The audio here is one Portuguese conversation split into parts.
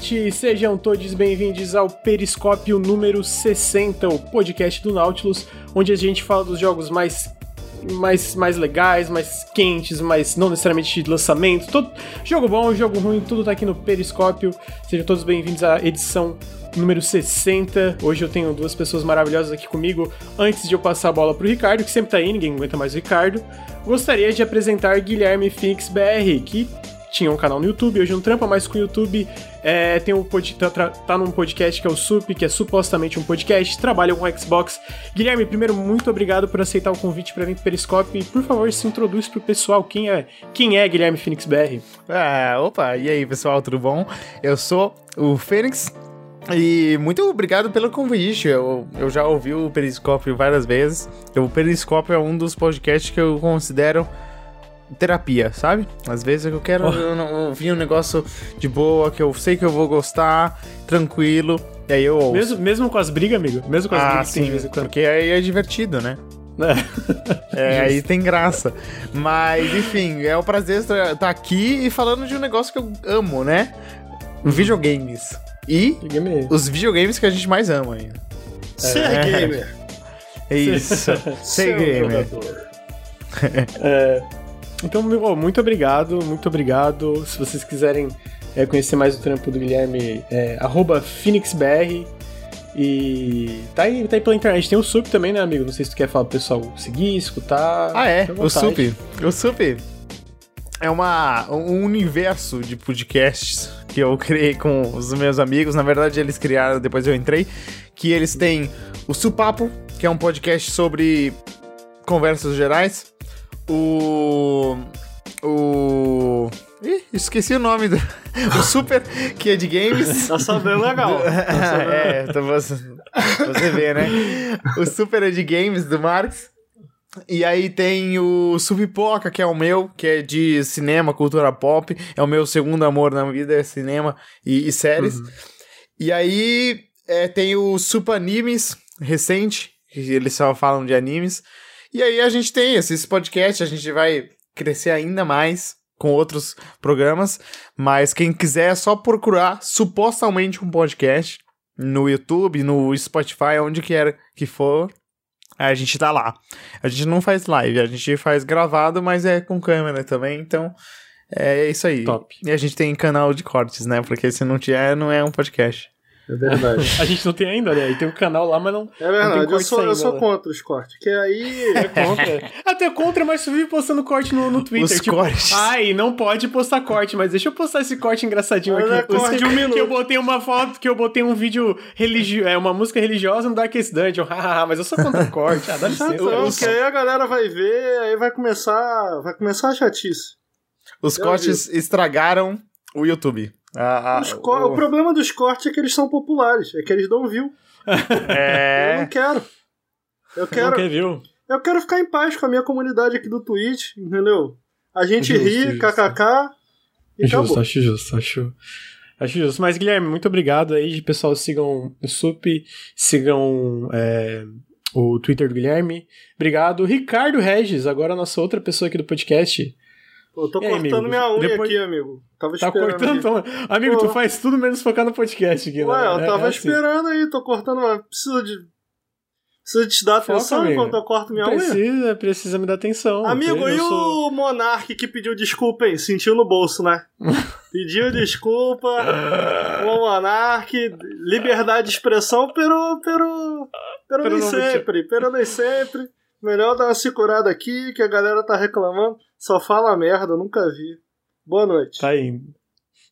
noite, sejam todos bem-vindos ao Periscópio número 60, o podcast do Nautilus, onde a gente fala dos jogos mais mais, mais legais, mais quentes, mas não necessariamente de lançamento. Todo, jogo bom, jogo ruim, tudo tá aqui no Periscópio. Sejam todos bem-vindos à edição número 60. Hoje eu tenho duas pessoas maravilhosas aqui comigo. Antes de eu passar a bola pro Ricardo, que sempre tá aí, ninguém aguenta mais o Ricardo, gostaria de apresentar Guilherme Phoenix BR, que tinha um canal no YouTube, hoje não trampa mais com o YouTube. É, tem um tá, tá num podcast que é o SUP, que é supostamente um podcast, trabalha com Xbox. Guilherme, primeiro, muito obrigado por aceitar o convite para vir pro Periscope e, por favor, se introduz pro pessoal. Quem é, quem é Guilherme Phoenix BR? Ah, opa, e aí, pessoal, tudo bom? Eu sou o Fênix, e muito obrigado pelo convite. Eu, eu já ouvi o Periscópio várias vezes. O Periscópio é um dos podcasts que eu considero terapia, sabe? Às vezes eu quero oh. ouvir um negócio de boa, que eu sei que eu vou gostar, tranquilo, e aí eu ouço. Mesmo, mesmo com as brigas, amigo? Mesmo com as ah, brigas sim, porque aí é divertido, né? É, é aí tem graça. Mas, enfim, é um prazer estar tá aqui e falando de um negócio que eu amo, né? Videogames. E os videogames que a gente mais ama ainda. Ser é. gamer. É isso. Ser gamer. é, então, muito obrigado, muito obrigado. Se vocês quiserem é, conhecer mais o trampo do Guilherme, é PhoenixBR. E tá aí, tá aí pela internet. Tem o Sup também, né, amigo? Não sei se tu quer falar pro pessoal seguir, escutar. Ah, é. O Sup. O Sup é uma, um universo de podcasts que eu criei com os meus amigos. Na verdade, eles criaram, depois eu entrei. Que eles têm o Supapo, que é um podcast sobre conversas gerais o. O. Ih, esqueci o nome do. O Super, de games. Tá sabendo legal. Tá sabendo. é, então você, você vê, né? O Super de games do Marx. E aí tem o Supipoca, que é o meu, que é de cinema, cultura pop. É o meu segundo amor na vida, é cinema e, e séries. Uhum. E aí é, tem o Supanimes, recente, que eles só falam de animes. E aí a gente tem esses podcasts, a gente vai crescer ainda mais com outros programas, mas quem quiser é só procurar supostamente um podcast no YouTube, no Spotify, onde quer que for, a gente tá lá. A gente não faz live, a gente faz gravado, mas é com câmera também, então é isso aí. Top. E a gente tem canal de cortes, né? Porque se não tiver, não é um podcast. É verdade. a gente não tem ainda, né? E tem um canal lá, mas não. É verdade, não eu, sou, ainda, eu sou né? contra os cortes. Que aí. É contra. Até contra, mas tu vive postando corte no, no Twitter. Os tipo, cortes. ai, não pode postar corte, mas deixa eu postar esse corte engraçadinho mas aqui. É corte de um minuto. Que eu botei uma foto, que eu botei um vídeo religioso, é uma música religiosa no Darkest Dungeon. Hahaha, mas eu sou contra o corte. Ah, dá licença. Então, que aí a galera vai ver, aí vai começar. Vai começar a chatice. Os eu cortes vi. estragaram o YouTube. Ah, ah, o... o... problema dos cortes é que eles são populares, é que eles dão view. É. Eu não quero. Eu quero. Não quer view? Eu quero ficar em paz com a minha comunidade aqui do Twitch, entendeu? A gente justo, ri, justo. kkk. E justo, acabou. acho justo, acho. Acho justo. Mas, Guilherme, muito obrigado aí. Pessoal, sigam o SUP, sigam é, o Twitter do Guilherme. Obrigado. Ricardo Regis, agora a nossa outra pessoa aqui do podcast. Pô, eu tô cortando amigo? minha unha Depois... aqui, amigo. Tava tá cortando? Então... Amigo, Pô. tu faz tudo menos focar no podcast aqui, né? Ué, eu é, tava é, assim. esperando aí, tô cortando. Precisa de. Precisa te dar atenção Foca, enquanto eu corto minha precisa, unha? Precisa, precisa me dar atenção. Amigo, e sou... o Monark que pediu desculpa aí? Sentiu no bolso, né? pediu desculpa. o Monark, liberdade de expressão, pero. pero. pero, pero nem sempre. Pero nem sempre. Melhor dar uma segurada aqui, que a galera tá reclamando. Só fala merda, nunca vi. Boa noite. Tá indo.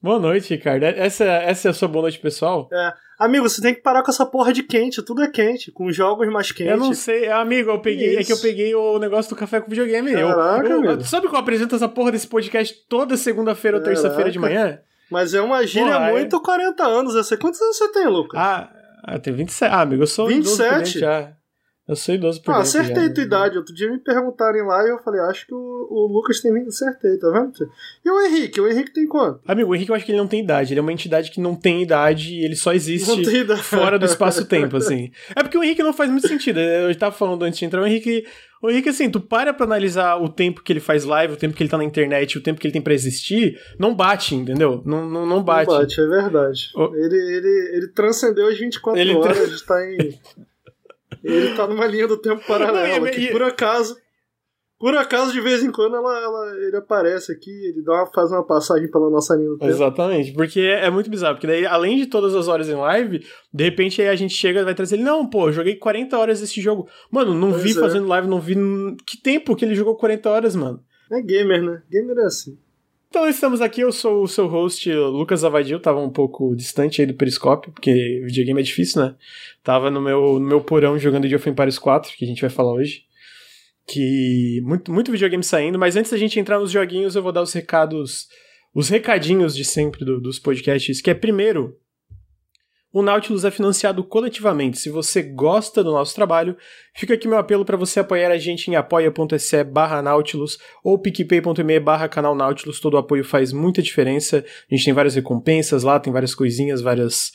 Boa noite, Ricardo. Essa, essa é a sua boa noite, pessoal? É. Amigo, você tem que parar com essa porra de quente. Tudo é quente, com jogos mais quentes. Eu não sei, amigo, eu peguei. Isso. É que eu peguei o negócio do café com videogame. Caraca, eu, eu, sabe que eu apresento essa porra desse podcast toda segunda-feira ou terça-feira de manhã? Mas é uma gíria porra, muito é... 40 anos. Eu sei. Quantos anos você tem, Lucas? Ah, ah tem 27. Ah, amigo, eu sou 27? já. Eu sou idoso por Ah, acertei já. tua idade. Outro dia me perguntarem lá e eu falei, acho que o, o Lucas tem 20. Acertei, tá vendo? E o Henrique? O Henrique tem quanto? Amigo, o Henrique eu acho que ele não tem idade. Ele é uma entidade que não tem idade e ele só existe Não tem idade. fora do espaço-tempo, assim. É porque o Henrique não faz muito sentido. Eu tava falando antes de entrar, o Henrique. O Henrique, assim, tu para pra analisar o tempo que ele faz live, o tempo que ele tá na internet, o tempo que ele tem pra existir, não bate, entendeu? Não, não, não bate. Não bate, é verdade. O- Ele, ele, ele transcendeu as 24 Ele tra- horas, tá em. Ele tá numa linha do tempo paralela, Não, e- que por acaso. Por acaso, de vez em quando, ela, ela- ele aparece aqui, ele dá uma, faz uma passagem pela nossa linha do tempo. Exatamente, porque é, é muito bizarro, porque daí, além de todas as horas em live, de repente aí a gente chega e vai trazer ele, não, pô, joguei 40 horas desse jogo. Mano, não Pois vi é. fazendo live, não vi. Que tempo que ele jogou 40 horas, mano? É gamer, né? Gamer é assim. Então estamos aqui, eu sou o seu host, Lucas Avadil, tava um pouco distante aí do Periscópio, porque videogame é difícil, né? Tava no meu, no meu porão jogando Age of Empires 4, que a gente vai falar hoje. Que muito, muito videogame saindo, mas antes da gente entrar nos joguinhos, eu vou dar os recados, os recadinhos de sempre do- dos podcasts, que é primeiro, o Nautilus é financiado coletivamente. Se você gosta do nosso trabalho, fica aqui meu apelo para você apoiar a gente em apoia.se barra Nautilus ou picpay.me barra canal Nautilus. Todo o apoio faz muita diferença. A gente tem várias recompensas lá, tem várias coisinhas, várias...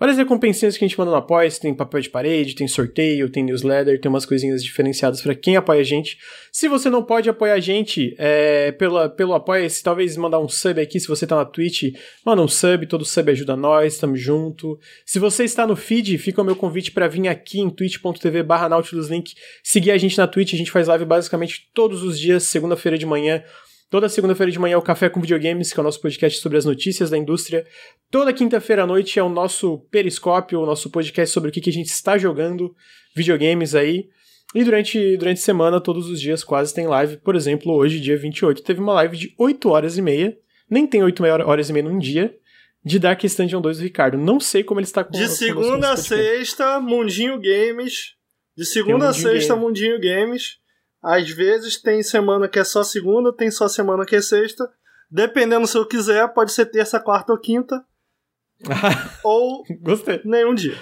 Várias recompensinhas que a gente manda no apoia, tem papel de parede, tem sorteio, tem newsletter, tem umas coisinhas diferenciadas para quem apoia a gente. Se você não pode apoiar a gente é, pela, pelo apoia-se, talvez mandar um sub aqui, se você tá na Twitch, manda um sub, todo sub ajuda nós, tamo junto. Se você está no feed, fica o meu convite para vir aqui em twitch.tv barra nautiluslink, seguir a gente na Twitch, a gente faz live basicamente todos os dias, segunda-feira de manhã, Toda segunda-feira de manhã é o Café com Videogames, que é o nosso podcast sobre as notícias da indústria. Toda quinta-feira à noite é o nosso Periscópio, o nosso podcast sobre o que, que a gente está jogando, videogames aí. E durante, durante a semana, todos os dias quase tem live. Por exemplo, hoje, dia 28, teve uma live de 8 horas e meia. Nem tem 8 horas e meia num dia. De Dark Dungeon 2 do Ricardo. Não sei como ele está com De segunda a sexta, Mundinho Games. De segunda a sexta, Game. Mundinho Games. Às vezes tem semana que é só segunda, tem só semana que é sexta. Dependendo se eu quiser, pode ser terça, quarta ou quinta. ou Gostei. nenhum dia.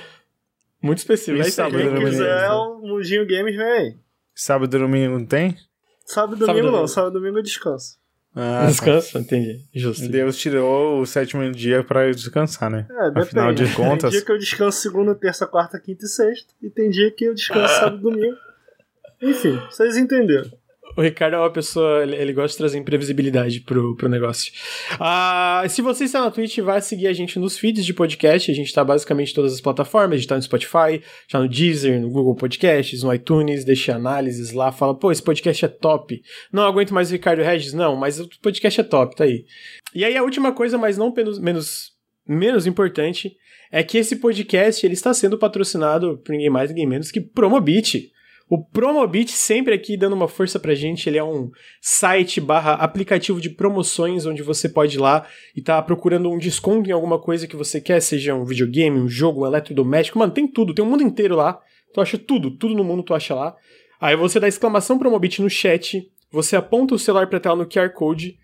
Muito específico. Aí. sábado, Quem domingo, quiser, né? o Mundinho Games vem aí. Sábado e domingo não tem? Sábado e Sábado domingo e não, domingo. sábado e domingo eu descanso. Ah, Descansa, entendi. Justo. Deus tirou o sétimo dia pra descansar, né? É, depende. Afinal de contas- Tem dia que eu descanso segunda, terça, quarta, quinta e sexta. E tem dia que eu descanso sábado e domingo. Enfim, vocês entenderam. O Ricardo é uma pessoa, ele, gosta de trazer imprevisibilidade pro, pro negócio. Ah, se você está na Twitch, vai seguir a gente nos feeds de podcast. A gente tá basicamente em todas as plataformas. A gente tá no Spotify, tá no Deezer, no Google Podcasts, no iTunes. Deixa análises lá, fala, pô, esse podcast é top. Não aguento mais o Ricardo Regis, não, mas o podcast é top, tá aí. E aí a última coisa, mas não menos, menos, menos importante, é que esse podcast ele está sendo patrocinado por ninguém mais, ninguém menos que Promobit. O Promobit sempre aqui dando uma força pra gente, ele é um site barra aplicativo de promoções onde você pode ir lá e tá procurando um desconto em alguma coisa que você quer, seja um videogame, um jogo, um eletrodoméstico, mano, tem tudo, tem o mundo inteiro lá. Tu acha tudo, tudo no mundo tu acha lá. Aí você dá exclamação Promobit no chat, você aponta o celular pra tela no QR Code,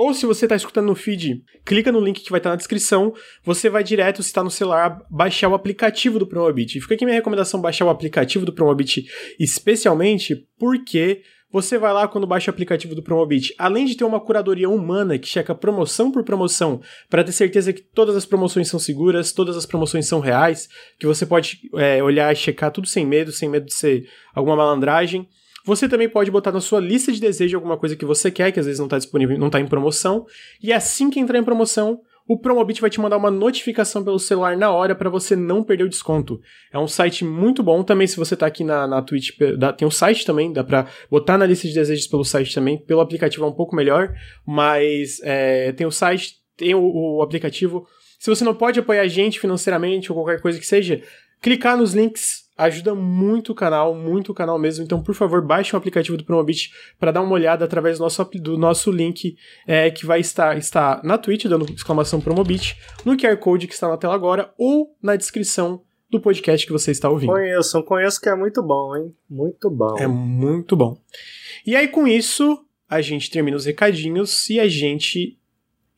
ou se você está escutando no feed, clica no link que vai estar na descrição, você vai direto, se está no celular, baixar o aplicativo do Promobit. Fica aqui minha recomendação, baixar o aplicativo do Promobit, especialmente porque você vai lá quando baixa o aplicativo do Promobit, além de ter uma curadoria humana que checa promoção por promoção, para ter certeza que todas as promoções são seguras, todas as promoções são reais, que você pode é, olhar e checar tudo sem medo, sem medo de ser alguma malandragem. Você também pode botar na sua lista de desejo alguma coisa que você quer, que às vezes não está disponível, não está em promoção. E assim que entrar em promoção, o Promobit vai te mandar uma notificação pelo celular na hora para você não perder o desconto. É um site muito bom. Também, se você está aqui na, na Twitch, dá- tem um site também, dá para botar na lista de desejos pelo site também. Pelo aplicativo é um pouco melhor, mas é, tem o site, tem o, o aplicativo. Se você não pode apoiar a gente financeiramente ou qualquer coisa que seja, clicar nos links ajuda muito o canal, muito o canal mesmo. Então, por favor, baixe o aplicativo do Promobit para dar uma olhada através do nosso, do nosso link é, que vai estar, estar na Twitch, dando exclamação Promobit, no QR Code que está na tela agora ou na descrição do podcast que você está ouvindo. Conheçam, conheço que é muito bom, hein? Muito bom. É muito bom. E aí, com isso, a gente termina os recadinhos e a gente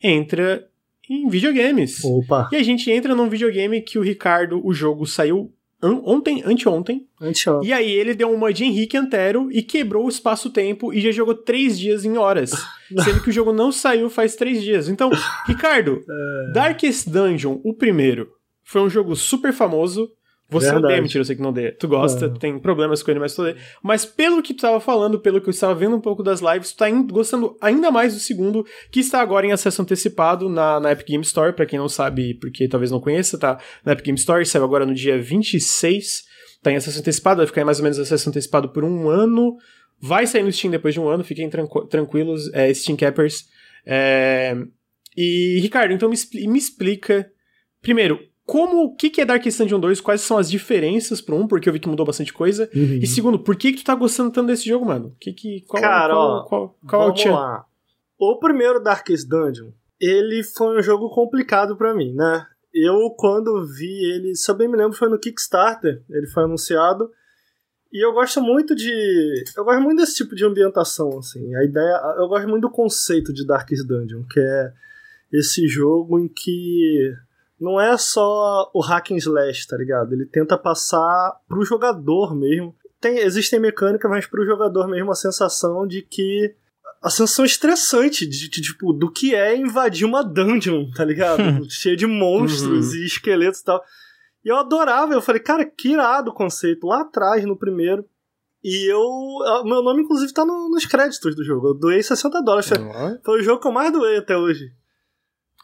entra em videogames. Opa. E a gente entra num videogame que o Ricardo, o jogo saiu ontem, anteontem. Anteontem. E aí ele deu uma de Henrique Antero e quebrou o espaço-tempo e já jogou três dias em horas. sendo que o jogo não saiu faz três dias. Então, Ricardo, É. Darkest Dungeon, o primeiro, foi um jogo super famoso. Você Verdade. odeia, mentira, eu sei que não odeia. Tu gosta, É. tem problemas com ele, mas tu odeia. Mas pelo que tu tava falando, pelo que eu estava vendo um pouco das lives, tu tá gostando ainda mais do segundo, que está agora em acesso antecipado na, na Epic Game Store, pra quem não sabe, porque talvez não conheça, tá na Epic Game Store, saiu agora no dia 26, tá em acesso antecipado, vai ficar em mais ou menos acesso antecipado por um ano, vai sair no Steam depois de um ano, fiquem tranqu- tranquilos, é, Steam Cappers. É, E, Ricardo, então me, expli- me explica, primeiro, como, o que, que é Darkest Dungeon 2, quais são as diferenças pro 1, porque eu vi que mudou bastante coisa, Uhum. e segundo, por que que tu tá gostando tanto desse jogo, mano? Que, que, qual, Cara, qual, ó, qual, qual é o Vamos lá. O primeiro Darkest Dungeon, ele foi um jogo complicado pra mim, né? Eu, quando vi ele, se eu bem me lembro, foi no Kickstarter, ele foi anunciado. E eu gosto muito de. Eu gosto muito desse tipo de ambientação, assim. A ideia. Eu gosto muito do conceito de Darkest Dungeon, que é esse jogo em que não é só o hack and slash, tá ligado? Ele tenta passar pro jogador mesmo. Tem, existem mecânicas, mas pro jogador mesmo a sensação de que a sensação estressante de, de, tipo, do que é invadir uma dungeon, tá ligado? Cheia de monstros Uhum. e esqueletos e tal. E eu adorava, eu falei, cara, que irado o conceito, lá atrás, no primeiro. E eu. Meu nome, inclusive, tá no- nos créditos do jogo. Eu doei 60 dólares. Ó, foi o jogo que eu mais doei até hoje.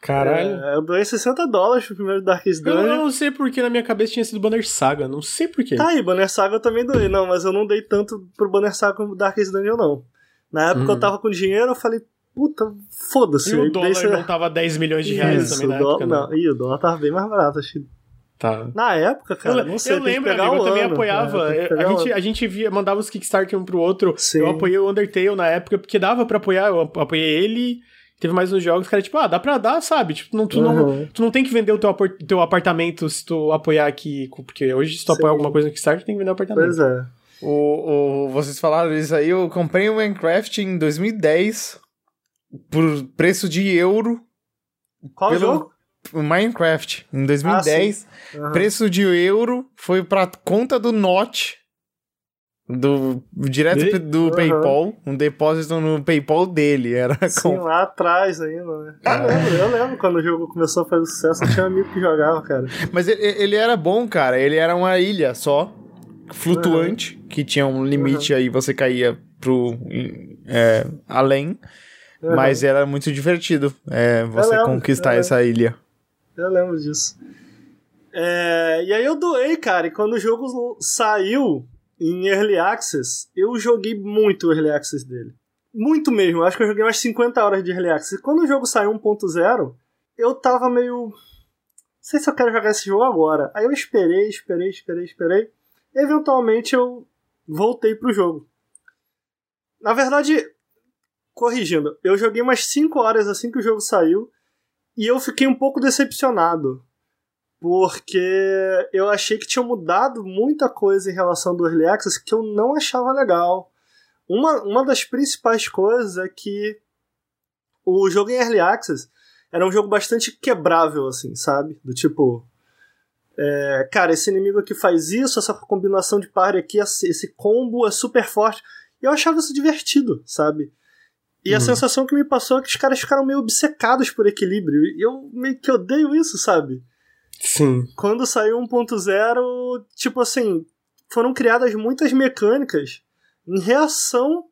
Caralho. É, eu doei 60 dólares pro primeiro Darkest Eu, eu Dungeon. não sei porque na minha cabeça tinha sido Banner Saga, não sei porquê. Tá aí, Banner Saga eu também doei. Não, mas eu não dei tanto pro Banner Saga como Darkest Dungeon, não. Na época Uhum. eu tava com dinheiro, eu falei, puta, foda-se. E o dólar dei- não tava 10 milhões de reais Isso, também na o dó- época, né? não. Ih, o dólar tava bem mais barato. Acho que Tá. na época, cara, eu não sei, eu lembro, amigo, eu o também ano, apoiava. é, Eu- a, gente, ano. a gente via, mandava os Kickstarter um pro outro. Sim. Eu apoiei o Undertale na época, porque dava pra apoiar, eu ap- apoiei ele. Teve mais uns jogos que era tipo, ah, dá pra dar, sabe? Tipo, não, tu, não, Uhum. tu não tem que vender o teu, teu apartamento se tu apoiar aqui. Porque hoje, se tu Sim. apoiar alguma coisa no Kickstarter, tem que vender o apartamento. Pois é. O, o- vocês falaram isso aí, eu comprei o Minecraft em 2010 por preço de euro. Qual Pelo- jogo? O Minecraft, em 2010, Aham. preço de euro foi pra conta do Notch, do, direto E- do Aham. PayPal, um depósito no PayPal dele. Era Sim, com... lá atrás ainda, né? Ah. Eu lembro, eu lembro quando o jogo começou a fazer sucesso, eu tinha um amigo que jogava, cara. Mas ele, ele era bom, cara. Ele era uma ilha só, flutuante, que tinha um limite aí, você caía pro é, além. Uhum. Mas era muito divertido é, você lembro, conquistar essa ilha. Eu lembro disso. É, e aí eu doei, cara, e quando o jogo saiu em Early Access, eu joguei muito o Early Access dele. Muito mesmo, acho que eu joguei umas 50 horas de Early Access. E quando o jogo saiu 1.0, eu tava meio... Não sei se eu quero jogar esse jogo agora. Aí eu esperei, esperei, esperei, esperei. Eventualmente eu voltei pro jogo. Na verdade, corrigindo, eu joguei umas 5 horas assim que o jogo saiu. E eu fiquei um pouco decepcionado. Porque eu achei que tinha mudado muita coisa em relação do Early Access que eu não achava legal. Uma, uma das principais coisas é que o jogo em Early Access era um jogo bastante quebrável, assim, sabe? Do tipo. é, cara, esse inimigo aqui faz isso, essa combinação de party aqui, esse esse combo é super forte. E eu achava isso divertido, sabe? E a Uhum. sensação que me passou é que os caras ficaram meio obcecados por equilíbrio. E eu meio que odeio isso, sabe? Sim. Quando saiu 1.0, tipo assim, foram criadas muitas mecânicas em reação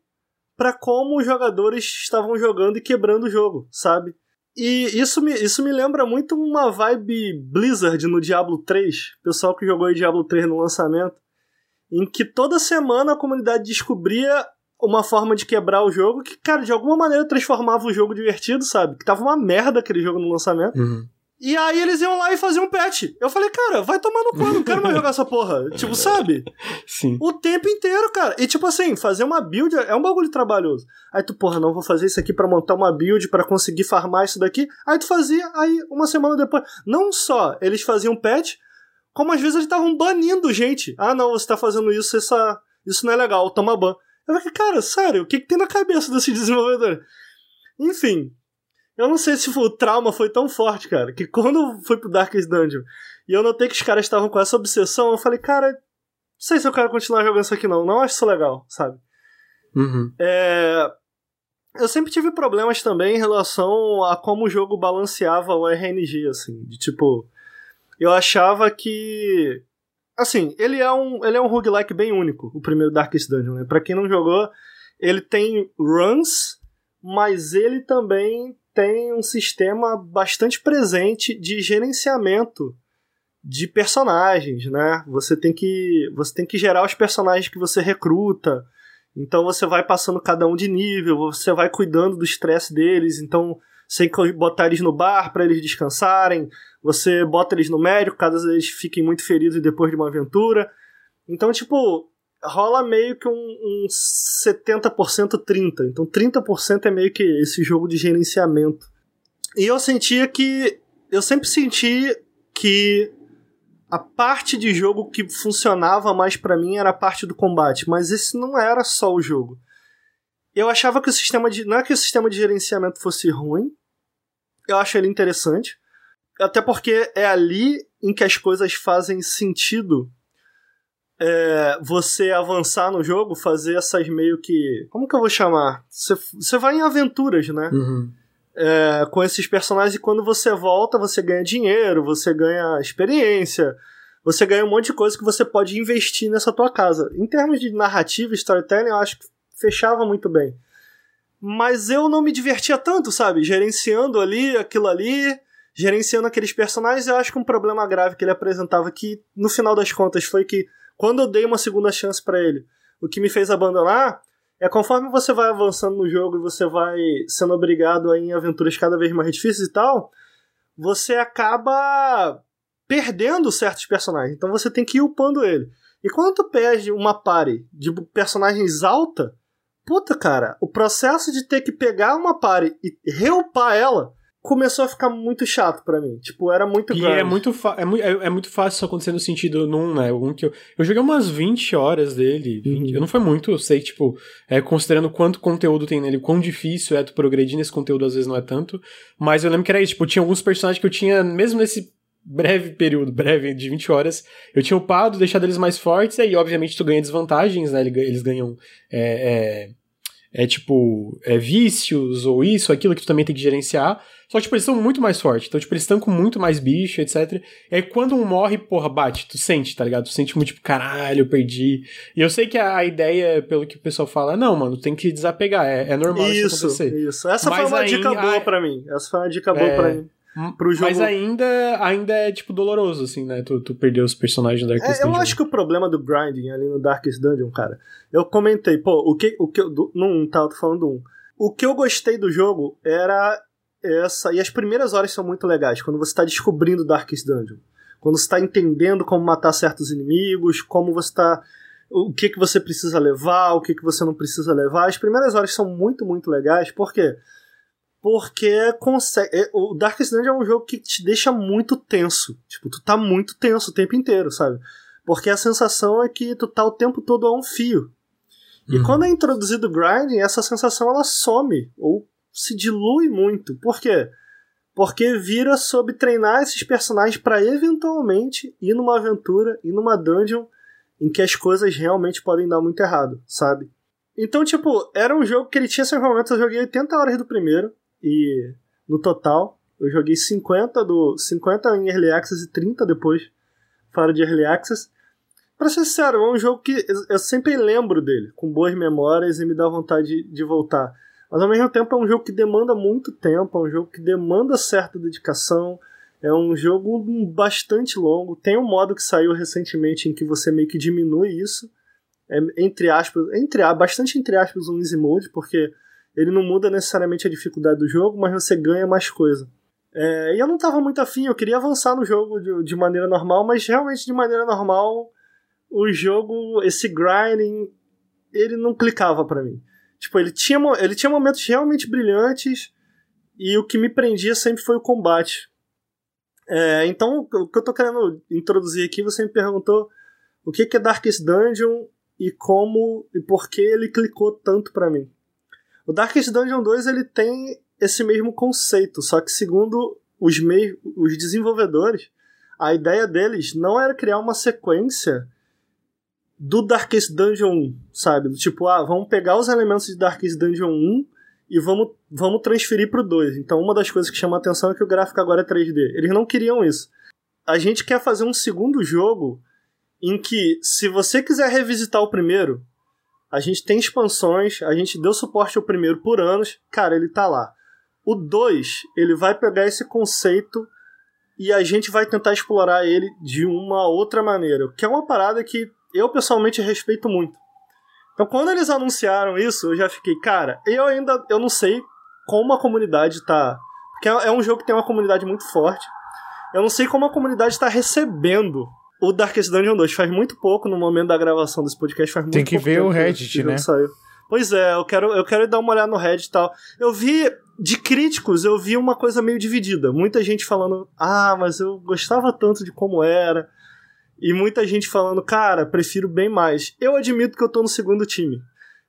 para como os jogadores estavam jogando e quebrando o jogo, sabe? E isso me, isso me lembra muito uma vibe Blizzard no Diablo 3, pessoal que jogou aí Diablo 3 no lançamento, em que toda semana a comunidade descobria uma forma de quebrar o jogo que, cara, de alguma maneira transformava o jogo divertido, sabe? Que tava uma merda aquele jogo no lançamento. Uhum. E aí eles iam lá e faziam um patch. Eu falei, cara, vai tomar no cu, não quero mais jogar essa porra. Tipo, sabe? Sim. O tempo inteiro, cara. E tipo assim, fazer uma build é um bagulho trabalhoso. Aí tu, porra, não vou fazer isso aqui pra montar uma build pra conseguir farmar isso daqui. Aí tu fazia, aí uma semana depois. Não só eles faziam patch, como às vezes eles estavam banindo gente. Ah, não, você tá fazendo isso, essa, isso não é legal, toma ban. Eu falei, cara, sério, o que, que tem na cabeça desse desenvolvedor? Enfim. Eu não sei se o trauma foi tão forte, cara, que quando eu fui pro Darkest Dungeon e eu notei que os caras estavam com essa obsessão, eu falei, cara, não sei se eu quero continuar jogando isso aqui não, não acho isso legal, sabe? Uhum. É... Eu sempre tive problemas também em relação a como o jogo balanceava o RNG, assim, de tipo... Eu achava que... Assim, ele é um, ele é um roguelike bem único, o primeiro Darkest Dungeon, né? Pra quem não jogou, ele tem runs, mas ele também tem um sistema bastante presente de gerenciamento de personagens, né? Você tem que você tem que gerar os personagens que você recruta. Então você vai passando cada um de nível, você vai cuidando do estresse deles, então que botar eles no bar para eles descansarem, você bota eles no médico caso eles fiquem muito feridos depois de uma aventura. Então, tipo, rola meio que um, um 70% 30%. Então 30% é meio que esse jogo de gerenciamento. E eu sentia que. Eu sempre senti que a parte de jogo que funcionava mais para mim era a parte do combate, mas esse não era só o jogo. Eu achava que o sistema de. Não é que o sistema de gerenciamento fosse ruim. Eu acho ele interessante. Até porque é ali em que as coisas fazem sentido é, você avançar no jogo, fazer essas meio que. Como que eu vou chamar? Você, vai em aventuras, né? Uhum. É, com esses personagens e quando você volta, você ganha dinheiro, você ganha experiência, você ganha um monte de coisa que você pode investir nessa tua casa. Em termos de narrativa storytelling, eu acho que fechava muito bem. Mas eu não me divertia tanto, sabe? Gerenciando ali, aquilo ali, gerenciando aqueles personagens, eu acho que um problema grave que ele apresentava que, no final das contas, foi que quando eu dei uma segunda chance para ele, o que me fez abandonar é conforme você vai avançando no jogo e você vai sendo obrigado a ir em aventuras cada vez mais difíceis e tal, você acaba perdendo certos personagens. Então você tem que ir upando ele. E quando tu perde uma party de personagens alta, puta cara, o processo de ter que pegar uma party e reupar ela começou a ficar muito chato para mim. Tipo, era muito E grande. é muito, é, mu é, é, muito fácil isso acontecer no sentido num, né? Um que eu, eu joguei umas 20 horas dele. 20, uhum. Não foi muito, eu sei, tipo, é, considerando quanto conteúdo tem nele, quão difícil é tu progredir nesse conteúdo, às vezes não é tanto. Mas eu lembro que era isso, tipo, tinha alguns personagens que eu tinha, mesmo nesse breve período, breve, de 20 horas, eu tinha upado, deixado eles mais fortes, e aí, obviamente, tu ganha desvantagens, né? Eles ganham. É, é, é tipo, é, vícios, ou isso, aquilo que tu também tem que gerenciar. Só que, tipo, eles são muito mais fortes. Então, tipo, eles estão com muito mais bicho, etc. E aí, quando um morre, porra, bate, tu sente, tá ligado? Tu sente muito, tipo, caralho, eu perdi. E eu sei que a, ideia, pelo que o pessoal fala, é, não, mano, tem que desapegar. É, é normal isso, isso acontecer. Isso, Essa Mas foi uma aí, dica boa a... pra mim. Essa foi uma dica boa é... pra mim. Pro jogo... Mas ainda, ainda é, tipo, doloroso, assim, né? Tu, tu perder os personagens do Darkest é, Dungeon. Eu acho que o problema do grinding ali no Darkest Dungeon, cara... Eu comentei, pô, o que... O que do, não, tá, eu tô falando um. O que eu gostei do jogo era essa. E as primeiras horas são muito legais, quando você está descobrindo Darkest Dungeon. Quando você está entendendo como matar certos inimigos, como você está. O que, que você precisa levar, o que, que você não precisa levar. As primeiras horas são muito, muito legais. Por quê? Porque consegue. É, o Darkest Dungeon é um jogo que te deixa muito tenso. Tipo, tu tá muito tenso o tempo inteiro, sabe? Porque a sensação é que tu tá o tempo todo a um fio. E uhum. quando é introduzido o grinding, essa sensação ela some, ou se dilui muito. Por quê? Porque vira sobre treinar esses personagens para eventualmente ir numa aventura, ir numa dungeon em que as coisas realmente podem dar muito errado, sabe? Então, tipo, era um jogo que ele tinha seus momentos. Eu joguei 80 horas do primeiro, e no total, eu joguei 50 do 50 em Early Access e 30 depois, fora de Early Access. Pra ser sincero, é um jogo que eu sempre lembro dele, com boas memórias e me dá vontade de, voltar. Mas ao mesmo tempo é um jogo que demanda muito tempo, é um jogo que demanda certa dedicação, é um jogo bastante longo. Tem um modo que saiu recentemente em que você meio que diminui isso. É, entre aspas, entre bastante entre aspas um easy mode, porque ele não muda necessariamente a dificuldade do jogo, mas você ganha mais coisa. É, e eu não tava muito afim, eu queria avançar no jogo de, de maneira normal, mas realmente de maneira normal o jogo, esse grinding, ele não clicava para mim. Tipo, ele tinha, ele tinha momentos realmente brilhantes e o que me prendia sempre foi o combate. É, então, o que eu tô querendo introduzir aqui, você me perguntou o que é Darkest Dungeon e como e por que ele clicou tanto para mim. O Darkest Dungeon 2 ele tem esse mesmo conceito, só que segundo os, mei os desenvolvedores, a ideia deles não era criar uma sequência do Darkest Dungeon 1, sabe? Tipo, ah, vamos pegar os elementos de Darkest Dungeon 1 e vamos, vamos transferir pro 2. Então, uma das coisas que chama a atenção é que o gráfico agora é 3D. Eles não queriam isso. A gente quer fazer um segundo jogo em que, se você quiser revisitar o primeiro, a gente tem expansões, a gente deu suporte ao primeiro por anos, cara, ele tá lá. O 2, ele vai pegar esse conceito e a gente vai tentar explorar ele de uma outra maneira, que é uma parada que eu pessoalmente respeito muito. Então, quando eles anunciaram isso, eu já fiquei, cara, eu ainda eu não sei como a comunidade tá. Porque é um jogo que tem uma comunidade muito forte. Eu não sei como a comunidade está recebendo o Darkest Dungeon 2. Faz muito pouco no momento da gravação desse podcast. Faz muito tem que ver o Reddit, né? Saiu. Pois é, eu quero, eu quero dar uma olhada no Reddit e tal. Eu vi, de críticos, eu vi uma coisa meio dividida. Muita gente falando, ah, mas eu gostava tanto de como era. E muita gente falando, cara, prefiro bem mais. Eu admito que eu tô no segundo time.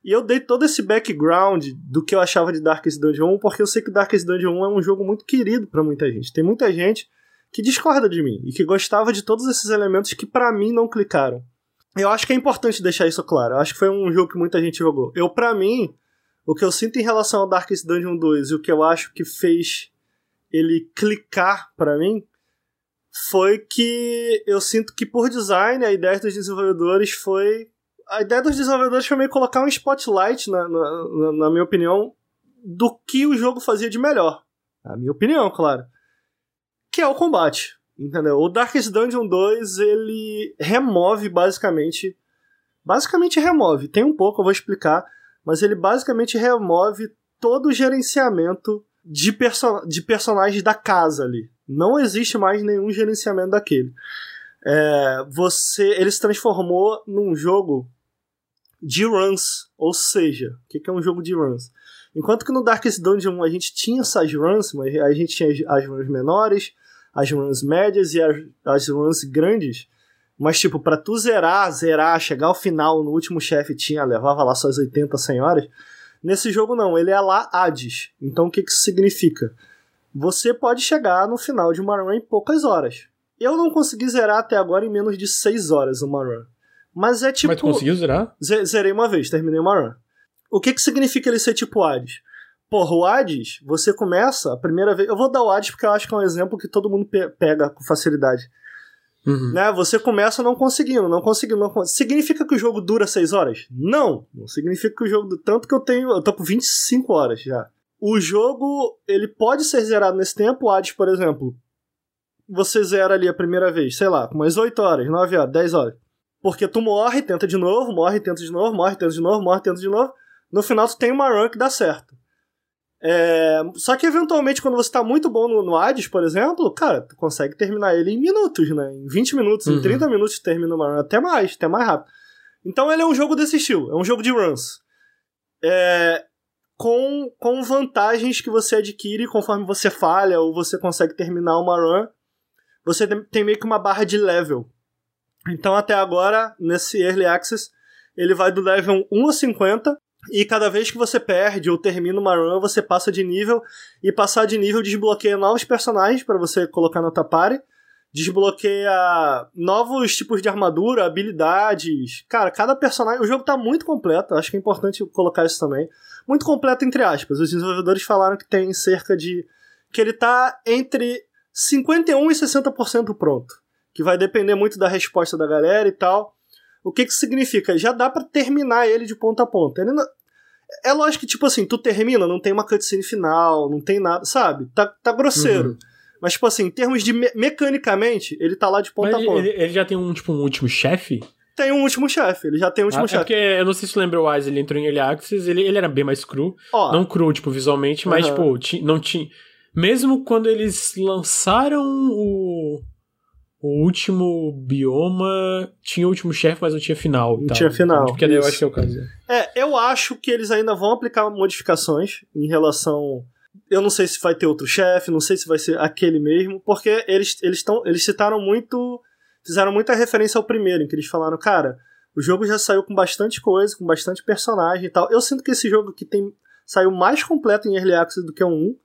E eu dei todo esse background do que eu achava de Darkest Dungeon 1, porque eu sei que Darkest Dungeon 1 é um jogo muito querido para muita gente. Tem muita gente que discorda de mim e que gostava de todos esses elementos que para mim não clicaram. Eu acho que é importante deixar isso claro. Eu acho que foi um jogo que muita gente jogou. Eu, para mim, o que eu sinto em relação ao Darkest Dungeon 2 e o que eu acho que fez ele clicar para mim foi que eu sinto que por design a ideia dos desenvolvedores foi a ideia dos desenvolvedores foi meio colocar um spotlight na, na, na minha opinião do que o jogo fazia de melhor a minha opinião claro que é o combate entendeu o Darkest Dungeon 2 ele remove basicamente basicamente remove tem um pouco eu vou explicar mas ele basicamente remove todo o gerenciamento de, perso de personagens da casa ali não existe mais nenhum gerenciamento daquele. É, você, ele se transformou num jogo de runs, ou seja, o que, que é um jogo de runs? Enquanto que no Darkest Dungeon a gente tinha essas runs, mas a gente tinha as runs menores, as runs médias e as, as runs grandes, mas tipo, para tu zerar, zerar, chegar ao final, no último chefe tinha, levava lá suas 80, 100 horas. Nesse jogo não, ele é lá Hades. Então o que que isso significa? você pode chegar no final de uma run em poucas horas. Eu não consegui zerar até agora em menos de 6 horas uma run. Mas é tipo. Mas tu conseguiu zerar? Zerei uma vez, terminei uma run. O que que significa ele ser tipo Hades? Porra, o Hades, você começa a primeira vez. Eu vou dar o Hades porque eu acho que é um exemplo que todo mundo pe pega com facilidade. Uhum. Né? Você começa não conseguindo, não conseguindo, não conseguindo. Significa que o jogo dura 6 horas? Não! Não significa que o jogo. Tanto que eu tenho. Eu tô com 25 horas já o jogo ele pode ser zerado nesse tempo. O Hades, por exemplo, você zera ali a primeira vez, sei lá, umas 8 horas, 9 horas, 10 horas. Porque tu morre, tenta de novo, morre, tenta de novo, morre, tenta de novo, morre, tenta de novo. No final tu tem uma run que dá certo. É... Só que eventualmente, quando você tá muito bom no, no Hades, por exemplo, cara, tu consegue terminar ele em minutos, né? Em 20 minutos, uhum. em 30 minutos tu termina uma run, até mais, até mais rápido. Então ele é um jogo desse estilo, é um jogo de runs. É, com, com vantagens que você adquire conforme você falha ou você consegue terminar uma run. Você tem meio que uma barra de level. Então, até agora, nesse Early Access, ele vai do level 1 a 50. E cada vez que você perde ou termina uma run, você passa de nível. E passar de nível desbloqueia novos personagens para você colocar na tua party desbloqueia novos tipos de armadura, habilidades. Cara, cada personagem. O jogo tá muito completo, acho que é importante colocar isso também. Muito completo, entre aspas. Os desenvolvedores falaram que tem cerca de. que ele tá entre 51% e 60% pronto. Que vai depender muito da resposta da galera e tal. O que que significa? Já dá para terminar ele de ponta a ponta. Ele não... É lógico que, tipo assim, tu termina, não tem uma cutscene final, não tem nada, sabe? Tá, tá grosseiro. Uhum. Mas, tipo assim, em termos de me mecanicamente, ele tá lá de ponta Mas a ponta. Ele, ele já tem um, tipo, um último chefe? Tem um último chefe, ele já tem um último ah, chefe. É porque eu não sei se você lembra o Wise, ele entrou em Early Access, ele, ele era bem mais cru. Ó, não cru, tipo, visualmente, mas, tipo, não tinha. Mesmo quando eles lançaram o. O último bioma tinha o último chefe, mas não tinha final. Não tá? tinha final. Porque eu acho que é o caso. É, eu acho que eles ainda vão aplicar modificações em relação eu não sei se vai ter outro chefe, não sei se vai ser aquele mesmo, porque eles, eles, tão, eles citaram muito. Fizeram muita referência ao primeiro, em que eles falaram, cara, o jogo já saiu com bastante coisa, com bastante personagem e tal. Eu sinto que esse jogo aqui tem, saiu mais completo em Early Access do que o 1,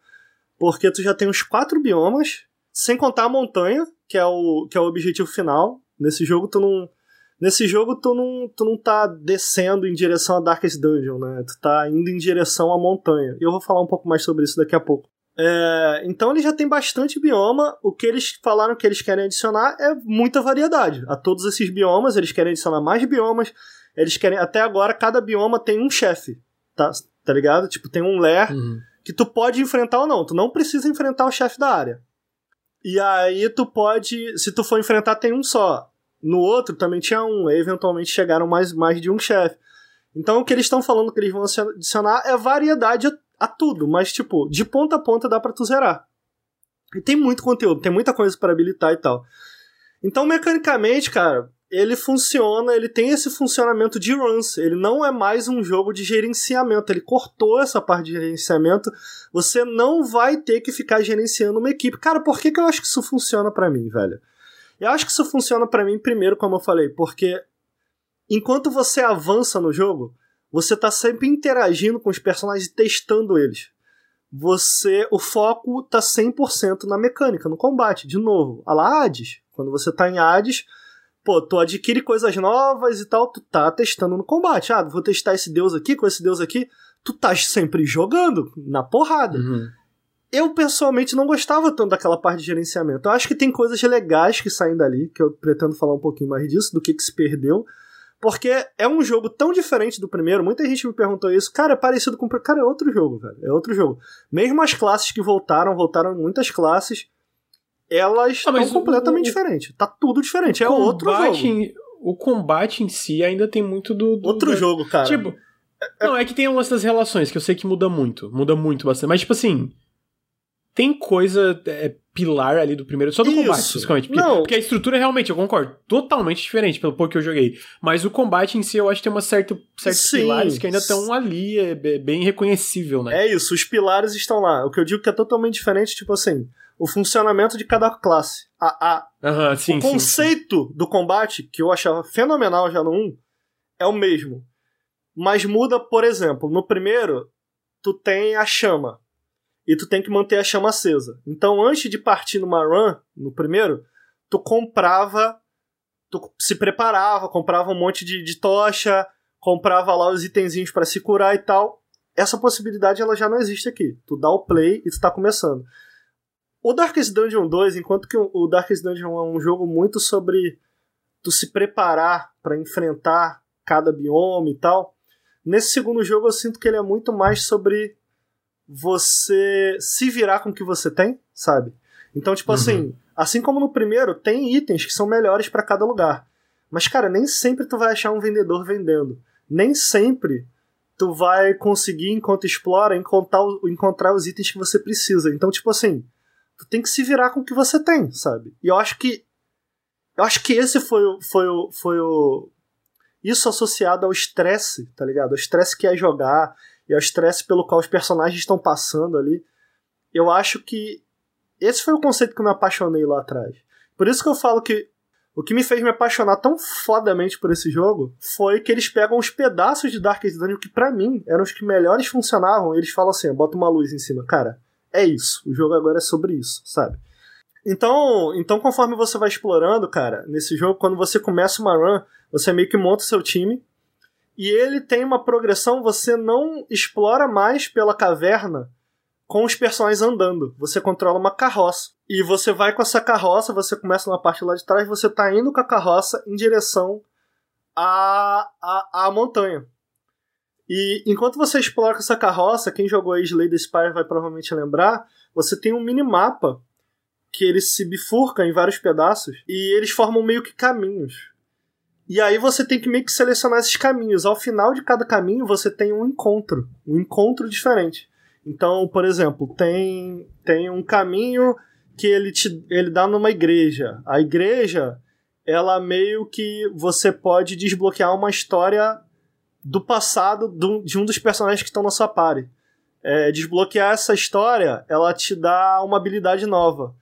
porque tu já tem os quatro biomas, sem contar a montanha, que é o, que é o objetivo final. Nesse jogo tu não. Nesse jogo tu não, tu não tá descendo em direção a Darkest Dungeon, né? Tu tá indo em direção à montanha. E eu vou falar um pouco mais sobre isso daqui a pouco. É, então ele já tem bastante bioma. O que eles falaram que eles querem adicionar é muita variedade. A todos esses biomas, eles querem adicionar mais biomas. Eles querem. Até agora, cada bioma tem um chefe. Tá, tá ligado? Tipo, tem um lair Uhum. que tu pode enfrentar ou não. Tu não precisa enfrentar o chefe da área. E aí tu pode. Se tu for enfrentar, tem um só. No outro também tinha um. Aí, eventualmente chegaram mais, mais de um chefe. Então o que eles estão falando que eles vão adicionar é variedade a, a tudo. Mas, tipo, de ponta a ponta dá pra tu zerar. E tem muito conteúdo, tem muita coisa para habilitar e tal. Então, mecanicamente, cara, ele funciona, ele tem esse funcionamento de runs. Ele não é mais um jogo de gerenciamento. Ele cortou essa parte de gerenciamento. Você não vai ter que ficar gerenciando uma equipe. Cara, por que, que eu acho que isso funciona para mim, velho? Eu acho que isso funciona para mim primeiro, como eu falei, porque enquanto você avança no jogo, você tá sempre interagindo com os personagens e testando eles. Você, o foco tá 100% na mecânica, no combate, de novo. A lá Hades, quando você tá em Hades, pô, tu adquire coisas novas e tal, tu tá testando no combate. Ah, vou testar esse deus aqui com esse deus aqui. Tu tá sempre jogando na porrada. Uhum. Eu, pessoalmente, não gostava tanto daquela parte de gerenciamento. Eu acho que tem coisas legais que saem dali, que eu pretendo falar um pouquinho mais disso, do que, que se perdeu. Porque é um jogo tão diferente do primeiro. Muita gente me perguntou isso. Cara, é parecido com o Cara, é outro jogo, velho. É outro jogo. Mesmo as classes que voltaram, voltaram muitas classes. Elas Ah, estão o- completamente o- diferentes. Tá tudo diferente. É outro jogo. em- o combate em si ainda tem muito do. do- Outro da- jogo, cara. Tipo. Não, é que tem algumas das relações que eu sei que muda muito. Muda muito bastante. Mas, tipo assim. Tem coisa é, pilar ali do primeiro. Só do Isso. combate, principalmente. Porque, Não. porque a estrutura realmente, eu concordo, totalmente diferente pelo pouco que eu joguei. Mas o combate em si, eu acho que tem uma certa, certos Sim. pilares que ainda estão ali, é, é bem reconhecível, né? É isso, os pilares estão lá. O que eu digo que é totalmente diferente, tipo assim, o funcionamento de cada classe. A, a, Aham, sim, o sim, sim. conceito do combate, que eu achava fenomenal já no 1, é o mesmo. Mas muda, por exemplo, no primeiro, tu tem a chama. E tu tem que manter a chama acesa. Então, antes de partir numa run, no primeiro, tu comprava. Tu se preparava, comprava um monte de, de tocha, comprava lá os itenzinhos para se curar e tal. Essa possibilidade ela já não existe aqui. Tu dá o play e tu tá começando. O Darkest Dungeon 2, enquanto que o Darkest Dungeon é um jogo muito sobre tu se preparar para enfrentar cada bioma e tal, nesse segundo jogo eu sinto que ele é muito mais sobre você se virar com o que você tem, sabe? Então, tipo Uhum. assim, assim como no primeiro, tem itens que são melhores para cada lugar. Mas, cara, nem sempre tu vai achar um vendedor vendendo. Nem sempre tu vai conseguir, enquanto explora, encontrar, encontrar os itens que você precisa. Então, tipo assim, tem que se virar com o que você tem, sabe? E eu acho que. Eu acho que esse foi o. Foi o, foi o isso associado ao estresse, tá ligado? Ao estresse que é jogar e ao estresse pelo qual os personagens estão passando ali. Eu acho que esse foi o conceito que eu me apaixonei lá atrás. Por isso que eu falo que o que me fez me apaixonar tão fodamente por esse jogo foi que eles pegam os pedaços de Darkest Dungeon que pra mim eram os que melhores funcionavam. Eles falam assim: bota uma luz em cima, cara. É isso. O jogo agora é sobre isso, sabe? Então, então conforme você vai explorando, cara, nesse jogo, quando você começa uma run, você meio que monta seu time e ele tem uma progressão, você não explora mais pela caverna com os personagens andando. Você controla uma carroça. E você vai com essa carroça, você começa na parte lá de trás, você tá indo com a carroça em direção à, à, à montanha. E enquanto você explora essa carroça, quem jogou Slay the Spire vai provavelmente lembrar, você tem um minimapa que ele se bifurca em vários pedaços e eles formam meio que caminhos. E aí você tem que meio que selecionar esses caminhos. Ao final de cada caminho você tem um encontro, um encontro diferente. Então, por exemplo, tem tem um caminho que ele te ele dá numa igreja. A igreja, ela meio que você pode desbloquear uma história do passado do- de um dos personagens que estão na sua party. É, desbloquear essa história, ela te dá uma habilidade nova.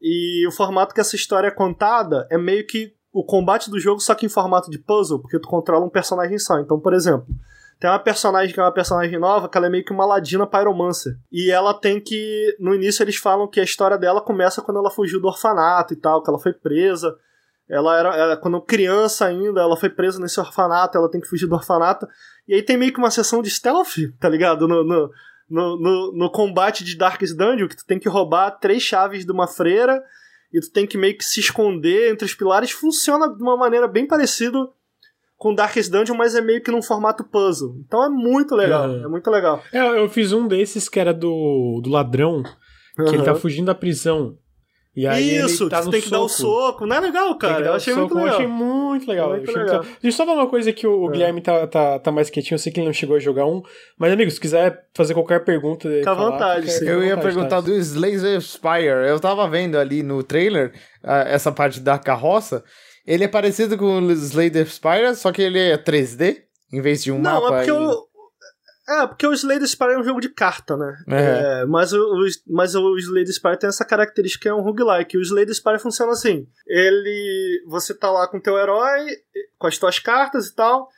E o formato que essa história é contada é meio que o combate do jogo, só que em formato de puzzle, porque tu controla um personagem só. Então, por exemplo, Tem uma personagem que é uma personagem nova, que ela é meio que uma ladina pyromancer. E ela tem que. No início eles falam que a história dela começa quando ela fugiu do orfanato e tal, que ela foi presa. Ela era, quando criança ainda, ela foi presa nesse orfanato, ela tem que fugir do orfanato. E aí tem meio que uma sessão de stealth, tá ligado? No, no, no, no, combate de Darkest Dungeon, que tu tem que roubar três chaves de uma freira e tu tem que meio que se esconder entre os pilares. Funciona de uma maneira bem parecida com Darkest Dungeon, mas é meio que num formato puzzle. Então é muito legal, Uhum. é muito legal. É, eu fiz um desses que era do, do ladrão, que ele tá fugindo da prisão. E aí Isso, ele tá tu no tem que dar o soco. Não é legal, cara? Eu achei soco, muito eu legal. achei muito legal. Muito eu achei legal. legal. Deixa eu só falar uma coisa que o, o É. Guilherme tá, tá, tá mais quietinho, eu sei que ele não chegou a jogar um. Mas, amigo, se quiser fazer qualquer pergunta. Fica à vontade, fica- sim. Eu ia vontade, perguntar tá? do Slayer Spire. Eu tava vendo ali no trailer essa parte da carroça. Ele é parecido com o Slayer Spire, só que ele é 3D, em vez de um Não, mapa. é porque em- o. É, porque o Slade Spire é um jogo de carta, né? É. É, mas, o, o- mas o Slade Spire tem essa característica que é um roguelike. O Slade Spire funciona assim: ele. Você tá lá com o teu herói, com as tuas cartas e tal,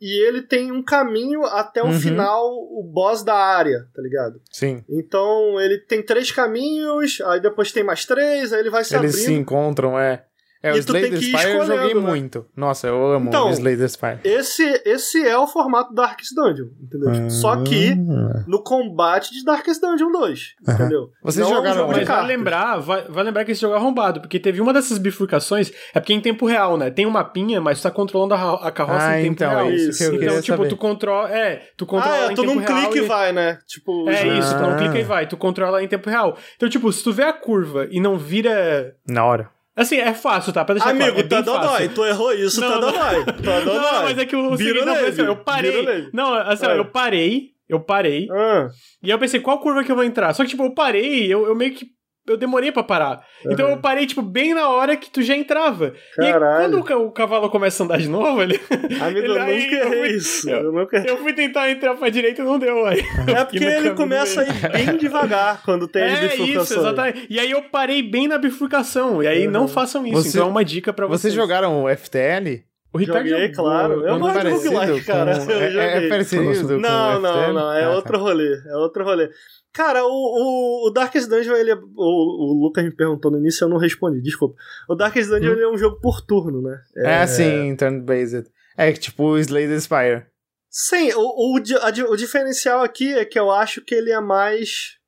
e ele tem um caminho até o Uhum. final, o boss da área, tá ligado? Sim. Então ele tem três caminhos, aí depois tem mais três, aí ele vai se Eles abrindo. se encontram, é. É, o E que ir Spire eu joguei né? muito. Nossa, eu amo Então, o Slayer Spire. Esse, esse é o formato Darkest Dungeon, entendeu? Tipo, Só que Ah. no combate de Darkest Dungeon 2, Aham. entendeu? Vocês Não é um jogaram jogo de Mas vai lembrar, vai, vai lembrar que esse jogo é arrombado, porque teve uma dessas bifurcações, é porque em tempo real, né? Tem um mapinha, mas tu tá controlando a, a carroça Ah, em tempo então, real. é isso que Então, tipo, saber. tu controla. É, tu controla Ah, é, em tu real. clica e vai, né? Tipo, É já- isso, tu não Ah. clica e vai, tu controla em tempo real. Então, tipo, se tu vê a curva e não vira. Na hora. Assim, é fácil, tá? Pra deixar Amigo, claro, é tá dodói. Tu errou isso, Não, tá dodói. Tá dodói. Não, mas é que o seguinte, não, assim, eu parei. Não, assim, É. eu parei, eu parei, Ah, e eu pensei, qual curva que eu vou entrar? Só que, tipo, eu parei, eu, eu meio que. Eu demorei pra parar. Então eu parei, tipo, bem na hora que tu já entrava. E aí, Caralho. quando o, ca- o cavalo começa a andar de novo, ele. amigo, eu Ele- aí nunca eu errei fui- isso. eu- Eu nunca errei. Eu fui tentar entrar pra direita e não deu, aí. É porque ele começa a ir bem devagar quando tem as É isso, bifurcações. exatamente. E aí eu parei bem na bifurcação. E aí não façam isso. Você- então é uma dica pra vocês. Vocês jogaram o FTL? O Ricardo Joguei, jogou. claro. Eu não parece- roguelike, cara. com- é, é parecido com Não, não, FTL? não. É Ah, tá. outro rolê. É outro rolê. Cara, o, o, o Darkest Dungeon, ele é, o, o Lucas me perguntou no início, eu não respondi, desculpa. O Darkest Dungeon ele é um jogo por turno, né? É, sim, turn-based. É tipo o Slayer Spire. Sim, o, o, a o diferencial aqui é que eu acho que ele é mais.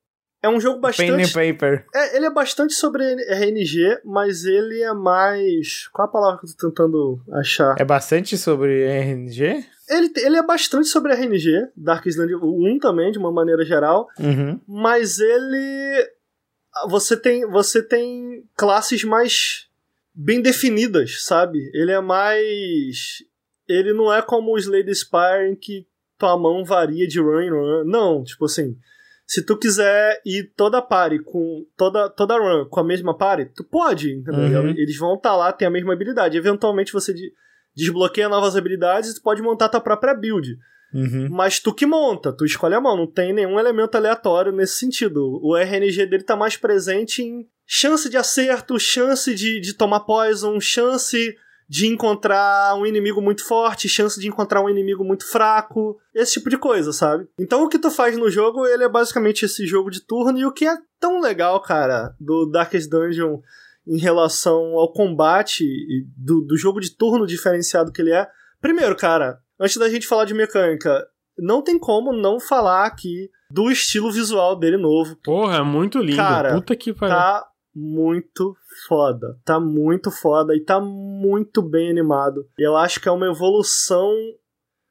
É um jogo Pen and bastante. paper. É, ele é bastante sobre RNG, mas ele é mais. Qual a palavra que eu tô tentando achar? É bastante sobre RNG? Ele, ele é bastante sobre RNG, Dungeon, o 1 também, de uma maneira geral, Uhum. mas ele. Você tem, você tem classes mais bem definidas, sabe? Ele é mais. Ele não é como o Slade Spire em que tua mão varia de run em run. Não, tipo assim. Se tu quiser ir toda party com. toda, toda run com a mesma party, tu pode, entendeu? Uhum. Eles vão estar lá, tem a mesma habilidade. Eventualmente você de- desbloqueia novas habilidades e tu pode montar tua própria build. Uhum. Mas tu que monta, tu escolhe a mão, não tem nenhum elemento aleatório nesse sentido. O RNG dele tá mais presente em chance de acerto, chance de, de tomar poison, chance de encontrar um inimigo muito forte, chance de encontrar um inimigo muito fraco, esse tipo de coisa, sabe? Então o que tu faz no jogo, ele é basicamente esse jogo de turno, e o que é tão legal, cara, do Darkest Dungeon em relação ao combate e do, do jogo de turno diferenciado que ele é. Primeiro, cara, antes da gente falar de mecânica, não tem como não falar aqui do estilo visual dele novo. Porra, muito lindo. Cara, Puta que pariu. Tá muito foda. Tá muito foda e tá muito bem animado. Eu acho que é uma evolução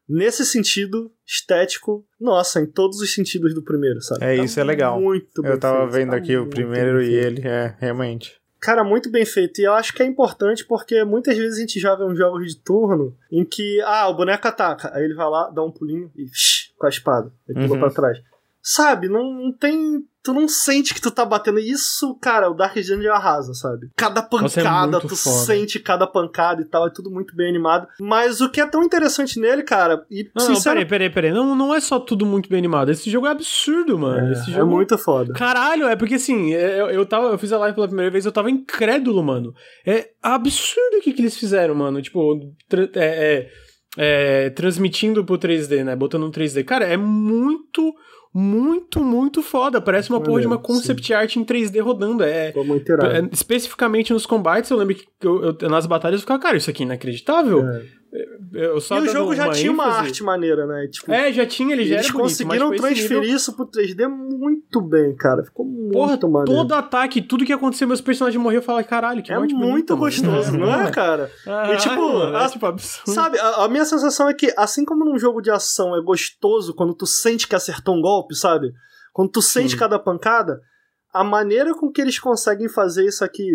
nesse sentido estético, nossa, em todos os sentidos do primeiro, sabe? É, Tá isso é legal. Muito bem Eu tava feito, vendo tá aqui o primeiro e feito. ele, é, realmente. Cara, muito bem feito. E eu acho que é importante porque muitas vezes a gente joga uns jogos de turno em que, ah, o boneco ataca. Aí ele vai lá, dá um pulinho e shh, com a espada. Pula Uhum. pra trás. Sabe, não, não tem. Tu não sente que tu tá batendo. Isso, cara, o Dark Dungeon arrasa, sabe? Cada Nossa, é pancada, muito tu foda. sente cada pancada e tal, é tudo muito bem animado. Mas o que é tão interessante nele, cara, e Não, não, sincero, peraí, peraí, peraí. Não, não é só tudo muito bem animado. Esse jogo é absurdo, mano. Esse é, jogo muito foda. Caralho, é porque assim, é, eu, eu, tava, eu fiz a live pela primeira vez, eu tava incrédulo, mano. É absurdo o que, que eles fizeram, mano. Tipo, é, é, é, transmitindo pro 3D, né? Botando um 3D. Cara, é muito, muito, muito foda. Parece uma porra de uma concept art em 3D rodando. É, é, especificamente nos combates, eu lembro que eu, eu- nas batalhas eu ficava, cara, isso aqui é inacreditável. É. Eu só E o jogo já tinha uma ênfase- arte maneira, né? Tipo, É, já tinha, ele já eles bonito, conseguiram transferir nível- isso pro 3D muito bem, cara. Ficou muito Porra, maneiro. todo ataque, tudo que aconteceu, meus personagens morreram, eu falei, caralho, que É muito bonita, mano. gostoso, não é, cara? Ah, E, tipo, mano, é, a- tipo absurdo. Sabe, a, a minha sensação é que, assim como num jogo de ação é gostoso quando tu sente que acertou um golpe, sabe? Quando tu sente Sim. cada pancada, a maneira com que eles conseguem fazer isso aqui,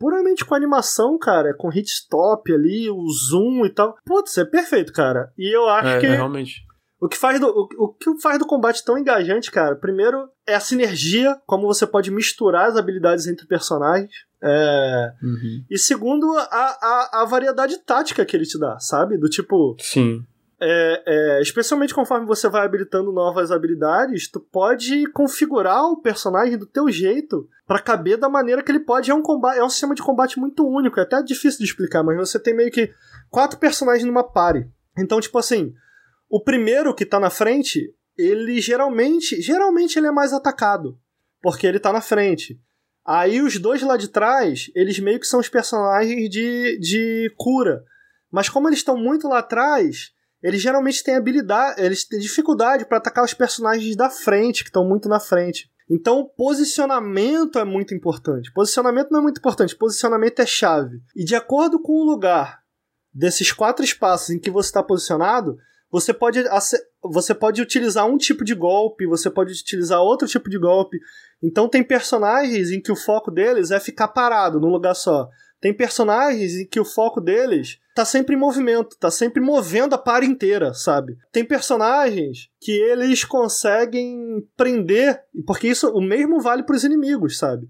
puramente com animação, cara, com hit stop ali, o zoom e tal. Putz, é perfeito, cara. E eu acho É, que é, realmente. o que, faz do, o, o que faz do combate tão engajante, cara, primeiro é a sinergia, como você pode misturar as habilidades entre personagens. É, e segundo, a, a, a variedade tática que ele te dá, sabe? Do tipo, Sim. É, é, especialmente conforme você vai habilitando novas habilidades, tu pode configurar o personagem do teu jeito pra caber da maneira que ele pode. É um combate, é um sistema de combate muito único, é até difícil de explicar, mas você tem meio que quatro personagens numa party. Então, tipo assim, o primeiro que tá na frente, ele geralmente, geralmente ele é mais atacado, porque ele tá na frente. Aí os dois lá de trás, eles meio que são os personagens de, de cura. Mas como eles estão muito lá atrás, eles geralmente têm habilidade, eles têm dificuldade para atacar os personagens da frente, que estão muito na frente. Então, posicionamento é muito importante. Posicionamento não é muito importante, posicionamento é chave. E de acordo com o lugar desses quatro espaços em que você está posicionado, você pode, você pode utilizar um tipo de golpe, você pode utilizar outro tipo de golpe. Então, tem personagens em que o foco deles é ficar parado num lugar só. Tem personagens em que o foco deles tá sempre em movimento, tá sempre movendo a par inteira, sabe? Tem personagens que eles conseguem prender, porque isso o mesmo vale pros inimigos, sabe?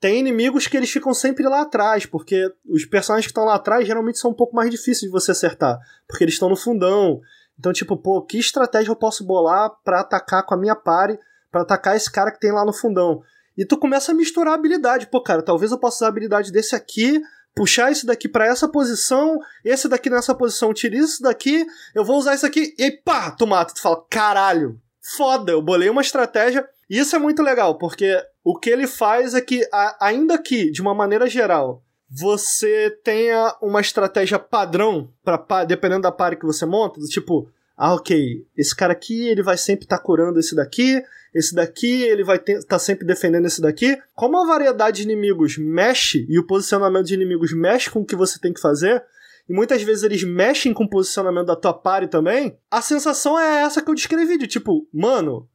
Tem inimigos que eles ficam sempre lá atrás, porque os personagens que estão lá atrás geralmente são um pouco mais difíceis de você acertar, porque eles estão no fundão. Então, tipo, pô, que estratégia eu posso bolar pra atacar com a minha pare, pra atacar esse cara que tem lá no fundão? E tu começa a misturar habilidade. Pô, cara, talvez eu possa usar a habilidade desse aqui, puxar esse daqui pra essa posição, esse daqui nessa posição, tira isso daqui, eu vou usar isso aqui, e aí pá, tu mata. Tu fala, caralho, foda, eu bolei uma estratégia. E isso é muito legal, porque o que ele faz é que, ainda que, de uma maneira geral, você tenha uma estratégia padrão, pra, dependendo da pare que você monta, do tipo, ah, ok, esse cara aqui ele vai sempre estar curando esse daqui, esse daqui ele vai estar sempre defendendo esse daqui. Como a variedade de inimigos mexe e o posicionamento de inimigos mexe com o que você tem que fazer, e muitas vezes eles mexem com o posicionamento da tua pare também, a sensação é essa que eu descrevi, de tipo, mano,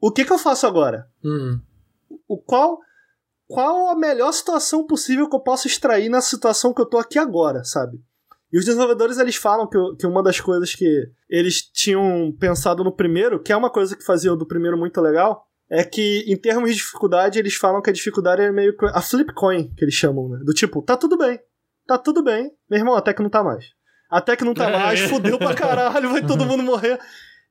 o que que eu faço agora? Hum. o qual qual a melhor situação possível que eu posso extrair na situação que eu tô aqui agora, sabe? E os desenvolvedores eles falam que, que uma das coisas que eles tinham pensado no primeiro, que é uma coisa que fazia o do primeiro muito legal, é que em termos de dificuldade eles falam que a dificuldade é meio que a flip coin que eles chamam, né? Do tipo, tá tudo bem, tá tudo bem, meu irmão, até que não tá mais. Até que não tá mais, fudeu pra caralho, vai todo mundo morrer.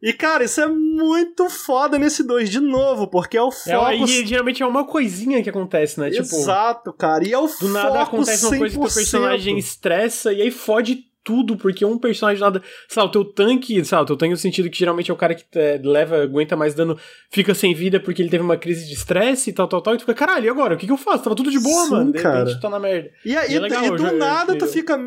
E, cara, isso é muito foda nesse 2, de novo, porque é o É, foco e geralmente é uma coisinha que acontece, né? Tipo, Exato, cara. E é o do nada foco acontece uma coisa que o 100%. personagem estressa e aí fode tudo, porque um personagem nada. Sei lá, o teu tanque, sei lá, o teu tanque no sentido que geralmente é o cara que é, leva, aguenta mais dano, fica sem vida porque ele teve uma crise de estresse e tal, tal, tal, e tu fica, caralho, e agora? O que, que eu faço? Tava tudo de boa, Sim, mano. De cara. repente tu tá na merda. E aí, E é legal, e do nada tu fica.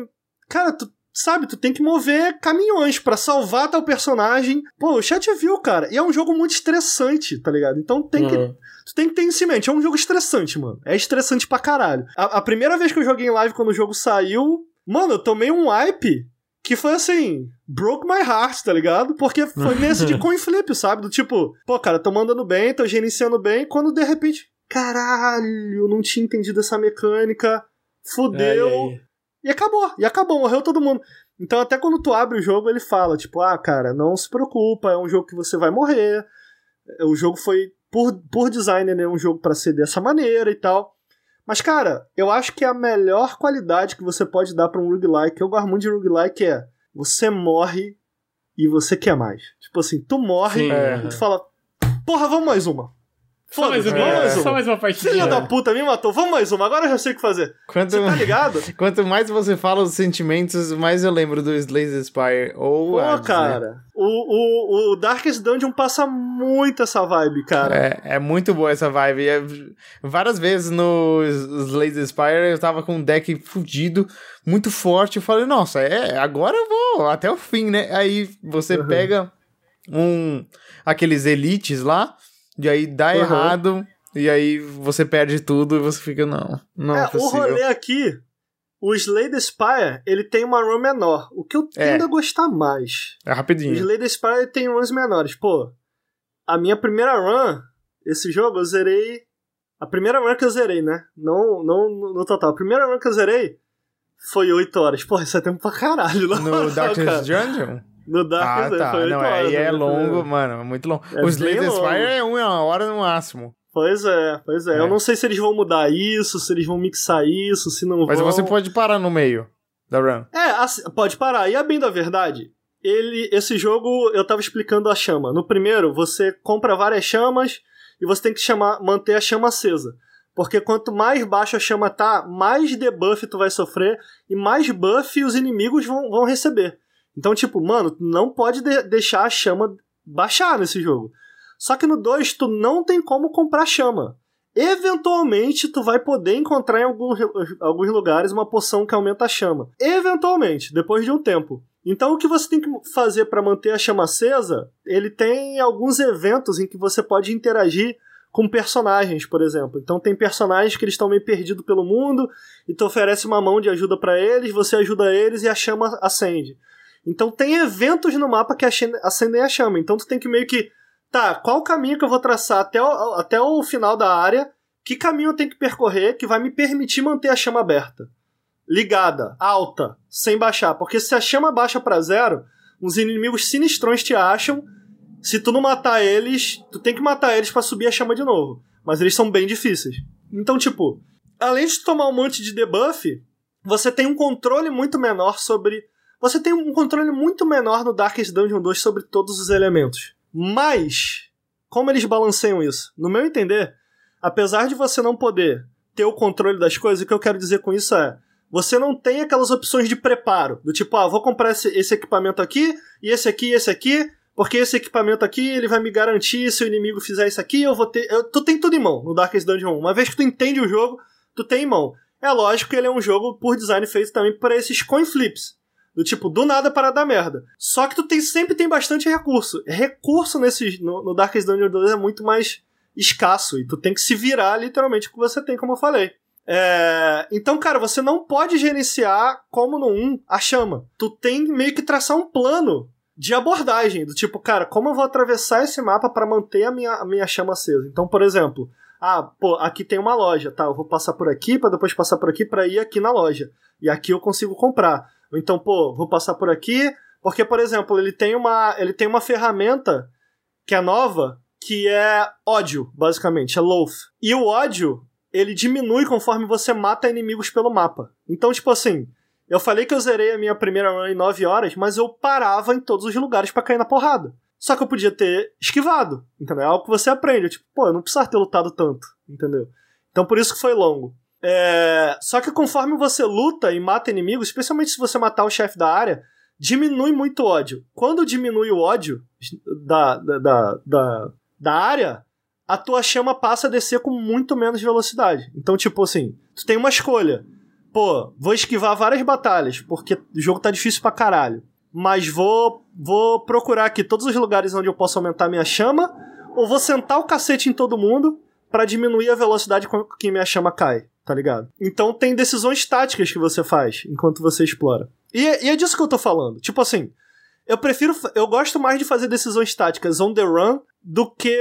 Cara, tu sabe, tu tem que mover caminhões pra salvar teu personagem. Pô, o chat viu, cara. E é um jogo muito estressante, tá ligado? Então tem que. Uhum. Tu tem que ter isso em mente. É um jogo estressante, mano. É estressante pra caralho. A, a primeira vez que eu joguei em live quando o jogo saiu, mano, eu tomei um hype que foi assim, broke my heart, tá ligado? Porque foi nesse de coin flip, sabe? Do tipo, pô, cara, tô mandando bem, tô gerenciando bem, quando de repente, caralho, não tinha entendido essa mecânica, fudeu. Ai, ai. E acabou, e acabou, morreu todo mundo. Então, até quando tu abre o jogo, ele fala, tipo, ah, cara, não se preocupa, é um jogo que você vai morrer. O jogo foi, por, por design, né, um jogo pra ser dessa maneira e tal. Mas, cara, eu acho que a melhor qualidade que você pode dar pra um roguelike, eu gosto muito de roguelike, é você morre e você quer mais. Tipo assim, tu morre Sim, e tu fala, porra, vamos mais uma. Só mais uma, vamos mais só uma. mais uma partida. Filha da puta, me matou. Vamos mais uma, agora eu já sei o que fazer. Quanto, Você tá ligado? quanto mais você fala os sentimentos, mais eu lembro do Slay Spire ou Pô, Hades, né? cara, o, o, o Darkest Dungeon passa muito essa vibe, cara. É, é muito boa essa vibe. É- várias vezes no Slay Spire eu tava com um deck fudido, muito forte. Eu falei, nossa, é, agora eu vou até o fim, né? Aí você Uhum. pega um aqueles elites lá, e aí dá Uhum. errado, e aí você perde tudo e você fica, não, não é, É, o rolê aqui, o Slay the Spire, ele tem uma run menor, o que eu É. tendo a gostar mais. É O rapidinho. Slay the Spire tem runs menores. Pô, a minha primeira run, esse jogo, eu zerei... A primeira run que eu zerei, né? Não, não no total. A primeira run que eu zerei foi 8 horas. Porra, isso é tempo pra caralho. na No cara. Dungeon? No Ah, Darkest tá. foi 8 Não, horas. aí é né? longo, mano, é muito longo. É o Slay. Spire é uma hora no máximo. Pois é, pois é. É. Eu não sei se eles vão mudar isso, se eles vão mixar isso, se não Mas vão. você pode parar no meio da run. É, assim, pode parar. E a bem da verdade, ele, esse jogo eu tava explicando a chama. No primeiro, você compra várias chamas e você tem que chamar, manter a chama acesa. Porque quanto mais baixa a chama tá, mais debuff tu vai sofrer e mais buff os inimigos vão, vão receber. Então, tipo, mano, não pode de- deixar a chama baixar nesse jogo. Só que no 2, tu não tem como comprar chama. Eventualmente, tu vai poder encontrar em algum, alguns lugares uma poção que aumenta a chama. Eventualmente, depois de um tempo. Então, o que você tem que fazer para manter a chama acesa, ele tem alguns eventos em que você pode interagir com personagens, por exemplo. Então, tem personagens que eles estão meio perdidos pelo mundo e tu oferece uma mão de ajuda para eles, você ajuda eles e a chama acende. Então, tem eventos no mapa que acendem a chama. Então, tu tem que meio que tá, qual o caminho que eu vou traçar até o, até o final da área? Que caminho eu tenho que percorrer que vai me permitir manter a chama aberta? Ligada, alta, sem baixar. Porque se a chama baixa pra zero, uns inimigos sinistrões te acham. Se tu não matar eles, tu tem que matar eles pra subir a chama de novo. Mas eles são bem difíceis. Então, tipo, além de tomar um monte de debuff, você tem um controle muito menor sobre. Você tem um controle muito menor no Darkest Dungeon 2 sobre todos os elementos. Mas, como eles balanceiam isso? No meu entender, apesar de você não poder ter o controle das coisas, o que eu quero dizer com isso é. Você não tem aquelas opções de preparo, do tipo, ah, vou comprar esse, esse equipamento aqui, e esse aqui, e esse aqui, porque esse equipamento aqui, ele vai me garantir, se o inimigo fizer isso aqui, eu vou ter... Eu, tu tem tudo em mão no Darkest Dungeon 1. Uma vez que tu entende o jogo, tu tem em mão. É lógico que ele é um jogo, por design, feito também para esses coin flips. Do tipo, do nada para dar merda. Só que tu tem, sempre tem bastante recurso. Recurso nesse, no, no Darkest Dungeon 2 é muito mais escasso. E tu tem que se virar literalmente com o que você tem, como eu falei. É, então, cara, você não pode gerenciar, como no 1, a chama. Tu tem meio que traçar um plano de abordagem. Do tipo, cara, como eu vou atravessar esse mapa para manter a minha, a minha chama acesa? Então, por exemplo, ah, pô, aqui tem uma loja, tá? Eu vou passar por aqui para depois passar por aqui para ir aqui na loja. E aqui eu consigo comprar. Ou então, pô, vou passar por aqui, porque, por exemplo, ele tem uma, ele tem uma ferramenta que é nova, que é ódio, basicamente, é loath. E o ódio, ele diminui conforme você mata inimigos pelo mapa. Então, tipo assim, eu falei que eu zerei a minha primeira run em 9 horas, mas eu parava em todos os lugares para cair na porrada. Só que eu podia ter esquivado, entendeu? É algo que você aprende. Tipo, pô, eu não precisava ter lutado tanto, entendeu? Então por isso que foi longo. É... Só que conforme você luta e mata inimigos, especialmente se você matar o chefe da área, diminui muito o ódio. Quando diminui o ódio da, da, da, da, área, a tua chama passa a descer com muito menos velocidade. Então, tipo assim, tu tem uma escolha. Pô, vou esquivar várias batalhas, porque o jogo tá difícil pra caralho. Mas vou, vou procurar aqui todos os lugares onde eu posso aumentar minha chama, ou vou sentar o cacete em todo mundo para diminuir a velocidade com que minha chama cai, tá ligado? Então tem decisões táticas que você faz enquanto você explora. E, é- e é disso que eu tô falando. Tipo assim, eu prefiro. Eu gosto mais de fazer decisões táticas on the run do que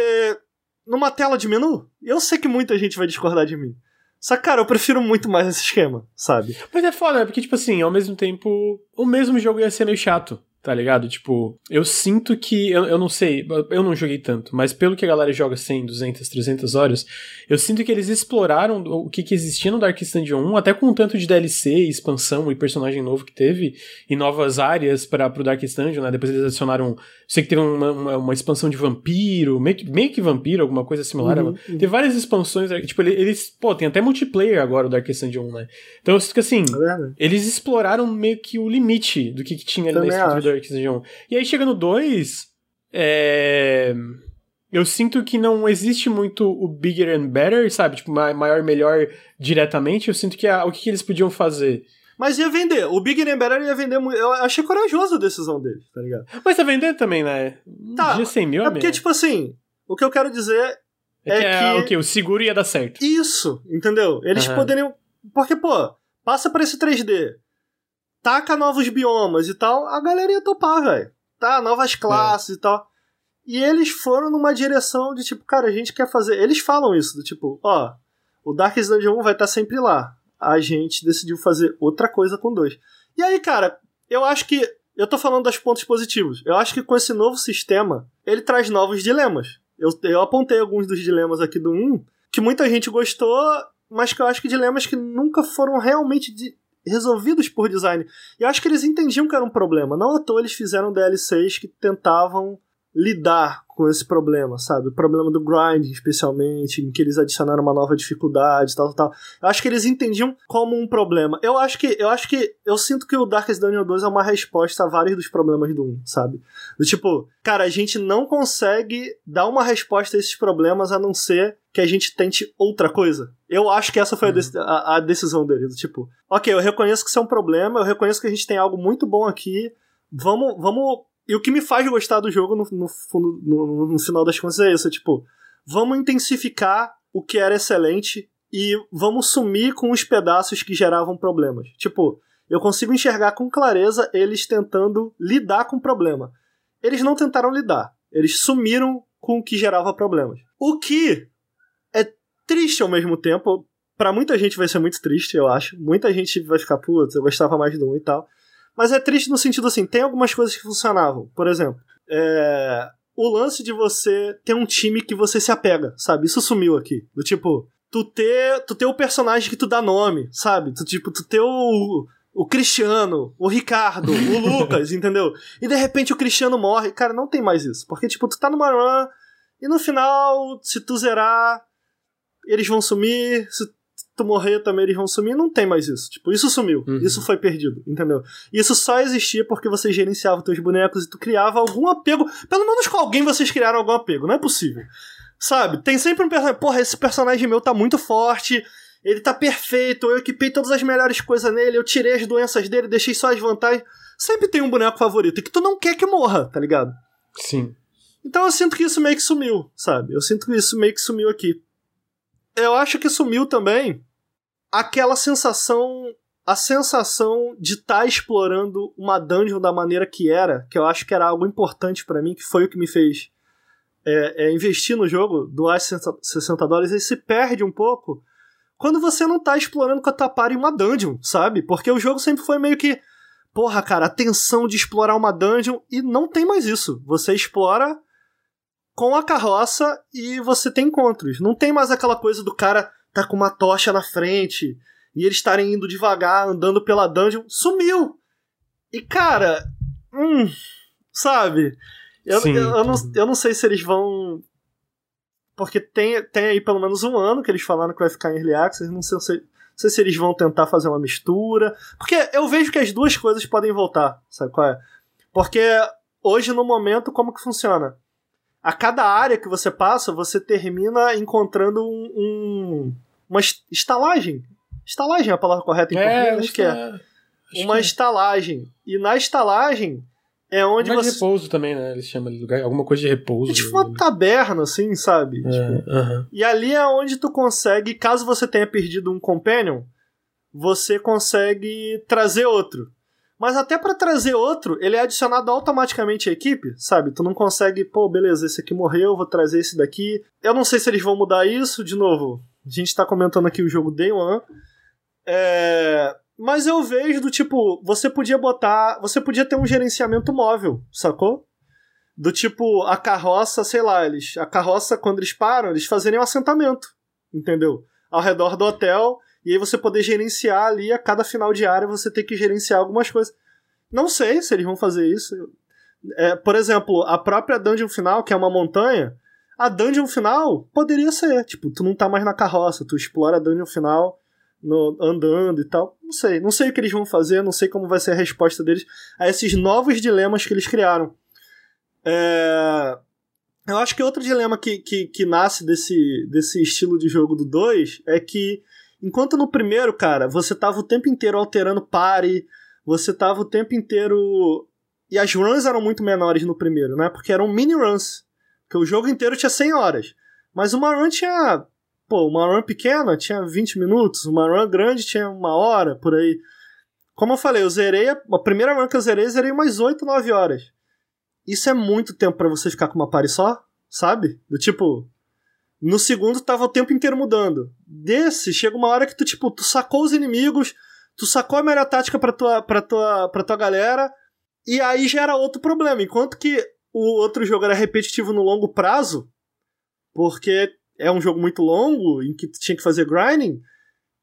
numa tela de menu. Eu sei que muita gente vai discordar de mim. Só que, cara, eu prefiro muito mais esse esquema, sabe? Mas é foda, né? Porque, tipo assim, ao mesmo tempo, o mesmo jogo ia ser meio chato, tá ligado? Tipo, eu sinto que. Eu, eu não sei, eu não joguei tanto, mas pelo que a galera joga 100, 200, 300 horas, eu sinto que eles exploraram o que, que existia no Dark Dungeon 1, até com um tanto de DLC, expansão e personagem novo que teve, e novas áreas para pro Dark Dungeon, né? Depois eles adicionaram. Sei que teve uma, uma, uma, expansão de vampiro, meio que, meio que vampiro, alguma coisa similar. Uhum, uhum. Teve várias expansões, tipo, eles. Pô, tem até multiplayer agora o Dark Dungeon 1, né? Então eu sinto que assim, é eles exploraram meio que o limite do que, que tinha ali Também na estrutura Dark Dungeon 1. E aí chega no 2, é... eu sinto que não existe muito o bigger and better, sabe? Tipo, maior melhor diretamente. Eu sinto que a... o que, que eles podiam fazer? Mas ia vender. O Bigger and Better ia vender muito. Eu achei corajoso a decisão dele, tá ligado? Mas tá vendendo também, né? Tá. Dia 100 mil é, é porque, tipo assim, o que eu quero dizer é, é que, é, que... o que? O seguro ia dar certo. Isso, entendeu? Eles uhum. poderiam. Porque, pô, passa pra esse 3D taca novos biomas e tal, a galera ia topar, velho. Tá, novas classes é. e tal. E eles foram numa direção de tipo, cara, a gente quer fazer. Eles falam isso, do tipo, ó, o Darkest Dungeon 1 vai estar tá sempre lá. A gente decidiu fazer outra coisa com dois. E aí, cara, eu acho que. Eu tô falando dos pontos positivos. Eu acho que com esse novo sistema, ele traz novos dilemas. Eu, eu apontei alguns dos dilemas aqui do 1, que muita gente gostou, mas que eu acho que dilemas que nunca foram realmente de, resolvidos por design. E acho que eles entendiam que era um problema. Não à toa eles fizeram DLCs que tentavam lidar com esse problema, sabe? O problema do grind, especialmente, em que eles adicionaram uma nova dificuldade, tal, tal. Eu acho que eles entendiam como um problema. Eu acho que eu acho que eu sinto que o Darkest Dungeon 2 é uma resposta a vários dos problemas do 1, sabe? Do tipo, cara, a gente não consegue dar uma resposta a esses problemas a não ser que a gente tente outra coisa. Eu acho que essa foi uhum. a, a, decisão dele. Do tipo, ok, eu reconheço que isso é um problema, eu reconheço que a gente tem algo muito bom aqui. Vamos, vamos e o que me faz gostar do jogo, no, no, no, no final das contas, é isso: tipo, vamos intensificar o que era excelente e vamos sumir com os pedaços que geravam problemas. Tipo, eu consigo enxergar com clareza eles tentando lidar com o problema. Eles não tentaram lidar, eles sumiram com o que gerava problemas. O que é triste ao mesmo tempo. Para muita gente vai ser muito triste, eu acho. Muita gente vai ficar, putz, eu gostava mais do 1 e tal. Mas é triste no sentido assim, tem algumas coisas que funcionavam. Por exemplo, é, o lance de você ter um time que você se apega, sabe? Isso sumiu aqui. Do tipo, tu ter, tu ter o personagem que tu dá nome, sabe? Tu, tipo, tu ter o, o Cristiano, o Ricardo, o Lucas, entendeu? E de repente o Cristiano morre. Cara, não tem mais isso. Porque, tipo, tu tá numa run e no final, se tu zerar, eles vão sumir. Se tu morrer também eles vão sumir, não tem mais isso. Tipo, isso sumiu. Uhum. Isso foi perdido, entendeu? Isso só existia porque você gerenciava teus bonecos e tu criava algum apego. Pelo menos com alguém vocês criaram algum apego, não é possível. Sabe? Tem sempre um personagem, porra, esse personagem meu tá muito forte, ele tá perfeito, eu equipei todas as melhores coisas nele, eu tirei as doenças dele, deixei só as vantagens. Sempre tem um boneco favorito e que tu não quer que morra, tá ligado? Sim. Então eu sinto que isso meio que sumiu, sabe? Eu sinto que isso meio que sumiu aqui. Eu acho que sumiu também aquela sensação a sensação de estar tá explorando uma dungeon da maneira que era, que eu acho que era algo importante para mim, que foi o que me fez é, é, investir no jogo, doar 60 dólares, ele se perde um pouco quando você não tá explorando com a tua party uma dungeon, sabe? Porque o jogo sempre foi meio que, porra, cara, a tensão de explorar uma dungeon e não tem mais isso. Você explora com a carroça e você tem encontros. Não tem mais aquela coisa do cara tá com uma tocha na frente e eles estarem indo devagar, andando pela dungeon, sumiu. E cara, hum, sabe? Eu, eu, eu, não, eu não sei se eles vão. Porque tem, tem aí pelo menos um ano que eles falaram que vai ficar em Early Access, não sei, não sei, não sei se eles vão tentar fazer uma mistura. Porque eu vejo que as duas coisas podem voltar, sabe qual é? Porque hoje, no momento, como que funciona? A cada área que você passa, você termina encontrando um, um uma estalagem. Estalagem é a palavra correta em é, português? Acho que é. Acho uma que é. estalagem. E na estalagem é onde lugar você. repouso também, né? Eles chamam de lugar, alguma coisa de repouso. É tipo uma taberna, assim, sabe? É, tipo, uh -huh. E ali é onde tu consegue, caso você tenha perdido um companion, você consegue trazer outro. Mas até para trazer outro, ele é adicionado automaticamente à equipe, sabe? Tu não consegue, pô, beleza, esse aqui morreu, vou trazer esse daqui. Eu não sei se eles vão mudar isso, de novo. A gente tá comentando aqui o jogo Day One. É... Mas eu vejo do tipo, você podia botar. Você podia ter um gerenciamento móvel, sacou? Do tipo, a carroça, sei lá, eles. A carroça, quando eles param, eles fazerem um assentamento. Entendeu? Ao redor do hotel. E aí você poder gerenciar ali a cada final de área, você ter que gerenciar algumas coisas. Não sei se eles vão fazer isso. É, por exemplo, a própria dungeon final, que é uma montanha, a dungeon final poderia ser, tipo, tu não tá mais na carroça, tu explora a dungeon final no, andando e tal. Não sei, não sei o que eles vão fazer, não sei como vai ser a resposta deles a esses novos dilemas que eles criaram. É... Eu acho que outro dilema que, que, que nasce desse, desse estilo de jogo do 2 é que, enquanto no primeiro, cara, você tava o tempo inteiro alterando pare, você tava o tempo inteiro. E as runs eram muito menores no primeiro, né? Porque eram mini runs. Porque o jogo inteiro tinha 100 horas. Mas uma run tinha. Pô, uma run pequena tinha 20 minutos, uma run grande tinha uma hora, por aí. Como eu falei, eu zerei. A, primeira run que eu zerei, zerei umas 8, 9 horas. Isso é muito tempo para você ficar com uma party só, sabe? Do tipo. No segundo tava o tempo inteiro mudando. Desse, chega uma hora que tu, tipo, tu sacou os inimigos, tu sacou a melhor tática pra tua, pra tua, pra tua galera, e aí gera outro problema. Enquanto que o outro jogo era repetitivo no longo prazo, porque é um jogo muito longo, em que tinha que fazer grinding,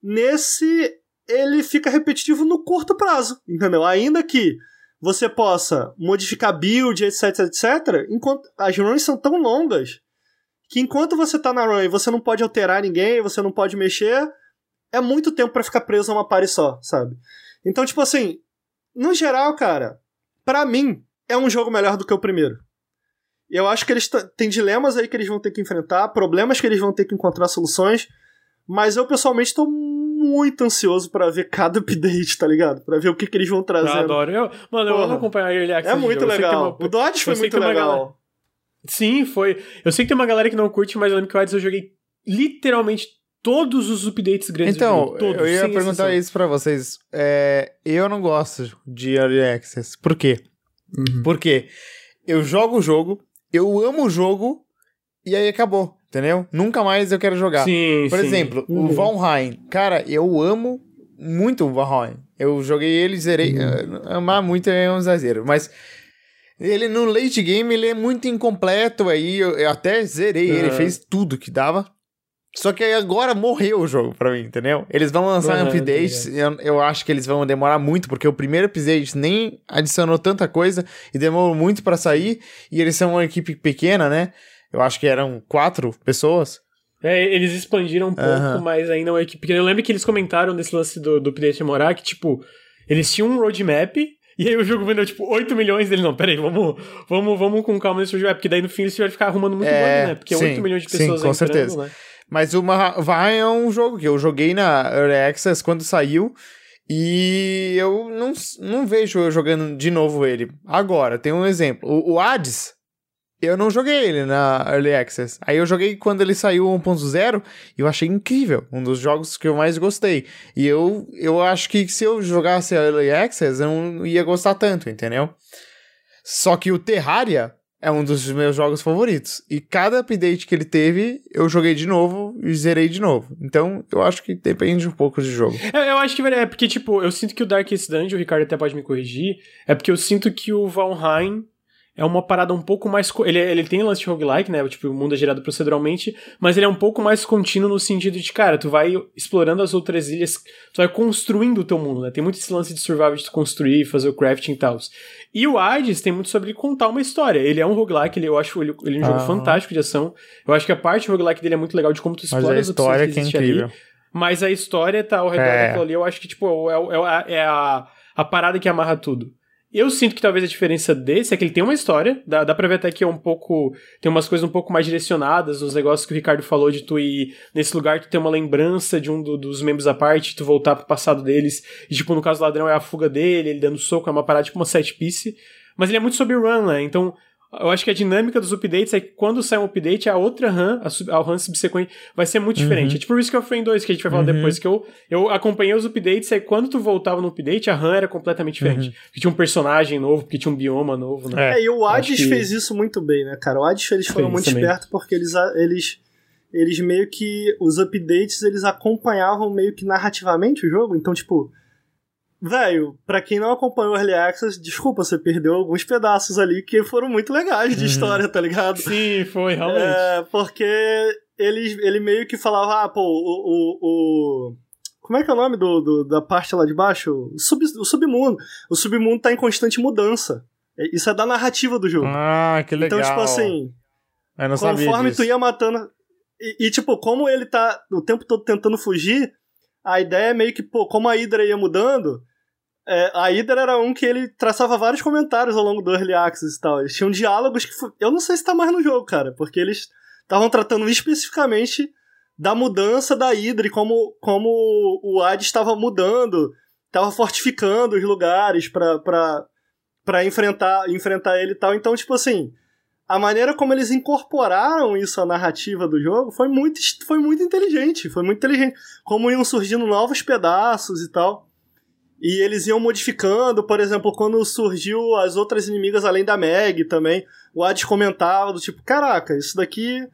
nesse ele fica repetitivo no curto prazo, entendeu? Ainda que você possa modificar build, etc, etc, enquanto as runs são tão longas que enquanto você tá na run e você não pode alterar ninguém, você não pode mexer, é muito tempo para ficar preso a uma party só, sabe? Então, tipo assim, no geral, cara, para mim, é um jogo melhor do que o primeiro. Eu acho que eles têm dilemas aí que eles vão ter que enfrentar, problemas que eles vão ter que encontrar soluções, mas eu pessoalmente tô muito ansioso para ver cada update, tá ligado? Para ver o que, que eles vão trazer. Eu adoro. Eu, mano, Porra, eu amo acompanhar ele aqui. É muito legal. Uma... O Dodge foi muito legal. Sim, foi. Eu sei que tem uma galera que não curte, mas eu lembro que o Hades eu joguei literalmente todos os updates grandes então, jogo. Todos, eu ia perguntar exceção. isso para vocês. É, eu não gosto de Early Access. Por quê? Uhum. Porque eu jogo o jogo, eu amo o jogo, e aí acabou, entendeu? Nunca mais eu quero jogar. Sim, Por sim. exemplo, uhum. o Valheim. Cara, eu amo muito o Valheim. Eu joguei ele, zerei. Uhum. Amar muito é um exagero, mas... Ele no late game ele é muito incompleto aí, eu, eu até zerei uhum. ele, fez tudo que dava. Só que agora morreu o jogo pra mim, entendeu? Eles vão lançar uhum, updates, eu, eu, acho que eles vão demorar muito, porque o primeiro update nem adicionou tanta coisa e demorou muito para sair, e eles são uma equipe pequena, né? Eu acho que eram quatro pessoas. É, eles expandiram um pouco, uhum. mas ainda é uma equipe pequena. Eu lembro que eles comentaram nesse lance do, do update demorar que, tipo, eles tinham um roadmap, e aí o jogo vendeu, tipo, 8 milhões dele. Não, peraí, vamos, vamos, vamos com calma nesse roadmap, porque daí no fim eles tiveram que ficar arrumando muito é, né? Porque sim, 8 milhões de pessoas sim, com entrando, certeza. né? Mas o Vai é um jogo que eu joguei na Early Access quando saiu. E eu não, não vejo eu jogando de novo ele. Agora, tem um exemplo. O, o Hades, eu não joguei ele na Early Access. Aí eu joguei quando ele saiu 1.0 e eu achei incrível. Um dos jogos que eu mais gostei. E eu, eu acho que se eu jogasse a Early Access, eu não ia gostar tanto, entendeu? Só que o Terraria é um dos meus jogos favoritos. E cada update que ele teve, eu joguei de novo e zerei de novo. Então, eu acho que depende um pouco de jogo. É, eu acho que é porque, tipo, eu sinto que o Darkest Dungeon, o Ricardo até pode me corrigir, é porque eu sinto que o Valheim é uma parada um pouco mais. Ele, ele tem lance de roguelike, né? Tipo, o mundo é gerado proceduralmente, mas ele é um pouco mais contínuo no sentido de, cara, tu vai explorando as outras ilhas, tu vai construindo o teu mundo, né? Tem muito esse lance de survival de tu construir, fazer o crafting e tal. E o Hades tem muito sobre contar uma história. Ele é um roguelike, ele, eu acho ele, ele é um jogo ah. fantástico de ação. Eu acho que a parte roguelike dele é muito legal de como tu explora as história que, é incrível. Ali. Mas a história tá ao redor é. daquilo ali, eu acho que, tipo, é, é, é a, a parada que amarra tudo. Eu sinto que talvez a diferença desse é que ele tem uma história, dá, dá pra ver até que é um pouco. Tem umas coisas um pouco mais direcionadas, os negócios que o Ricardo falou de tu ir nesse lugar, tu ter uma lembrança de um do, dos membros da parte, tu voltar pro passado deles. E, tipo, no caso do ladrão é a fuga dele, ele dando soco, é uma parada tipo uma set piece. Mas ele é muito sobre run, né? Então, eu acho que a dinâmica dos updates é que quando sai um update, a outra RAM, a, a RAM subsequente, vai ser muito uhum. diferente. É tipo o Risk of Rain 2, que a gente vai falar uhum. depois, que eu, eu acompanhei os updates, e quando tu voltava no update, a RAM era completamente diferente. Uhum. Porque tinha um personagem novo, porque tinha um bioma novo, né? É, e o Hades que... fez isso muito bem, né, cara? O Hades, eles foram muito espertos porque eles, eles, eles meio que, os updates, eles acompanhavam meio que narrativamente o jogo, então, tipo velho, pra quem não acompanhou o Early Access, desculpa, você perdeu alguns pedaços ali que foram muito legais de Uhum. história, tá ligado? Sim, foi, realmente. É, porque ele, ele meio que falava, ah, pô, o. o, o- como é que é o nome do, do- da parte lá de baixo? O, sub, o submundo. O submundo tá em constante mudança. É, Isso é da narrativa do jogo. Ah, que legal. então, tipo assim, Eu não conforme tu ia matando. E, e, tipo, como ele tá o tempo todo tentando fugir, a ideia é meio que, pô, como a Hydra ia mudando. É, a Hydra era um que ele traçava vários comentários ao longo do Early Access e tal. Eles tinham diálogos que. Eu não sei se tá mais no jogo, cara, porque eles estavam tratando especificamente da mudança da Hydra e como, como o Hades estava mudando, estava fortificando os lugares pra enfrentar, enfrentar ele e tal. Então, tipo assim, a maneira como eles incorporaram isso à narrativa do jogo foi muito, foi muito inteligente. Foi muito inteligente. Como iam surgindo novos pedaços e tal. E eles iam modificando, por exemplo, quando surgiu as outras inimigas além da Meg também, o Hades comentava do tipo, caraca, isso daqui.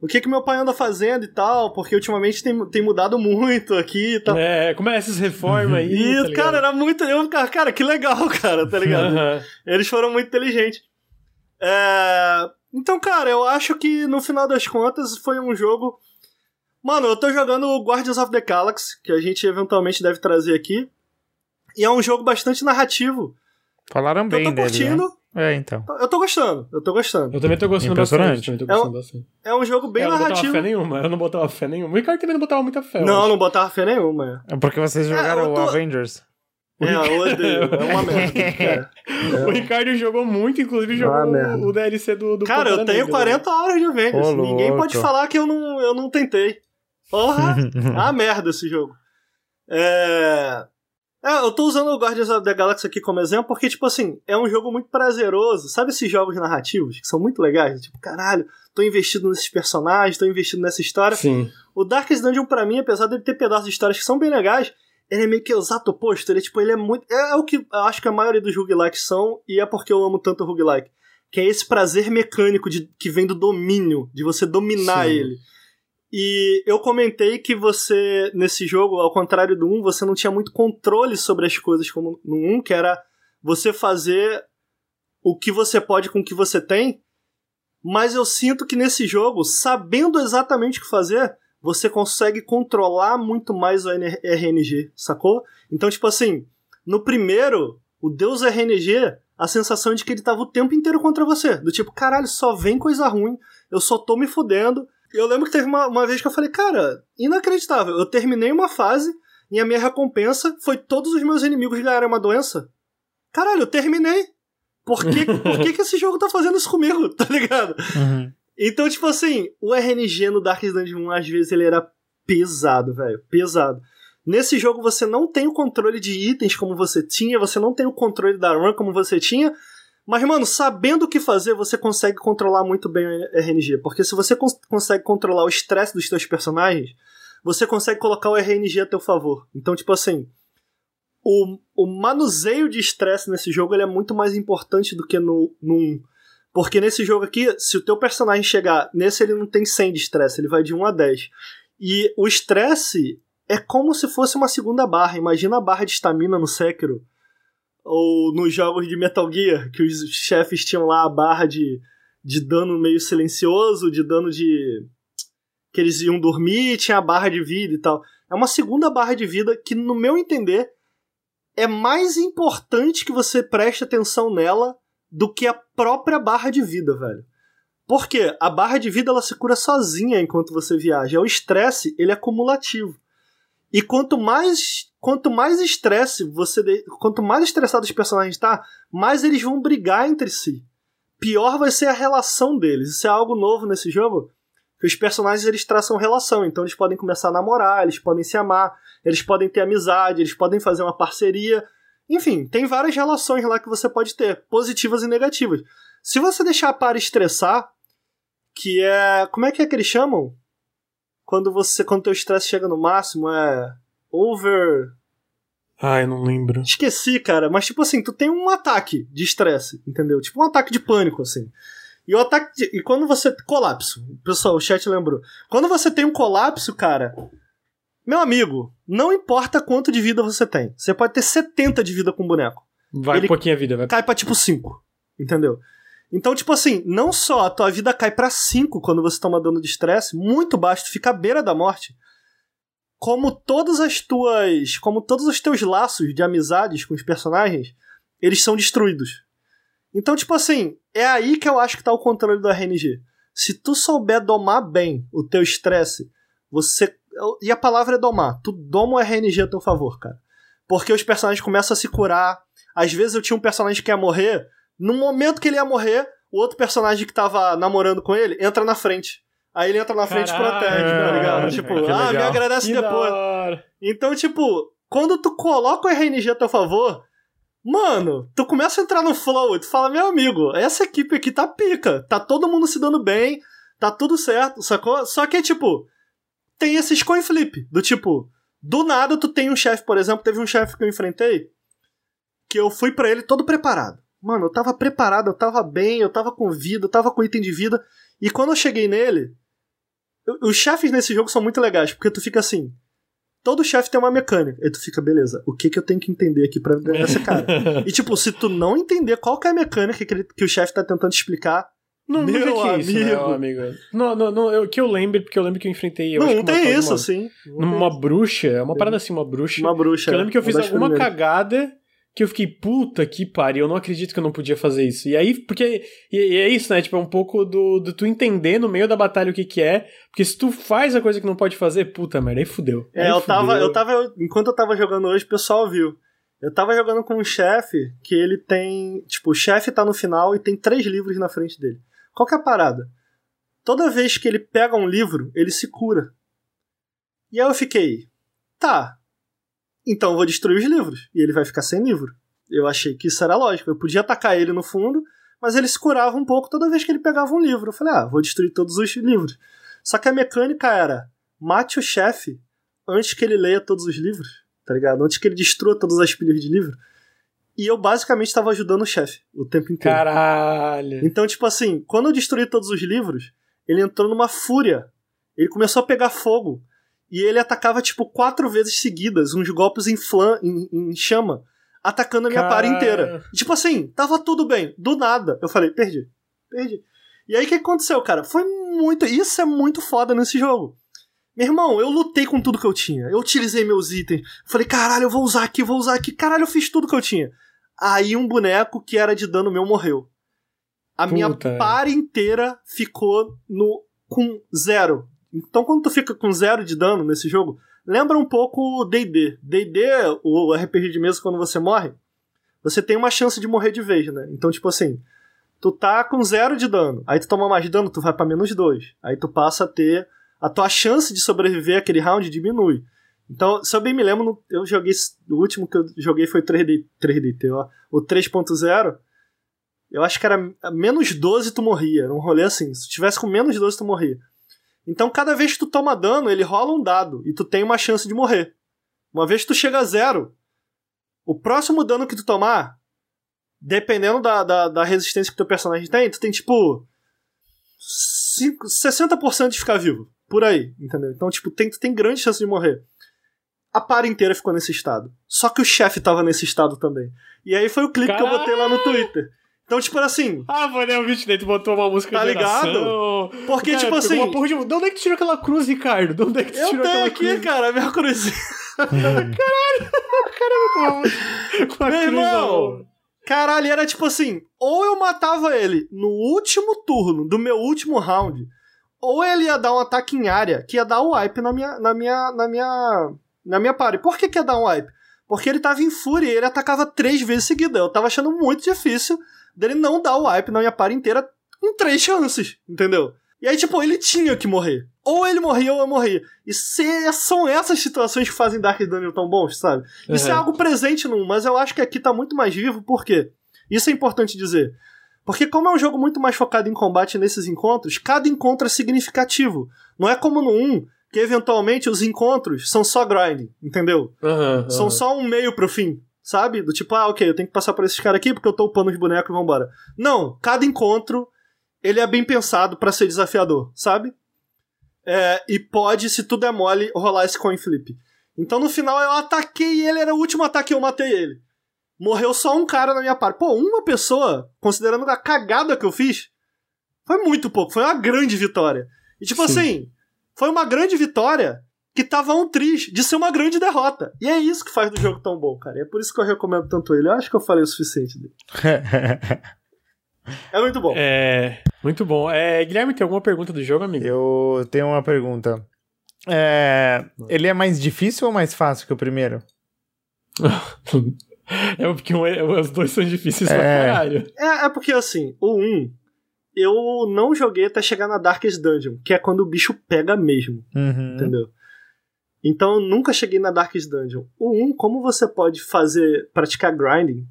O que que meu pai anda fazendo e tal? Porque ultimamente tem, tem mudado muito aqui e tal. É, como é essas reformas aí? E, tá ligado? cara, era muito. Eu, ficava, cara, que legal, cara, tá ligado? Eles foram muito inteligentes. É, Então, cara, eu acho que no final das contas foi um jogo. Mano, eu tô jogando o Guardians of the Galaxy, que a gente eventualmente deve trazer aqui. E é um jogo bastante narrativo. Falaram eu bem tô dele, curtindo. né? É, então. Eu tô gostando, eu tô gostando. Eu também tô gostando bastante. Também tô É um- gostando bastante. É um jogo bem É, eu não botava narrativo. fé nenhuma, eu não botava fé nenhuma. O Ricardo também não botava muita fé. eu Não, não botava fé nenhuma. É porque vocês jogaram eu tô- o Avengers. É, eu odeio. É uma merda. cara. O Ricardo jogou muito, inclusive jogou Ah, o DLC do, do Cara, eu tenho Negra. 40 horas de Avengers. Ô, Ninguém louco. pode falar que eu não, eu não tentei. Porra! ah, merda esse jogo. É... é. Eu tô usando o Guardians of the Galaxy aqui como exemplo porque, tipo assim, é um jogo muito prazeroso. Sabe esses jogos narrativos que são muito legais? Tipo, caralho, tô investido nesses personagens, tô investido nessa história. Sim. O Darkest Dungeon, pra mim, apesar dele ter pedaços de histórias que são bem legais, ele é meio que o exato oposto. Ele, tipo, ele é muito. É, o que eu acho que a maioria dos roguelikes são, e é porque eu amo tanto o roguelike. Que é esse prazer mecânico de, que vem do domínio, de você dominar Sim. ele. E eu comentei que você, nesse jogo, ao contrário do 1, você não tinha muito controle sobre as coisas como no 1, que era você fazer o que você pode com o que você tem. Mas eu sinto que nesse jogo, sabendo exatamente o que fazer, você consegue controlar muito mais o RNG, sacou? Então, tipo assim, no primeiro, o Deus RNG, a sensação de que ele tava o tempo inteiro contra você. Do tipo, caralho, só vem coisa ruim, eu só tô me fudendo. Eu lembro que teve uma, uma vez que eu falei, cara, inacreditável. Eu terminei uma fase e a minha recompensa foi todos os meus inimigos ganharem uma doença. Caralho, eu terminei. Por que, por que, que esse jogo tá fazendo isso comigo? Tá ligado? Uhum. Então, tipo assim, o RNG no Darkest Dungeon 1, às vezes, ele era pesado, velho. Pesado. Nesse jogo você não tem o controle de itens como você tinha, você não tem o controle da run como você tinha. Mas, mano, sabendo o que fazer, você consegue controlar muito bem o RNG. Porque se você cons consegue controlar o estresse dos seus personagens, você consegue colocar o RNG a teu favor. Então, tipo assim, o, o manuseio de estresse nesse jogo é muito mais importante do que no, no 1. Porque nesse jogo aqui, se o teu personagem chegar. Nesse ele não tem 100 de estresse, ele vai de 1 a 10. E o estresse é como se fosse uma segunda barra. Imagina a barra de estamina no Sekiro. Ou nos jogos de Metal Gear, que os chefes tinham lá a barra de, de dano meio silencioso, de dano de. que eles iam dormir, tinha a barra de vida e tal. É uma segunda barra de vida que, no meu entender, é mais importante que você preste atenção nela do que a própria barra de vida, velho. Porque a barra de vida ela se cura sozinha enquanto você viaja. O estresse, ele é cumulativo. E quanto mais quanto mais estresse você quanto mais estressado os personagens tá, mais eles vão brigar entre si. Pior vai ser a relação deles. Isso é algo novo nesse jogo. Que os personagens eles traçam relação, então eles podem começar a namorar, eles podem se amar, eles podem ter amizade, eles podem fazer uma parceria. Enfim, tem várias relações lá que você pode ter, positivas e negativas. Se você deixar a par estressar, que é. Como é que é que eles chamam? Quando você. Quando teu estresse chega no máximo, é. Over. Ai, não lembro. Esqueci, cara, mas tipo assim, tu tem um ataque de estresse, entendeu? Tipo um ataque de pânico, assim. E o ataque. De... E quando você. Colapso. Pessoal, o chat lembrou. Quando você tem um colapso, cara. Meu amigo, não importa quanto de vida você tem. Você pode ter 70 de vida com o boneco. Vai Ele- um pouquinho a vida, vai. Cai pra tipo 5. Entendeu? Então, tipo assim, não só a tua vida cai pra 5 quando você toma dano de estresse, muito baixo, tu fica à beira da morte. Como todas as tuas. Como todos os teus laços de amizades com os personagens, eles são destruídos. Então, tipo assim, é aí que eu acho que tá o controle do RNG. Se tu souber domar bem o teu estresse, você. E a palavra é domar. Tu doma o RNG a teu favor, cara. Porque os personagens começam a se curar. Às vezes eu tinha um personagem que ia morrer. No momento que ele ia morrer, o outro personagem que tava namorando com ele entra na frente. Aí ele entra na frente e Caralho, protege, tá ligado? caralho, Tipo, ah, me agradece Que depois. Então, tipo, quando tu coloca o RNG a teu favor, mano, tu começa a entrar no flow e tu fala, meu amigo, essa equipe aqui tá pica, tá todo mundo se dando bem, tá tudo certo, sacou? Só que, tipo, tem esses coin flip, do tipo, do nada tu tem um chefe, por exemplo, teve um chefe que eu enfrentei, que eu fui pra ele todo preparado. Mano, eu tava preparado, eu tava bem, eu tava com vida, eu tava com item de vida, e quando eu cheguei nele, os chefes nesse jogo são muito legais, porque tu fica assim, todo chefe tem uma mecânica. Aí tu fica, beleza, o que que eu tenho que entender aqui pra ganhar esse cara? e tipo, se tu não entender qual que é a mecânica que, ele- que o chefe tá tentando explicar, Não, Meu não é que isso, né, amigo. amigo. Não, não, não, eu, que eu lembro, porque eu lembro que eu enfrentei. Eu não, acho não que uma tem isso, uma, assim. Não Uma bruxa, é uma parada assim, uma bruxa. uma bruxa. Que eu lembro que eu fiz uma das alguma primeiras. cagada que eu fiquei, puta que pariu, eu não acredito que eu não podia fazer isso. E aí, porque. E, e é isso, né? Tipo, é um pouco do, do tu entender no meio da batalha o que que é. Porque se tu faz a coisa que não pode fazer, puta merda, aí fudeu. É, Aí eu tava, fudeu. eu tava. Enquanto eu tava jogando hoje, o pessoal viu. Eu tava jogando com um chefe que ele tem. Tipo, o chefe tá no final e tem três livros na frente dele. Qual que é a parada? Toda vez que ele pega um livro, ele se cura. E aí eu fiquei. Tá. Então eu vou destruir os livros. E ele vai ficar sem livro. Eu achei que isso era lógico. Eu podia atacar ele no fundo, mas ele se curava um pouco toda vez que ele pegava um livro. Eu falei, ah, vou destruir todos os livros. Só que a mecânica era: mate o chefe antes que ele leia todos os livros, tá ligado? Antes que ele destrua todas as pilhas de livro. E eu basicamente estava ajudando o chefe o tempo inteiro. Caralho. Então, tipo assim, quando eu destruí todos os livros, ele entrou numa fúria. Ele começou a pegar fogo. E ele atacava, tipo, quatro vezes seguidas, uns golpes em, flan, em, em chama, atacando a minha Cara. par inteira. E, tipo assim, tava tudo bem. Do nada. Eu falei, perdi. Perdi. E aí o que aconteceu, cara? Foi muito. Isso é muito foda nesse jogo. Meu irmão, eu lutei com tudo que eu tinha. Eu utilizei meus itens. Falei, caralho, eu vou usar aqui, vou usar aqui. Caralho, eu fiz tudo que eu tinha. Aí um boneco que era de dano meu morreu. A minha Puta. par inteira ficou no com zero. Então quando tu fica com zero de dano nesse jogo, lembra um pouco o D&D. D&D, o RPG de mesa, quando você morre, você tem uma chance de morrer de vez, né? Então, tipo assim, tu tá com zero de dano, aí tu toma mais dano, tu vai pra menos dois. Aí tu passa a ter... A tua chance de sobreviver àquele round diminui. Então, se eu bem me lembro, eu joguei. O último que eu joguei foi 3D, 3DT, ó. O 3.0. Eu acho que era menos 12 tu morria. Era um rolê assim. Se tivesse com menos 12 tu morria. Então, cada vez que tu toma dano, ele rola um dado. E tu tem uma chance de morrer. Uma vez que tu chega a zero, o próximo dano que tu tomar, dependendo da, da, da resistência que teu personagem tem, tu tem tipo. cinco- 60% de ficar vivo. Por aí, entendeu? Então, tipo, tem, tu tem grande chance de morrer. A par inteira ficou nesse estado. Só que o chefe tava nesse estado também. E aí foi o clipe que eu botei lá no Twitter. Então, tipo assim, Ah, mano, é o vídeo daí, tu botou uma música Tá ligado? Porque, Cara, tipo assim- Uma porra de... De onde é que tu tirou aquela cruz, Ricardo? De onde é que tu eu tirou tenho aquela aqui, cruz? cara, a minha cruzinha. Com a Meu cruz irmão, mão. Caralho, era tipo assim: ou eu matava ele no último turno do meu último round, ou ele ia dar um ataque em área que ia dar o wipe na minha. na minha. na minha. na minha party. Por que, que ia dar um wipe? Porque ele tava em fúria e ele atacava três vezes seguida. Eu tava achando muito difícil dele não dar o wipe na minha party inteira com três chances, entendeu? E aí, tipo, ele tinha que morrer. Ou ele morria ou eu morria. E se- são essas situações que fazem Dark Dungeon tão bons, sabe? Isso é Uhum. algo presente no 1, mas eu acho que aqui tá muito mais vivo, por quê? Isso é importante dizer. Porque como é um jogo muito mais focado em combate nesses encontros, cada encontro é significativo. Não é como no 1, que eventualmente os encontros são só grind, entendeu? Aham, São aham. só um meio pro fim, sabe? Do tipo, ah, ok, eu tenho que passar por esses caras aqui porque eu tô upando os bonecos e vambora. Não, cada encontro, ele é bem pensado pra ser desafiador, sabe? É, e pode, se tudo é mole, rolar esse coin flip. Então no final eu ataquei ele, era o último ataque eu matei ele. Morreu só um cara na minha parte. Pô, uma pessoa, considerando a cagada que eu fiz, foi muito pouco, foi uma grande vitória. E tipo Sim. assim, foi uma grande vitória que tava um triz de ser uma grande derrota. E é isso que faz do jogo tão bom, cara. E é por isso que eu recomendo tanto ele. Eu acho que eu falei o suficiente dele. é muito bom. É, muito bom. É, Guilherme, tem alguma pergunta do jogo, amigo? Eu tenho uma pergunta. É, ele é mais difícil ou mais fácil que o primeiro? é porque os dois são difíceis é. pra caralho. É, é porque assim, o 1, um, eu não joguei até chegar na Darkest Dungeon, que é quando o bicho pega mesmo. Uhum. Entendeu? Então eu nunca cheguei na Darkest Dungeon. O 1, como você pode fazer, praticar grinding,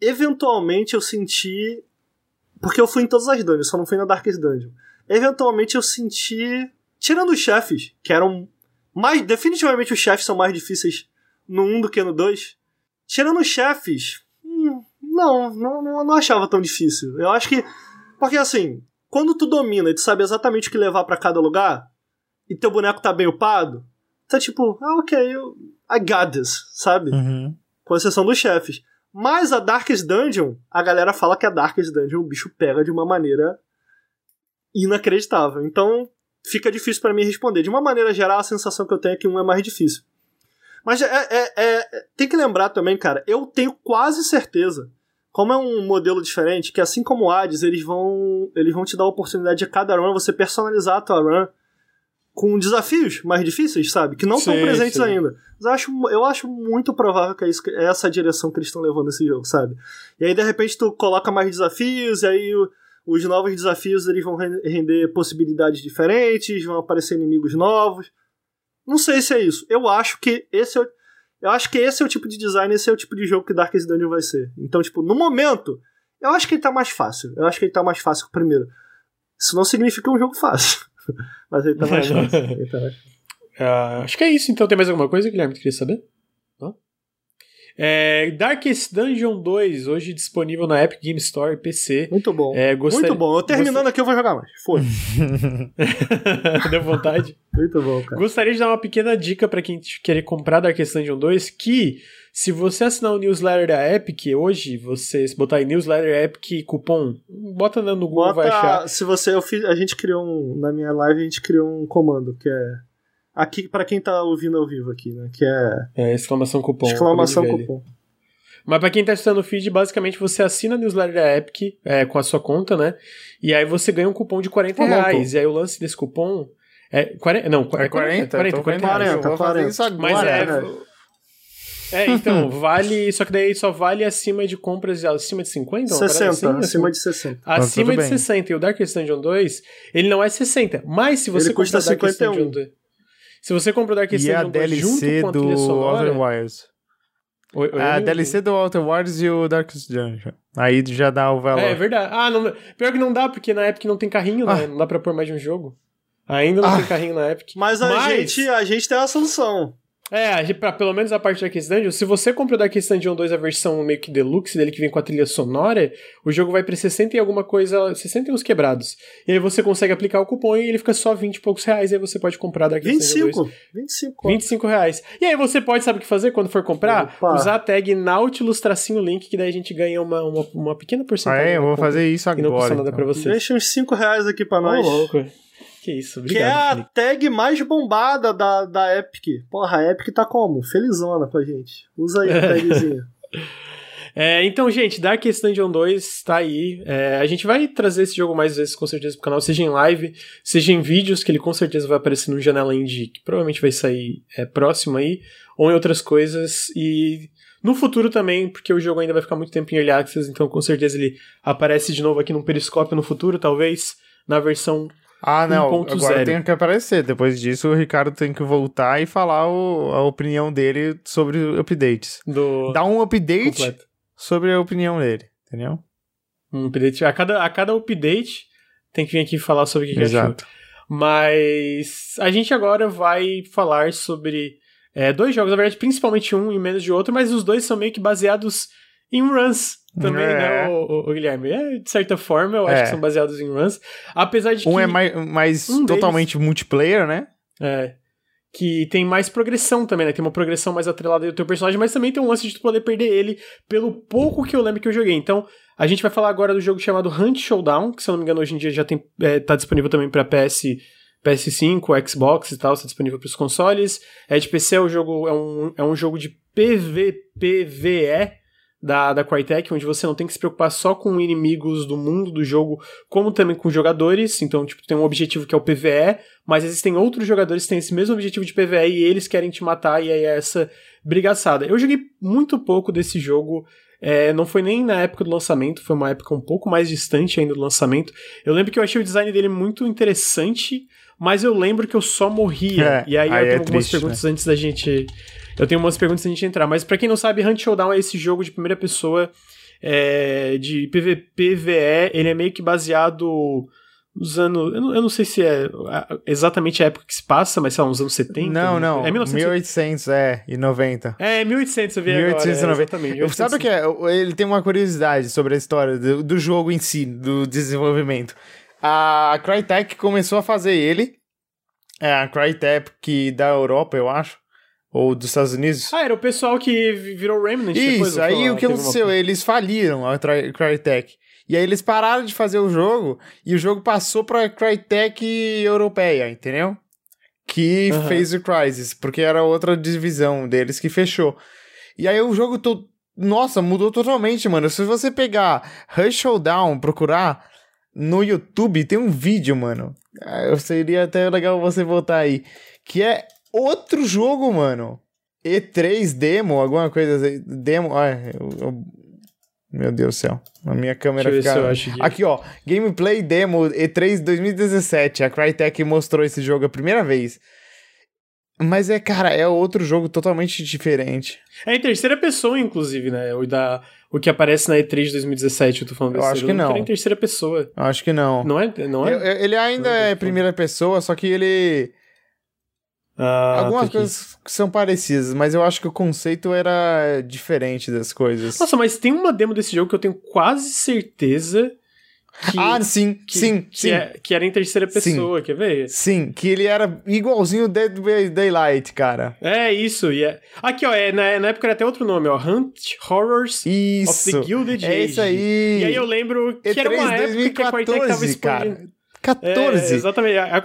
eventualmente eu senti. Porque eu fui em todas as dungeons, só não fui na Darkest Dungeon. Eventualmente eu senti. Tirando os chefes, que eram. mais Definitivamente os chefes são mais difíceis no 1 do que no 2. Tirando os chefes. Hum, não, não, não achava tão difícil. Eu acho que. Porque assim, quando tu domina e tu sabe exatamente o que levar para cada lugar, e teu boneco tá bem upado, tá tipo, ah, ok, eu, I got this, sabe? Uhum. Com exceção dos chefes. Mas a Darkest Dungeon, a galera fala que a Darkest Dungeon o bicho pega de uma maneira inacreditável. Então, fica difícil para mim responder. De uma maneira geral, a sensação que eu tenho é que um é mais difícil. Mas é, é, é, tem que lembrar também, cara, eu tenho quase certeza, como é um modelo diferente, que assim como o Hades, eles vão, eles vão te dar a oportunidade de cada run você personalizar a tua run com desafios mais difíceis, sabe? Que não estão presentes sim. ainda. Mas eu acho, eu acho muito provável que é, isso, é essa a direção que eles estão levando esse jogo, sabe? E aí, de repente, tu coloca mais desafios, e aí o, os novos desafios eles vão render possibilidades diferentes, vão aparecer inimigos novos. Não sei se é isso. Eu acho que esse é o, eu acho que esse é o tipo de design, esse é o tipo de jogo que Darkest Dungeon vai ser. Então, tipo, no momento, eu acho que ele tá mais fácil. Eu acho que ele tá mais fácil que o primeiro. Isso não significa um jogo fácil. Mas ele tá mais fácil. Ele tá mais fácil. Uh, acho que é isso. Então tem mais alguma coisa, Guilherme, que queria saber? É, Darkest Dungeon 2, hoje disponível na Epic Game Store PC. Muito bom. É, gostaria... Muito bom. Eu terminando aqui eu vou jogar mais. Foi. Deu vontade? Muito bom, cara. Gostaria de dar uma pequena dica para quem querer comprar Darkest Dungeon 2, que se você assinar o newsletter da Epic hoje, você se botar em newsletter Epic cupom, bota no Google, bota, vai achar. Se você, eu fiz, a gente criou um, na minha live a gente criou um comando que é aqui para quem tá ouvindo ao vivo aqui, né, que é É exclamação cupom. Exclamação cupom. Mas pra quem tá assistindo o feed, basicamente você assina a newsletter da Epic é, com a sua conta, né? E aí você ganha um cupom de 40 reais. E aí o lance desse cupom é 40, não, é 40, 40, 40, 40, 40, 40, Isso agora, Mas é, né? É, então, vale. Só que daí só vale acima de compras acima de 50? 60, assim, acima de 60. Acima de 60. E o Darkest Dungeon 2, ele não é 60. Mas se você ele custa 51. Dungeon 2, se você compra o Darkest Dungeon 2 junto com a trilha sonora... Outer Wires. O, o, a DLC do Outer Wires e o Darkest Dungeon. Aí já dá o valor. É, é verdade. Ah, não, pior que não dá, porque na Epic não tem carrinho, né? ah. né? Não dá pra pôr mais de um jogo. Ainda não ah. tem carrinho na Epic. Mas a, Mas... Gente, a gente tem a solução. É, pra, pelo menos a parte da Darkest Dungeon, se você compra o Darkest Dungeon 2 a versão meio que deluxe dele, que vem com a trilha sonora, o jogo vai pra 60 e alguma coisa, 60 e uns quebrados. E aí você consegue aplicar o cupom e ele fica só 20 e poucos reais, e aí você pode comprar Darkest 25, Dungeon 2. 25. 25 reais. E aí você pode, sabe o que fazer quando for comprar? Opa. Usar a tag Nautilus tracinho link, que daí a gente ganha uma, uma, uma pequena porcentagem. Ah, é, eu vou fazer isso agora. E não custa nada então. pra você. Deixa uns 5 reais aqui pra nós. Ô, louco. Que isso, obrigado. Que é a tag mais bombada da, da Epic. Porra, a Epic tá como? Felizona com a gente. Usa aí a tagzinha. É, então, gente, Darkest Dungeon 2 tá aí. É, a gente vai trazer esse jogo mais vezes, com certeza, pro canal, seja em live, seja em vídeos, que ele com certeza vai aparecer no Janela Indie, que provavelmente vai sair é, próximo aí, ou em outras coisas. E no futuro também, porque o jogo ainda vai ficar muito tempo em Early Access, então com certeza ele aparece de novo aqui no Periscópio no futuro, talvez, na versão ah, não. 1. Agora 0. tem que aparecer. Depois disso, o Ricardo tem que voltar e falar o, a opinião dele sobre updates. Do... Dá um update completo. sobre a opinião dele, entendeu? Um update. A cada, a cada update tem que vir aqui falar sobre o que Exato. achou. Mas a gente agora vai falar sobre é, dois jogos, na verdade, principalmente um e menos de outro, mas os dois são meio que baseados em runs também, É. né, o, o- o Guilherme? É, de certa forma, eu acho É. que são baseados em runs. Apesar de Um que... é mais, mais um deles- totalmente multiplayer, né? É. Que tem mais progressão também, né? Tem uma progressão mais atrelada do teu personagem, mas também tem um lance de tu poder perder ele pelo pouco que eu lembro que eu joguei. Então, a gente vai falar agora do jogo chamado Hunt Showdown, que se eu não me engano hoje em dia já tem, é, tá disponível também pra PS, PS5, Xbox e tal, está disponível pros consoles. É de PC, é, o jogo, é, um, é um jogo de PVPVE da, da Crytek, onde você não tem que se preocupar só com inimigos do mundo do jogo, como também com jogadores. Então, tipo, tem um objetivo que é o PVE, mas existem outros jogadores que têm esse mesmo objetivo de PVE e eles querem te matar, e aí é essa brigaçada. Eu joguei muito pouco desse jogo. é, não foi nem na época do lançamento, foi uma época um pouco mais distante ainda do lançamento. Eu lembro que eu achei o design dele muito interessante, mas eu lembro que eu só morria. É, e aí, eu aí tenho é algumas triste, perguntas antes da gente. Eu tenho umas perguntas antes gente entrar. Mas pra quem não sabe, Hunt Showdown é esse jogo de primeira pessoa é, de PVPVE. Ele é meio que baseado nos anos. Eu não, eu não sei se é exatamente a época que se passa, mas lá, uns anos 70. Não, não. É 1970. 1800, é, e 90. É, 1800, eu vi agora. 1890. É, exatamente. Sabe o que é? Ele tem uma curiosidade sobre a história do, do jogo em si, do desenvolvimento. A Crytek começou a fazer ele. É a Crytek da Europa, eu acho. Ou dos Estados Unidos. Ah, era o pessoal que virou Remnant depois. Isso, foi aí o que teve uma- aconteceu? Eles faliram a Crytek. E aí eles pararam de fazer o jogo e o jogo passou pra Crytek europeia, entendeu? Que Aham. fez o Crysis, porque era outra divisão deles que fechou. E aí o jogo todo. Nossa, mudou totalmente, mano. Se você pegar Rush Showdown, procurar no YouTube, tem um vídeo, mano. Ah, Eu seria até legal você botar aí. Que é outro jogo, mano. E3 demo, alguma coisa assim. Demo. Ai, eu- eu- meu Deus do céu. A minha câmera fica. acho aqui. Ó. Gameplay demo E3 2017. A Crytek mostrou esse jogo a primeira vez. Mas é, cara, é outro jogo totalmente diferente. É em terceira pessoa, inclusive, né? O, da, o que aparece na E3 de 2017, eu tô falando Eu acho que não. em terceira pessoa. Eu acho que não. Não é? Não é? Eu- eu- ele ainda Não, é não. primeira pessoa, só que ele. Ah, Algumas aqui. coisas que são parecidas, mas eu acho que o conceito era diferente das coisas. Nossa, mas tem uma demo desse jogo que eu tenho quase certeza que, ah, sim, que, sim, que, sim. é- que era em terceira pessoa, quer ver? Sim, que ele era igualzinho Dead by Daylight, cara. É isso. E é... Aqui, ó, é, na, na época era até outro nome, ó. Hunt Horrors Isso. of the Gilded é Age. isso aí. E aí eu lembro que E3 era uma época que a Crytek tava 2014, cara. expandindo. 14. É, exatamente. A, a,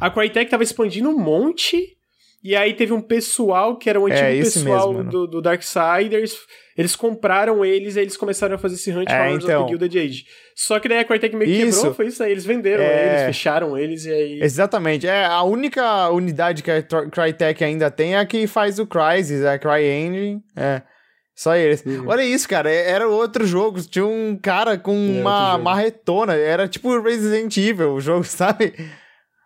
a Crytek tava expandindo um monte. E aí teve um pessoal que era o antigo É, pessoal mesmo, do, do Darksiders. Eles compraram eles e eles começaram a fazer esse Hunt É, Horrors então. of the Gilded Age. Só que daí a Crytek meio que Isso. quebrou, foi isso aí. Eles venderam É. eles, fecharam eles e aí... Exatamente. É, a única unidade que a Crytek ainda tem é a que faz o Crysis, a CryEngine. É. Só eles. Uhum. Olha isso, cara. é- Era outro jogo. Tinha um cara com outro uma marretona. Era tipo Resident Evil o jogo, sabe?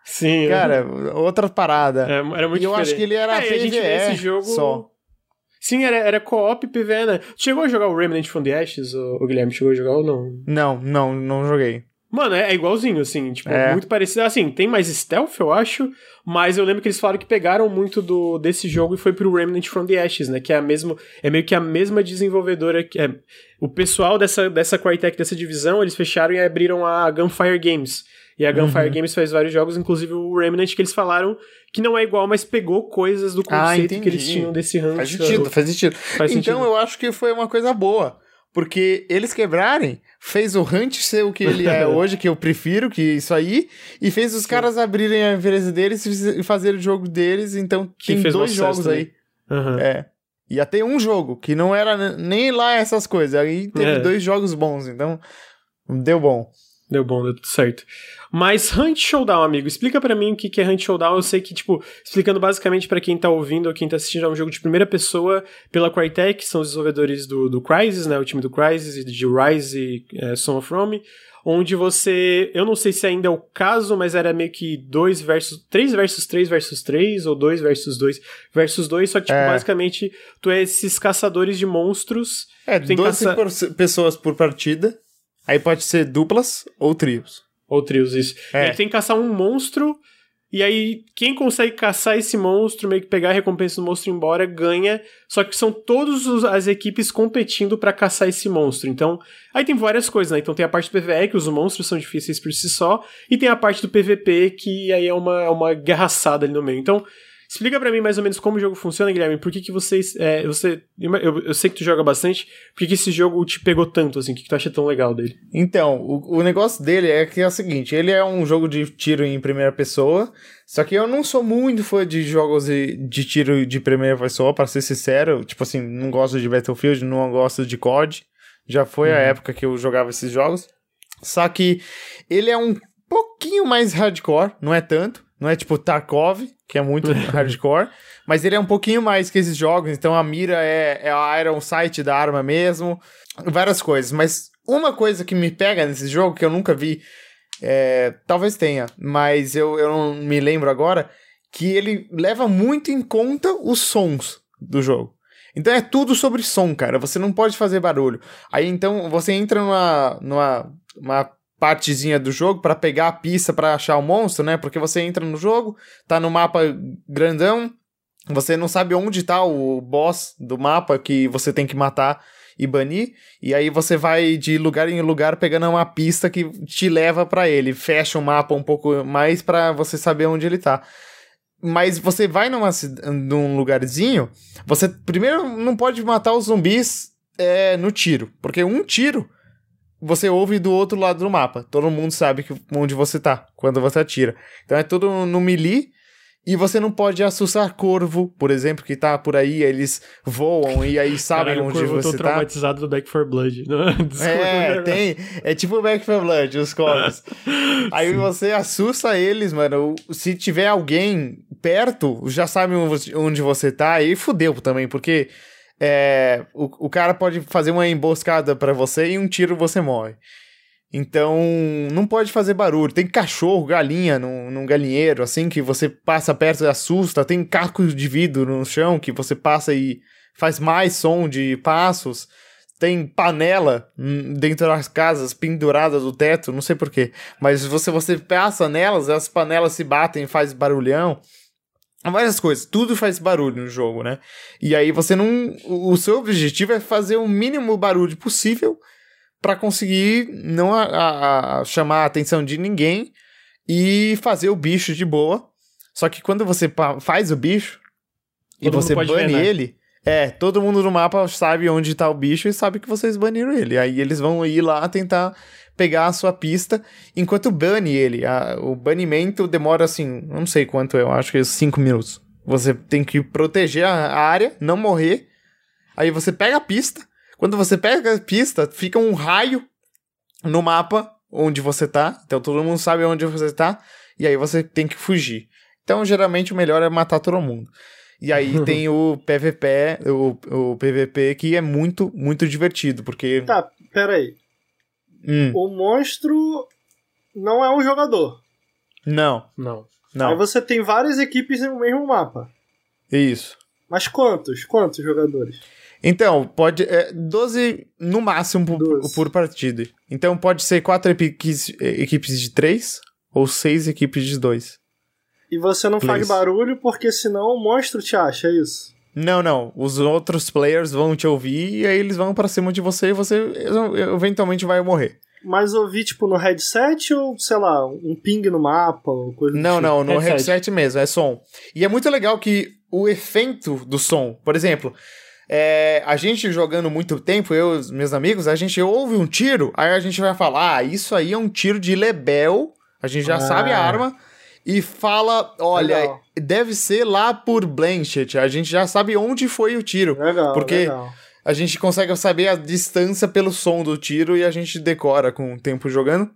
Sim. Cara, outra parada. É, era muito e eu acho que ele era é, e a gente vê PvE esse jogo... só. Sim, era, era co-op PvE, né? Chegou a jogar o Remnant from the Ashes, o, Guilherme? Chegou a jogar ou não? Não, não, não joguei. Mano, é, é igualzinho, assim, tipo, É. muito parecido. Assim, tem mais stealth, eu acho, mas eu lembro que eles falaram que pegaram muito do, desse jogo e foi pro Remnant from the Ashes, né? Que é a mesma, é meio que a mesma desenvolvedora que é. O pessoal dessa, dessa Crytek, dessa divisão, eles fecharam e abriram a Gunfire Games. E a Gunfire Uhum. Games faz vários jogos, inclusive o Remnant, que eles falaram que não é igual, mas pegou coisas do Ah, conceito que entendi. eles tinham desse Hunt. Faz sentido, faz sentido. Faz então sentido. eu acho que foi uma coisa boa. Porque eles quebrarem, fez o Hunt ser o que ele é hoje, que eu prefiro, que isso aí, e fez os caras abrirem a empresa deles e fazer o jogo deles, então Que tem fez dois jogos também. aí. Aham. É. Ia ter um jogo, que não era nem lá essas coisas. Aí teve É. dois jogos bons, então deu bom. Deu bom, deu tudo certo. Mas Hunt Showdown, amigo, explica pra mim o que é Hunt Showdown. Eu sei que, tipo, explicando basicamente pra quem tá ouvindo ou quem tá assistindo, é um jogo de primeira pessoa pela Crytek, que são os desenvolvedores do, do Crysis, né? O time do Crysis e de Rise e é, Son of Rome. Onde você. Eu não sei se ainda é o caso, mas era meio que 2 versus. 3 versus 3 versus 3, ou 2 versus 2 versus 2. Só que, tipo, É. basicamente, tu é esses caçadores de monstros. É, Tem 12 caça- pessoas por partida. Aí pode ser duplas ou trios. Ou trios, isso. É. E aí tem que caçar um monstro E aí, quem consegue caçar esse monstro, meio que pegar a recompensa do monstro embora, ganha. Só que são todas as equipes competindo para caçar esse monstro. Então, aí tem várias coisas, né? Então tem a parte do PvE, que os monstros são difíceis por si só, e tem a parte do PvP, que aí é uma, é uma guerraçada ali no meio. Então, Explica para mim mais ou menos como o jogo funciona, Guilherme. Por que, que vocês. É, você, eu, eu, sei que tu joga bastante. Por que, que esse jogo te pegou tanto, assim? O que, que tu acha tão legal dele? Então, o, o negócio dele é que é o seguinte: ele é um jogo de tiro em primeira pessoa. Só que eu não sou muito fã de jogos de, de tiro de primeira pessoa, para ser sincero. Tipo assim, não gosto de Battlefield, não gosto de COD. Já foi uhum. a época que eu jogava esses jogos. Só que ele é um pouquinho mais hardcore, não é tanto. Não é tipo Tarkov, que é muito hardcore, mas ele é um pouquinho mais que esses jogos, então a mira é, é a Iron Sight da arma mesmo, várias coisas. Mas uma coisa que me pega nesse jogo, que eu nunca vi, é, talvez tenha, mas eu, eu não me lembro agora, que ele leva muito em conta os sons do jogo. Então é tudo sobre som, cara. Você não pode fazer barulho. Aí então você entra numa, numa uma partezinha do jogo para pegar a pista para achar o monstro, né? Porque você entra no jogo, tá no mapa grandão, você não sabe onde tá o boss do mapa que você tem que matar e banir, e aí você vai de lugar em lugar pegando uma pista que te leva para ele, fecha o mapa um pouco mais para você saber onde ele tá. Mas você vai numa, num lugarzinho, você primeiro não pode matar os zumbis é, no tiro, porque um tiro você ouve do outro lado do mapa. Todo mundo sabe que, onde você tá quando você atira. Então é tudo no melee. E você não pode assustar corvo, por exemplo, que tá por aí, eles voam e aí sabem Caralho, onde corvo, você eu tô tá. traumatizado do Back 4 Blood. É, tem. É tipo Back 4 Blood, os corvos. aí Sim. você assusta eles, mano. Se tiver alguém perto, já sabe onde você tá, aí fudeu também, porque é, o, o cara pode fazer uma emboscada para você e um tiro você morre. Então, não pode fazer barulho. Tem cachorro, galinha num, num galinheiro, assim, que você passa perto e assusta. Tem cacos de vidro no chão que você passa e faz mais som de passos. Tem panela hum, dentro das casas penduradas do teto, não sei porquê. Mas você, você passa nelas, as panelas se batem e faz barulhão várias coisas, tudo faz barulho no jogo, né? E aí você não. O seu objetivo é fazer o mínimo barulho possível para conseguir não a, a, a chamar a atenção de ninguém e fazer o bicho de boa. Só que quando você faz o bicho todo e você bane ver, né? ele, é, todo mundo no mapa sabe onde tá o bicho e sabe que vocês baniram ele. Aí eles vão ir lá tentar pegar a sua pista enquanto bane ele. A, o banimento demora assim, não sei quanto, eu acho que é 5 minutos. Você tem que proteger a, área, não morrer. Aí você pega a pista. Quando você pega a pista, fica um raio no mapa onde você tá. Então todo mundo sabe onde você tá. E aí você tem que fugir. Então, geralmente, o melhor é matar todo mundo. E aí tem o PVP, o, o PVP, que é muito, muito divertido, porque. Tá, peraí. Hum. O monstro não é um jogador. Não. Não. Não. Aí você tem várias equipes no mesmo mapa. Isso. Mas quantos? Quantos jogadores? Então, pode. É, 12 no máximo por, por partida. Então pode ser quatro equipes, equipes de três ou seis equipes de dois. E você não Please. faz barulho porque senão o monstro te acha, é isso? Não, não. Os outros players vão te ouvir e aí eles vão para cima de você e você eventualmente vai morrer. Mas ouvir, tipo, no headset ou, sei lá, um ping no mapa ou coisa Não, tipo? não, no headset. headset mesmo, é som. E é muito legal que o efeito do som, por exemplo, é, a gente jogando muito tempo, eu e os meus amigos, a gente ouve um tiro, aí a gente vai falar, ah, isso aí é um tiro de Lebel, a gente já ah. sabe a arma, e fala: olha, legal. deve ser lá por Blanchett. A gente já sabe onde foi o tiro. Legal. Porque legal. a gente consegue saber a distância pelo som do tiro e a gente decora com o tempo jogando.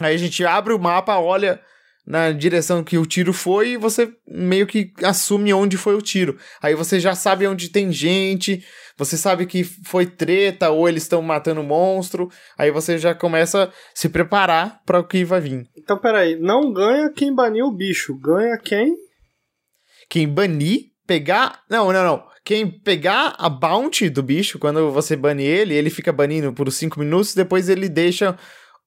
Aí a gente abre o mapa, olha na direção que o tiro foi e você meio que assume onde foi o tiro. Aí você já sabe onde tem gente, você sabe que foi treta ou eles estão matando monstro, aí você já começa a se preparar para o que vai vir. Então, peraí, não ganha quem baniu o bicho, ganha quem? Quem banir, pegar. Não, não, não. Quem pegar a bounty do bicho, quando você bane ele, ele fica banindo por 5 minutos, depois ele deixa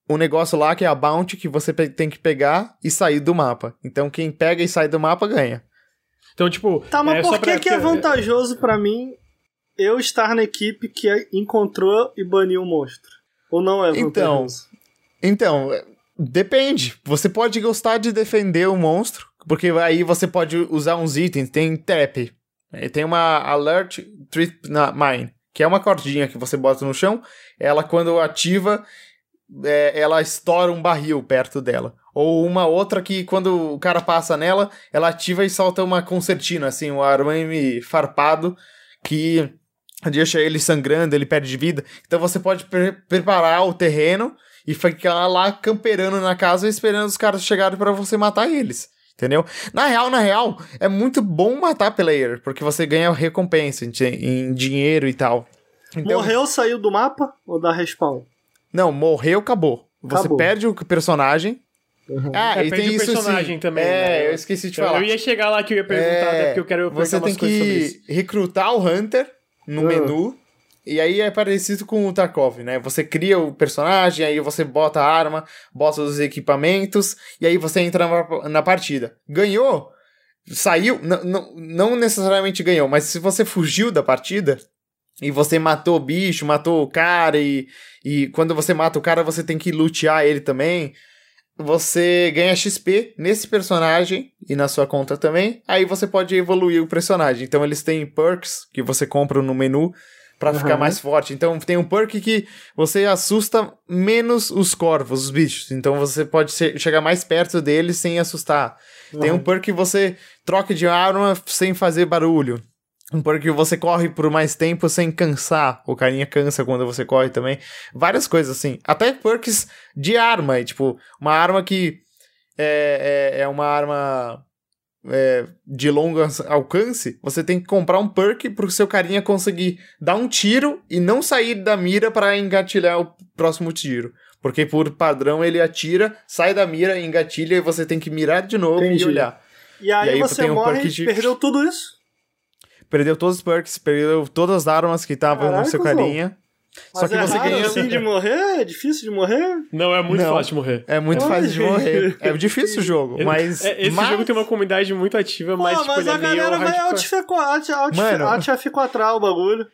um negócio lá que é a bounty que você tem que pegar e sair do mapa. Então quem pega e sai do mapa ganha. Então, tipo. Tá, mas é, só por que, pra- que é vantajoso pra mim eu estar na equipe que encontrou e baniu o monstro? Ou não é Então, vantajoso? Então, é, depende. Você pode gostar de defender o monstro, porque aí você pode usar uns itens. Tem trap. É, Tem uma alert trip na mine, que é uma cordinha que você bota no chão. Ela, quando ativa, é, ela estoura um barril perto dela. Ou uma outra que, quando o cara passa nela, ela ativa e solta uma concertina, assim, um arame farpado que deixa ele sangrando, ele perde vida. Então você pode pre- preparar o terreno e ficar lá camperando na casa esperando os caras chegarem pra você matar eles. Entendeu? Na real, na real, é muito bom matar player, porque você ganha recompensa em, em dinheiro e tal. Então, Morreu, saiu do mapa ou da respawn? Não, morreu, acabou. Você Acabou. perde o personagem. Ah, É, e perde tem o isso personagem sim. também. É, né? eu esqueci de Eu- falar. Eu ia chegar lá que eu ia perguntar, até porque eu quero perguntar Você tem umas coisas sobre isso. que recrutar o Hunter no menu. E aí é parecido com o Tarkov, né? Você cria o personagem, aí você bota a arma, bota os equipamentos, e aí você entra na, na partida. Ganhou, saiu, n- não necessariamente ganhou, mas se você fugiu da partida e você matou o bicho, matou o cara, e, e quando você mata o cara, você tem que lutear ele também. Você ganha XP nesse personagem e na sua conta também. Aí você pode evoluir o personagem. Então eles têm perks que você compra no menu pra ficar Uhum. mais forte. Então tem um perk que você assusta menos os corvos, os bichos. Então você pode che- chegar mais perto deles sem assustar. Tem um perk que você troca de arma sem fazer barulho. Um perk que você corre por mais tempo sem cansar. O carinha cansa quando você corre também. Várias coisas assim. Até perks de arma. é, Tipo, uma arma que é, é, é uma arma é, de longo alcance. Você tem que comprar um perk pro seu carinha conseguir dar um tiro e não sair da mira para engatilhar o próximo tiro. Porque por padrão ele atira, sai da mira, engatilha e você tem que mirar de novo Entendi. e olhar. E aí, E aí você um morre e de- perdeu tudo isso? Perdeu todos os perks, perdeu todas as armas que estavam no seu carinha. Mas Só que é você raro ganha. assim de morrer? É difícil de morrer? Não, é muito Não. fácil de morrer. É muito fácil de morrer. É difícil o jogo, mas. É, esse mas- jogo tem uma comunidade muito ativa, Pô, mas, mas, tipo, ele a é meio galera vai. F4 o bagulho.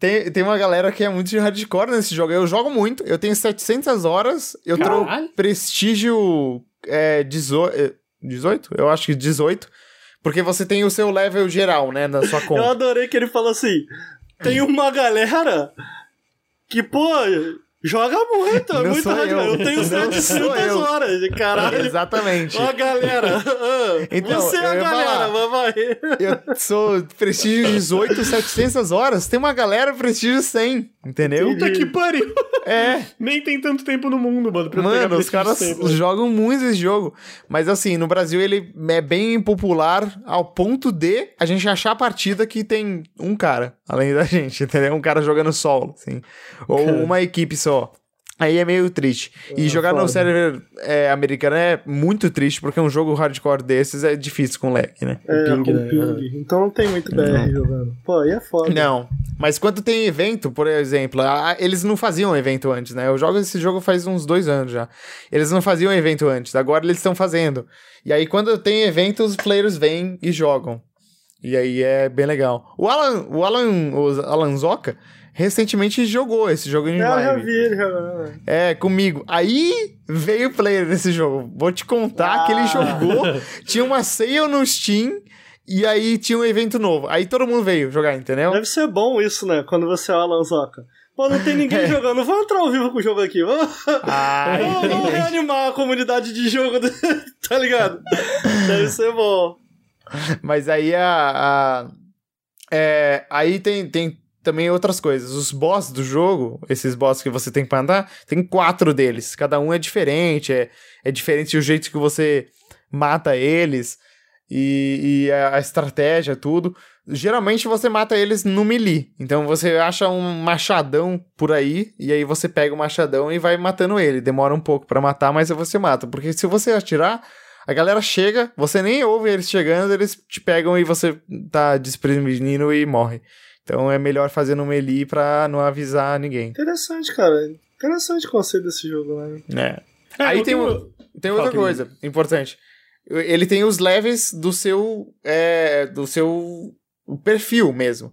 Tem, tem uma galera que é muito de hardcore nesse jogo. Eu jogo muito, eu tenho 700 horas, eu Caralho. tenho prestígio é, 18, é, 18? Eu acho que 18. Porque você tem o seu level geral, né, na sua Eu conta. adorei que ele falou assim: tem uma galera que, pô, joga muito, é Não muito hardcore. eu. Eu tenho Não 700 sou eu. horas, caralho. Exatamente. Ó galera. Então, você é a galera, vai Eu sou prestígio 18, 700 horas. Tem uma galera prestígio 100, entendeu? Puta que pariu! É. Nem tem tanto tempo no mundo, mano. Pra Mano, os caras sempre. jogam muito esse jogo. Mas assim, no Brasil ele é bem popular ao ponto de a gente achar a partida que tem um cara, além da gente, entendeu? Um cara jogando solo, assim. Ou uma equipe só. Aí é meio triste. E Ah, jogar no foda. server é, americano é muito triste, porque um jogo hardcore desses é difícil com lag, né? É, Ping, com né? ping. Então não tem muito BR jogando. Pô, aí é foda. Não, mas quando tem evento, por exemplo, ah, eles não faziam evento antes, né? Eu jogo esse jogo faz uns dois anos já. Eles não faziam evento antes, agora eles estão fazendo. E aí, quando tem evento, os players vêm e jogam. E aí é bem legal. O Alan, o Alan, o Alan Zoca recentemente jogou esse jogo em É, Eu já live. vi jogando. É, comigo. Aí veio o player nesse jogo. Vou te contar que ele Ah. jogou, tinha uma sale no Steam. E aí tinha um evento novo. Aí todo mundo veio jogar, entendeu? Deve ser bom isso, né? Quando você é o Alan Zoca. Pô, não tem ninguém jogando. Vamos entrar ao vivo com o jogo aqui. Vamos, Ai, vamos, vamos reanimar a comunidade de jogo. tá ligado? Deve ser bom. Mas aí a. a- é, aí tem, tem também outras coisas. Os boss do jogo, esses boss que você tem que matar, tem quatro deles. Cada um é diferente, é, é diferente o jeito que você mata eles e, e a, a estratégia, tudo. Geralmente você mata eles no melee. Então você acha um machadão por aí, e aí você pega o machadão e vai matando ele. Demora um pouco pra matar, mas você mata. Porque se você atirar, a galera chega, você nem ouve eles chegando, eles te pegam e você tá desprevenido e morre. Então é melhor fazer no melee pra não avisar ninguém. Interessante, cara. Interessante o conceito desse jogo, né? É. É, Aí tem, tenho- um- tem outra coisa importante. Ele tem os levels do seu é, do seu perfil mesmo.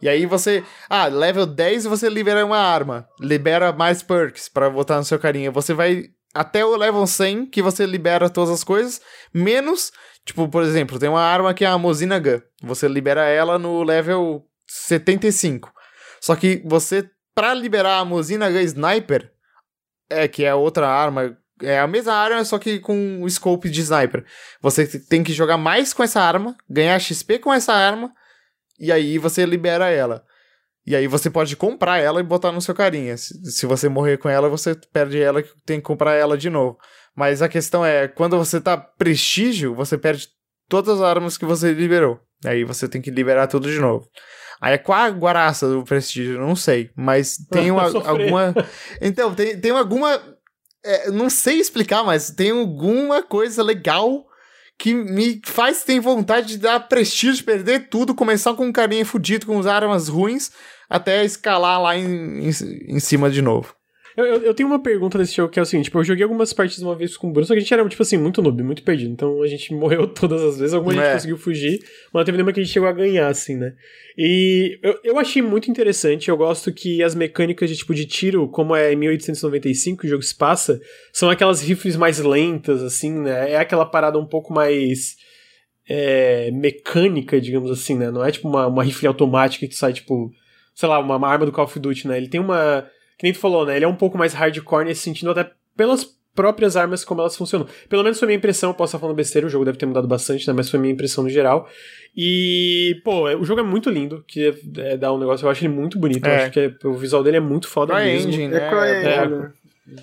E aí você, ah, level 10 você libera uma arma, libera mais perks pra botar no seu carinha. Você vai até o level 100 que você libera todas as coisas, menos, tipo, por exemplo, tem uma arma que é a Mozina Gun. Você libera ela no level 75. Só que você pra liberar a Mozina Gun Sniper, é que é outra arma é a mesma arma, só que com o scope de sniper. Você tem que jogar mais com essa arma, ganhar XP com essa arma, e aí você libera ela. E aí você pode comprar ela e botar no seu carinha. Se, você morrer com ela, você perde ela e tem que comprar ela de novo. Mas a questão é, quando você tá prestígio, você perde todas as armas que você liberou. Aí você tem que liberar tudo de novo. Aí qual a guaraça do prestígio? Não sei. Mas tem uma, alguma. Então, tem, tem alguma. é, não sei explicar, mas tem alguma coisa legal que me faz ter vontade de dar prestígio, perder tudo, começar com um carinha fudido, com as armas ruins, até escalar lá em, em, em cima de novo. Eu, eu, eu tenho uma pergunta desse jogo que é o seguinte: tipo, eu joguei algumas partidas uma vez com o Bruno, só que a gente era, tipo assim, muito noob, muito perdido. Então a gente morreu todas as vezes. Algumas a gente É. conseguiu fugir, mas não teve nenhuma que a gente chegou a ganhar, assim, né? E eu, eu achei muito interessante. Eu gosto que as mecânicas de tipo de tiro, como é em 1895 que o jogo se passa, são aquelas rifles mais lentas, assim, né? É aquela parada um pouco mais. é, mecânica, digamos assim, né? Não é tipo uma, uma rifle automática que sai, tipo, sei lá, uma, uma arma do Call of Duty, né? Ele tem uma. Que nem tu falou, né? Ele é um pouco mais hardcore nesse sentido, até pelas próprias armas como elas funcionam. Pelo menos foi minha impressão, eu posso estar falando besteira, o jogo deve ter mudado bastante, né? Mas foi minha impressão no geral. E, pô, é- o jogo é muito lindo, que é, é dar um negócio, eu acho ele muito bonito, eu É. acho que é- o visual dele é muito foda mesmo. CryEngine, É né? CryEngine, né?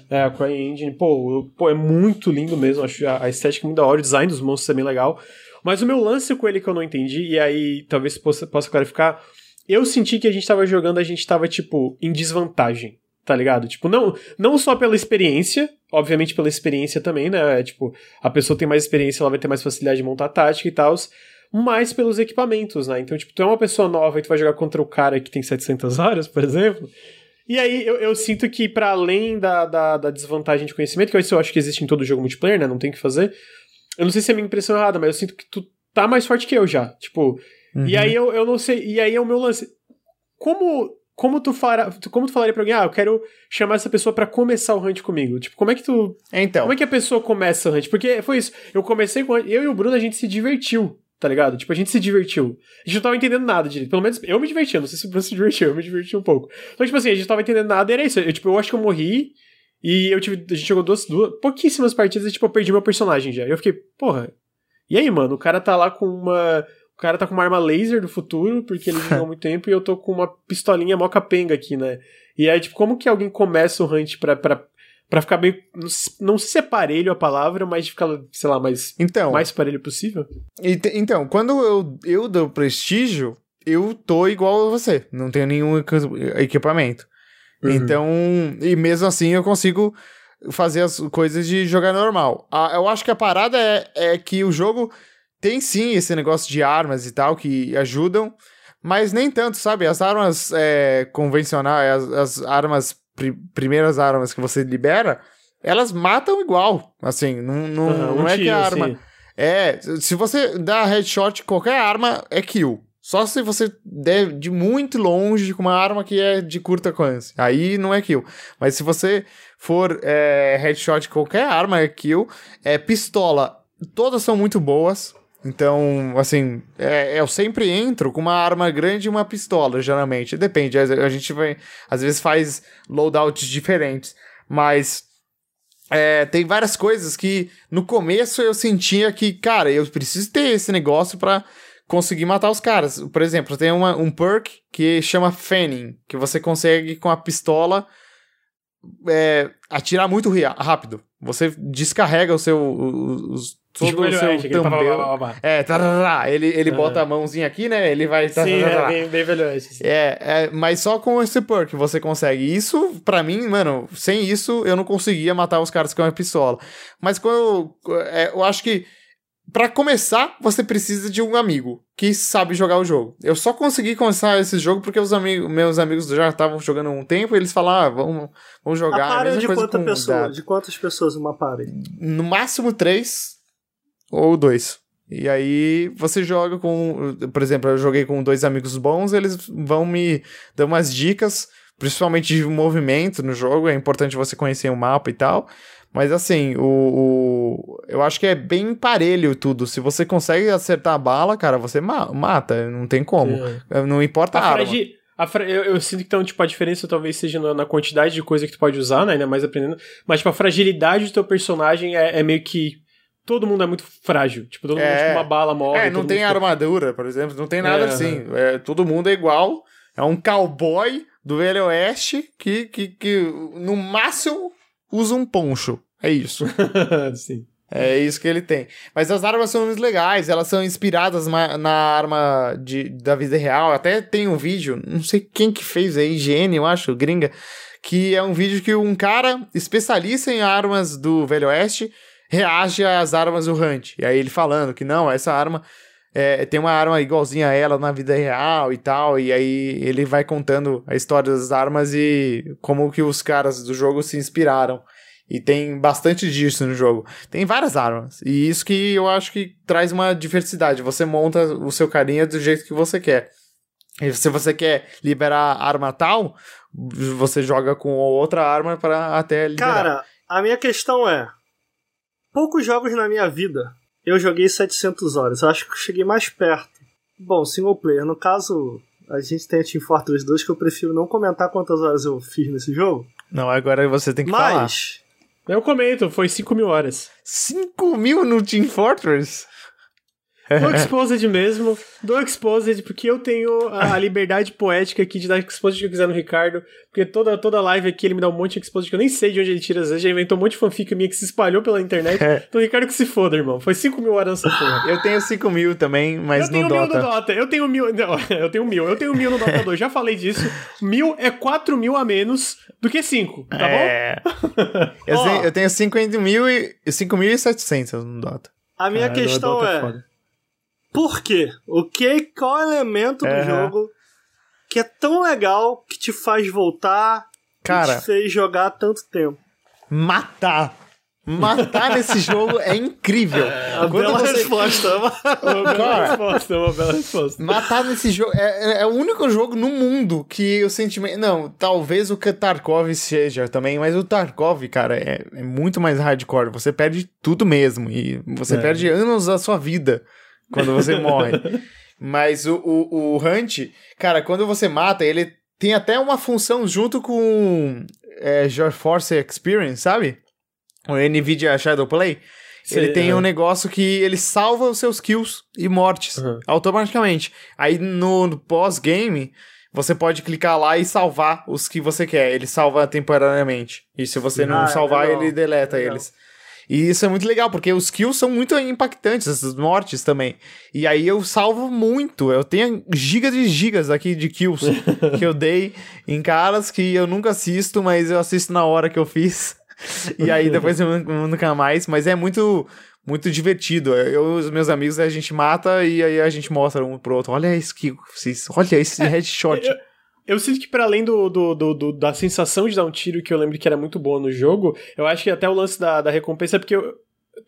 É, a CryEngine, pô, pô, é muito lindo mesmo, acho a, a estética muito da hora, o design dos monstros é bem legal. Mas o meu lance com ele que eu não entendi, e aí talvez possa, possa clarificar, eu senti que a gente tava jogando, a gente tava, tipo, em desvantagem, tá ligado? Tipo, não, não só pela experiência, obviamente pela experiência também, né? É, tipo, a pessoa tem mais experiência, ela vai ter mais facilidade de montar tática e tal, mas pelos equipamentos, né? Então, tipo, tu é uma pessoa nova e tu vai jogar contra o cara que tem 700 horas, por exemplo, e aí eu, eu sinto que, para além da, da, da desvantagem de conhecimento, que isso eu acho que existe em todo jogo multiplayer, né? Não tem o que fazer. Eu não sei se é minha impressão errada, mas eu sinto que tu tá mais forte que eu já. Tipo. E Uhum. aí eu, eu não sei. E aí é o meu lance. Como. Como tu, fará, como tu falaria pra alguém, ah, eu quero chamar essa pessoa pra começar o hunt comigo? Tipo, como é que tu. Então, Como é que a pessoa começa o hunt? Porque foi isso. Eu comecei com. Eu e o Bruno, a gente se divertiu, tá ligado? Tipo, a gente se divertiu. A gente não tava entendendo nada direito. Pelo menos eu me diverti. eu Não sei se o Bruno se divertiu, eu me diverti um pouco. Então, tipo assim, a gente tava entendendo nada e era isso. Eu, tipo, eu acho que eu morri. E eu tive. A gente jogou duas, duas. Pouquíssimas partidas e, tipo, eu perdi meu personagem já. E eu fiquei, porra. E aí, mano? O cara tá lá com uma. O cara tá com uma arma laser do futuro, porque ele jogou há muito tempo, e eu tô com uma pistolinha mó capenga aqui, né? E aí, tipo, como que alguém começa o hunt pra, pra, pra ficar bem. Não se- não sei se é parelho a palavra, mas de ficar, sei lá, mais, então, mais parelho possível? te- então, quando eu, eu dou prestígio, eu tô igual a você. Não tenho nenhum equi- equipamento. Uhum. Então, e mesmo assim eu consigo fazer as coisas de jogar normal. A- eu acho que a parada é, é que o jogo tem sim esse negócio de armas e tal que ajudam, mas nem tanto, sabe? As armas é, convencionais, as, as armas, pri- primeiras armas que você libera, elas matam igual. Assim, não, não, Aham, um não é que tiro, a arma. assim. É, se você dá headshot, qualquer arma é kill. Só se você der de muito longe com uma arma que é de curta alcance. Aí não é kill. Mas se você for é, headshot qualquer arma é kill. É pistola. Todas são muito boas. Então, assim, é, eu sempre entro com uma arma grande e uma pistola, geralmente. Depende, a, a gente vai. Às vezes faz loadouts diferentes. Mas é, tem várias coisas que no começo eu sentia que, cara, eu preciso ter esse negócio pra conseguir matar os caras. Por exemplo, tem uma, um perk que chama Fanning, que você consegue com a pistola é, atirar muito rápido. Você descarrega o seu. os, todo o ele- seu é, pá. É, tarará, ele, ele Aham. bota a mãozinha aqui, né? Ele vai. Sim, tarará. é bem, bem velhote. assim. É, é, mas só com esse perk você consegue. Isso, pra mim, mano, sem isso eu não conseguia matar os caras com uma pistola. Mas quando eu, é, eu acho que Pra começar, você precisa de um amigo que sabe jogar o jogo. Eu só consegui começar esse jogo porque os amigos, meus amigos já estavam jogando há um tempo e eles falaram, ah, vamos, vamos jogar. A A party de, coisa quanta com pessoa, de quantas pessoas uma party? No máximo três ou dois. E aí você joga com. Por exemplo, eu joguei com dois amigos bons, eles vão me dar umas dicas, principalmente de movimento no jogo. É importante você conhecer o mapa e tal. Mas assim, o, o- eu acho que é bem parelho tudo. Se você consegue acertar a bala, cara, você ma- mata. Não tem como. Não importa a, A arma. eu, eu sinto que então, tipo, a diferença talvez seja na, na quantidade de coisa que tu pode usar, né? Ainda mais aprendendo. Mas, tipo, a fragilidade do teu personagem é, é meio que. Todo mundo é muito frágil. Tipo, todo mundo, É. tipo, uma bala morre. É, não tem mundo, armadura, por exemplo, não tem nada É, assim. É, todo mundo é igual. É um cowboy do Velho Oeste que, que, que no máximo usa um poncho. É isso. Sim. É isso que ele tem. Mas as armas são muito legais, elas são inspiradas na arma de, da vida real. Até tem um vídeo, não sei quem que fez aí, IGN, eu acho, gringa, que é um vídeo que um cara especialista em armas do Velho Oeste reage às armas do Hunt. E aí ele falando que não, essa arma é, tem uma arma igualzinha a ela na vida real e tal. E aí ele vai contando a história das armas e como que os caras do jogo se inspiraram. E tem bastante disso no jogo. Tem várias armas. E isso que eu acho que traz uma diversidade. Você monta o seu carinha do jeito que você quer. E se você quer liberar arma tal, você joga com outra arma para até liberar. Cara, a minha questão é: poucos jogos na minha vida eu joguei 700 horas. Eu acho que eu cheguei mais perto. Bom, single player. No caso, a gente tem a Team Fortress 2 que eu prefiro não comentar quantas horas eu fiz nesse jogo. Não, agora você tem que falar. Mas, Eu comento, foi 5 mil horas. 5 mil no Team Fortress? Do Exposed mesmo, do Exposed, porque eu tenho a, a liberdade poética aqui de dar Exposed que eu quiser no Ricardo, porque toda, toda live aqui ele me dá um monte de Exposed que eu nem sei de onde ele tira, às vezes já inventou um monte de fanfic minha que se espalhou pela internet. É. Então, Ricardo que se foda, irmão. Foi 5 mil horas nessa porra. Eu tenho 5 mil também, mas eu tenho no mil Dota. no Dota, eu tenho mil. Não, eu tenho mil, eu tenho mil no Dota 2, já falei disso. Mil é 4 mil a menos do que 5, tá bom? é... eu, Ó. sei- eu tenho 50 mil e 5.700 no Dota. a minha Caralho, questão Dota é: foda. Por quê? O que, qual elemento do jogo que é tão legal que te faz voltar Cara, te fez jogar tanto tempo? matar. Matar nesse jogo é incrível. A Quando bela você- resposta. Uma bela Cara. resposta, uma bela resposta. Matar nesse jogo é, é- é o único jogo no mundo que o sentimento. Não, talvez o que Tarkov seja também, mas o Tarkov, cara, é, é muito mais hardcore. Você perde tudo mesmo. E você É. perde anos da sua vida quando você morre. Mas o, o, o Hunt, cara, quando você mata, ele tem até uma função junto com é, GeForce Experience, sabe? O NVIDIA Shadowplay. Ele Sei, tem é. um negócio que ele salva os seus kills e mortes Uhum. automaticamente. Aí no, no pós-game, você pode clicar lá e salvar os que você quer. Ele salva temporariamente. E se você não Ah, salvar, legal. ele deleta Legal. eles. E isso é muito legal, porque os kills são muito impactantes, as mortes também. E aí eu salvo muito. Eu tenho gigas de gigas aqui de kills que eu dei em caras que eu nunca assisto, mas eu assisto na hora que eu fiz. E aí depois eu nu- nunca mais. Mas é muito, muito divertido. Eu e os meus amigos, a gente mata e aí a gente mostra um pro outro. Olha isso que vocês. Olha esse headshot. Eu- sinto que para além do, do, do- do- da sensação de dar um tiro, que eu lembro que era muito boa no jogo, eu acho que até o lance da, da recompensa é porque eu.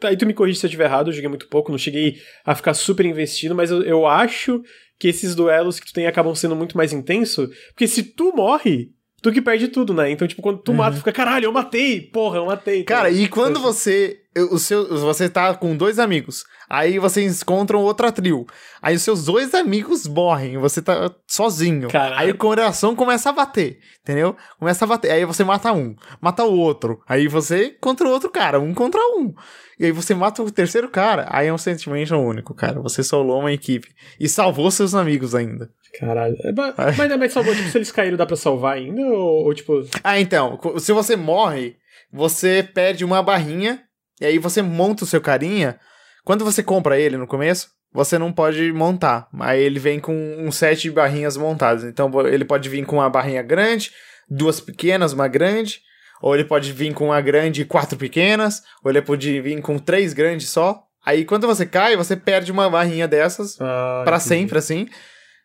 Aí tu me corrige se eu estiver errado, eu joguei muito pouco, não cheguei a ficar super investido, mas eu, eu acho que esses duelos que tu tem acabam sendo muito mais intensos, porque se tu morre, tu que perde tudo, né? Então, tipo, quando tu mata, tu fica, caralho, eu matei, porra, eu matei. Cara, e quando Então, você. O seu, você tá com dois amigos. Aí vocês encontram outra trio. Aí os seus dois amigos morrem. Você tá sozinho. Caralho. Aí o coração começa a bater. Entendeu? Começa a bater. Aí você mata um, mata o outro. Aí você contra o outro cara, um contra um. E aí você mata o terceiro cara. Aí é um sentimento único, cara. Você solou uma equipe. E salvou seus amigos ainda. Caralho. É, Mas, mas, mas salvou, tipo, se eles caíram, dá pra salvar ainda? Ou, ou, tipo. Ah, então, se você morre, você perde uma barrinha, e aí você monta o seu carinha. Quando você compra ele no começo, você não pode montar. Aí ele vem com um set de barrinhas montadas. Então ele pode vir com uma barrinha grande, duas pequenas, uma grande. Ou ele pode vir com uma grande e quatro pequenas. Ou ele pode vir com três grandes só. Aí quando você cai, você perde uma barrinha dessas Ah, pra entendi. sempre, assim.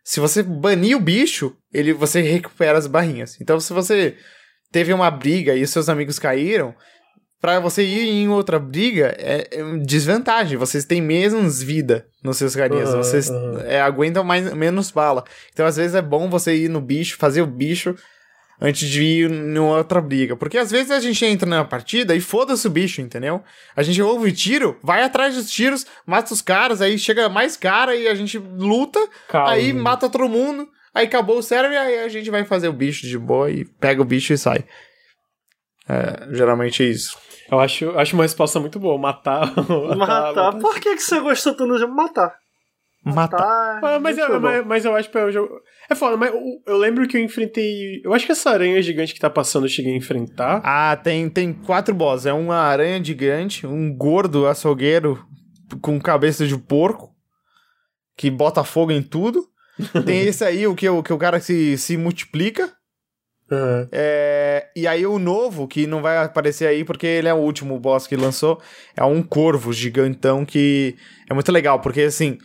Se você banir o bicho, ele você recupera as barrinhas. Então, se você teve uma briga e os seus amigos caíram, pra você ir em outra briga é, é desvantagem. Vocês têm menos vida nos seus carinhas. Aham, vocês aham. é, aguentam mais, menos bala. Então, às vezes, é bom você ir no bicho, fazer o bicho antes de ir em outra briga. Porque às vezes a gente entra na partida e foda-se o bicho, entendeu? A gente ouve tiro, vai atrás dos tiros, mata os caras, aí chega mais cara e a gente luta, Calma. aí mata todo mundo, aí acabou o cérebro e aí a gente vai fazer o bicho de boa e pega o bicho e sai. É, geralmente é isso. Eu acho, acho uma resposta muito boa. Matar. Matar. Por que, que você gostou tanto de matar? Matar. Ah, mas, muito eu, bom. mas, mas eu acho que é um jogo. É foda, mas eu, eu lembro que eu enfrentei. Eu acho que essa aranha gigante que tá passando eu cheguei a enfrentar. Ah, tem, tem quatro boss. É uma aranha gigante, um gordo açougueiro com cabeça de porco, que bota fogo em tudo. Tem esse aí, o que, o que o cara se, se multiplica. Aham. É, e aí o novo, que não vai aparecer aí porque ele é o último boss que lançou, é um corvo gigantão que é muito legal, porque assim,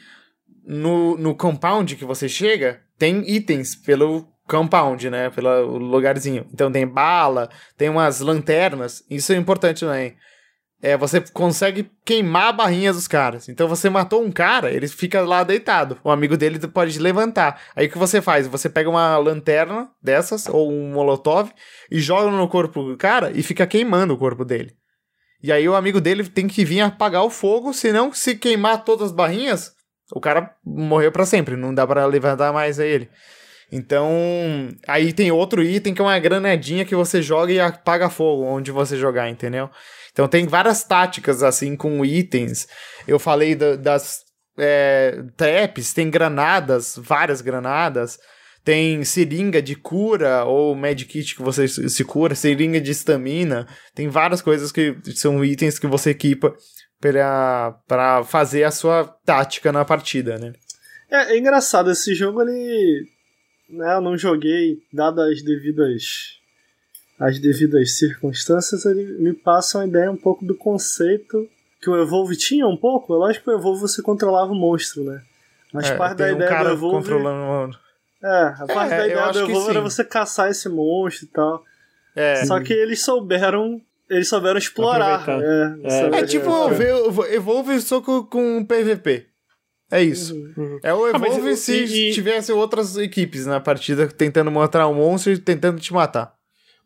no, no compound que você chega, tem itens pelo compound, né? Pelo lugarzinho. Então tem bala, tem umas lanternas, isso é importante também. É, você consegue queimar a barrinha dos caras. Então você matou um cara, ele fica lá deitado. O amigo dele pode levantar. Aí o que você faz? Você pega uma lanterna dessas, ou um molotov, e joga no corpo do cara e fica queimando o corpo dele. E aí o amigo dele tem que vir apagar o fogo, senão se queimar todas as barrinhas, o cara morreu pra sempre, não dá pra levantar mais ele. Então, aí tem outro item que é uma granadinha que você joga e apaga fogo onde você jogar, entendeu? Então tem várias táticas assim com itens. Eu falei da- das é, traps, tem granadas, várias granadas. Tem seringa de cura ou medkit que você se cura, seringa de estamina. Tem várias coisas que são itens que você equipa pra, pra fazer a sua tática na partida, né? É, é engraçado, esse jogo ele. Né, eu não joguei, dadas as devidas. as devidas circunstâncias, ele me passa uma ideia um pouco do conceito que o Evolve tinha um pouco. É lógico que o Evolve você controlava o monstro, né? Mas É, parte da um ideia do cara Evolve. controlando. É, a parte É, da ideia do Evolve era você caçar esse monstro e tal. É, Só que eles souberam. Eles souberam explorar. É, É, é tipo é. Evolve só com, com PVP. É isso. Uhum. É o Ah, mas Evolve o- se e- e- tivesse outras equipes na partida tentando matar um monstro e tentando te matar.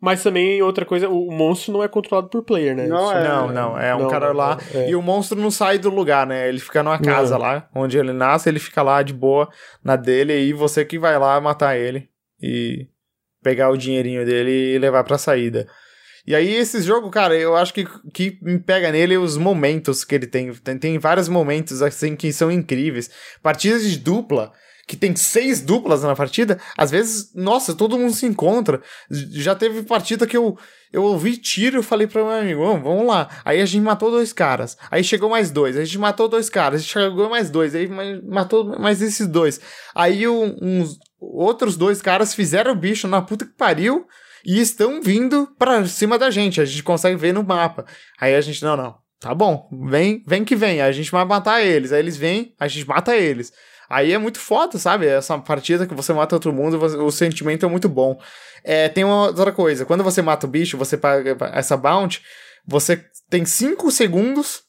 Mas também outra coisa, o monstro não é controlado por player, né? Não É, não, não. É um não, cara lá. não, é. E o monstro não sai do lugar, né? Ele fica numa casa Não. lá, onde ele nasce, ele fica lá de boa na dele, e você que vai lá matar ele e pegar o dinheirinho dele e levar pra saída. E aí, esse jogo, cara, eu acho que que me pega nele os momentos que ele tem. Tem, tem vários momentos, assim, que são incríveis. Partidas de dupla, que tem seis duplas na partida, às vezes, nossa, todo mundo se encontra. Já teve partida que eu, eu ouvi tiro e falei pra meu amigo, "Vamos, vamos lá. Aí a gente matou dois caras. Aí chegou mais dois. A gente matou dois caras. Aí chegou mais dois. Aí ma- matou mais esses dois. Aí um- uns outros dois caras fizeram o bicho na puta que pariu e estão vindo pra cima da gente. A gente consegue ver no mapa. Aí a gente, não, não. Tá bom, vem, vem que vem. A gente vai matar eles. Aí eles vêm, a gente mata eles. Aí é muito foda, sabe? Essa partida que você mata outro mundo, o sentimento é muito bom. É, tem uma outra coisa. Quando você mata o bicho, você paga essa bounty, você tem 5 segundos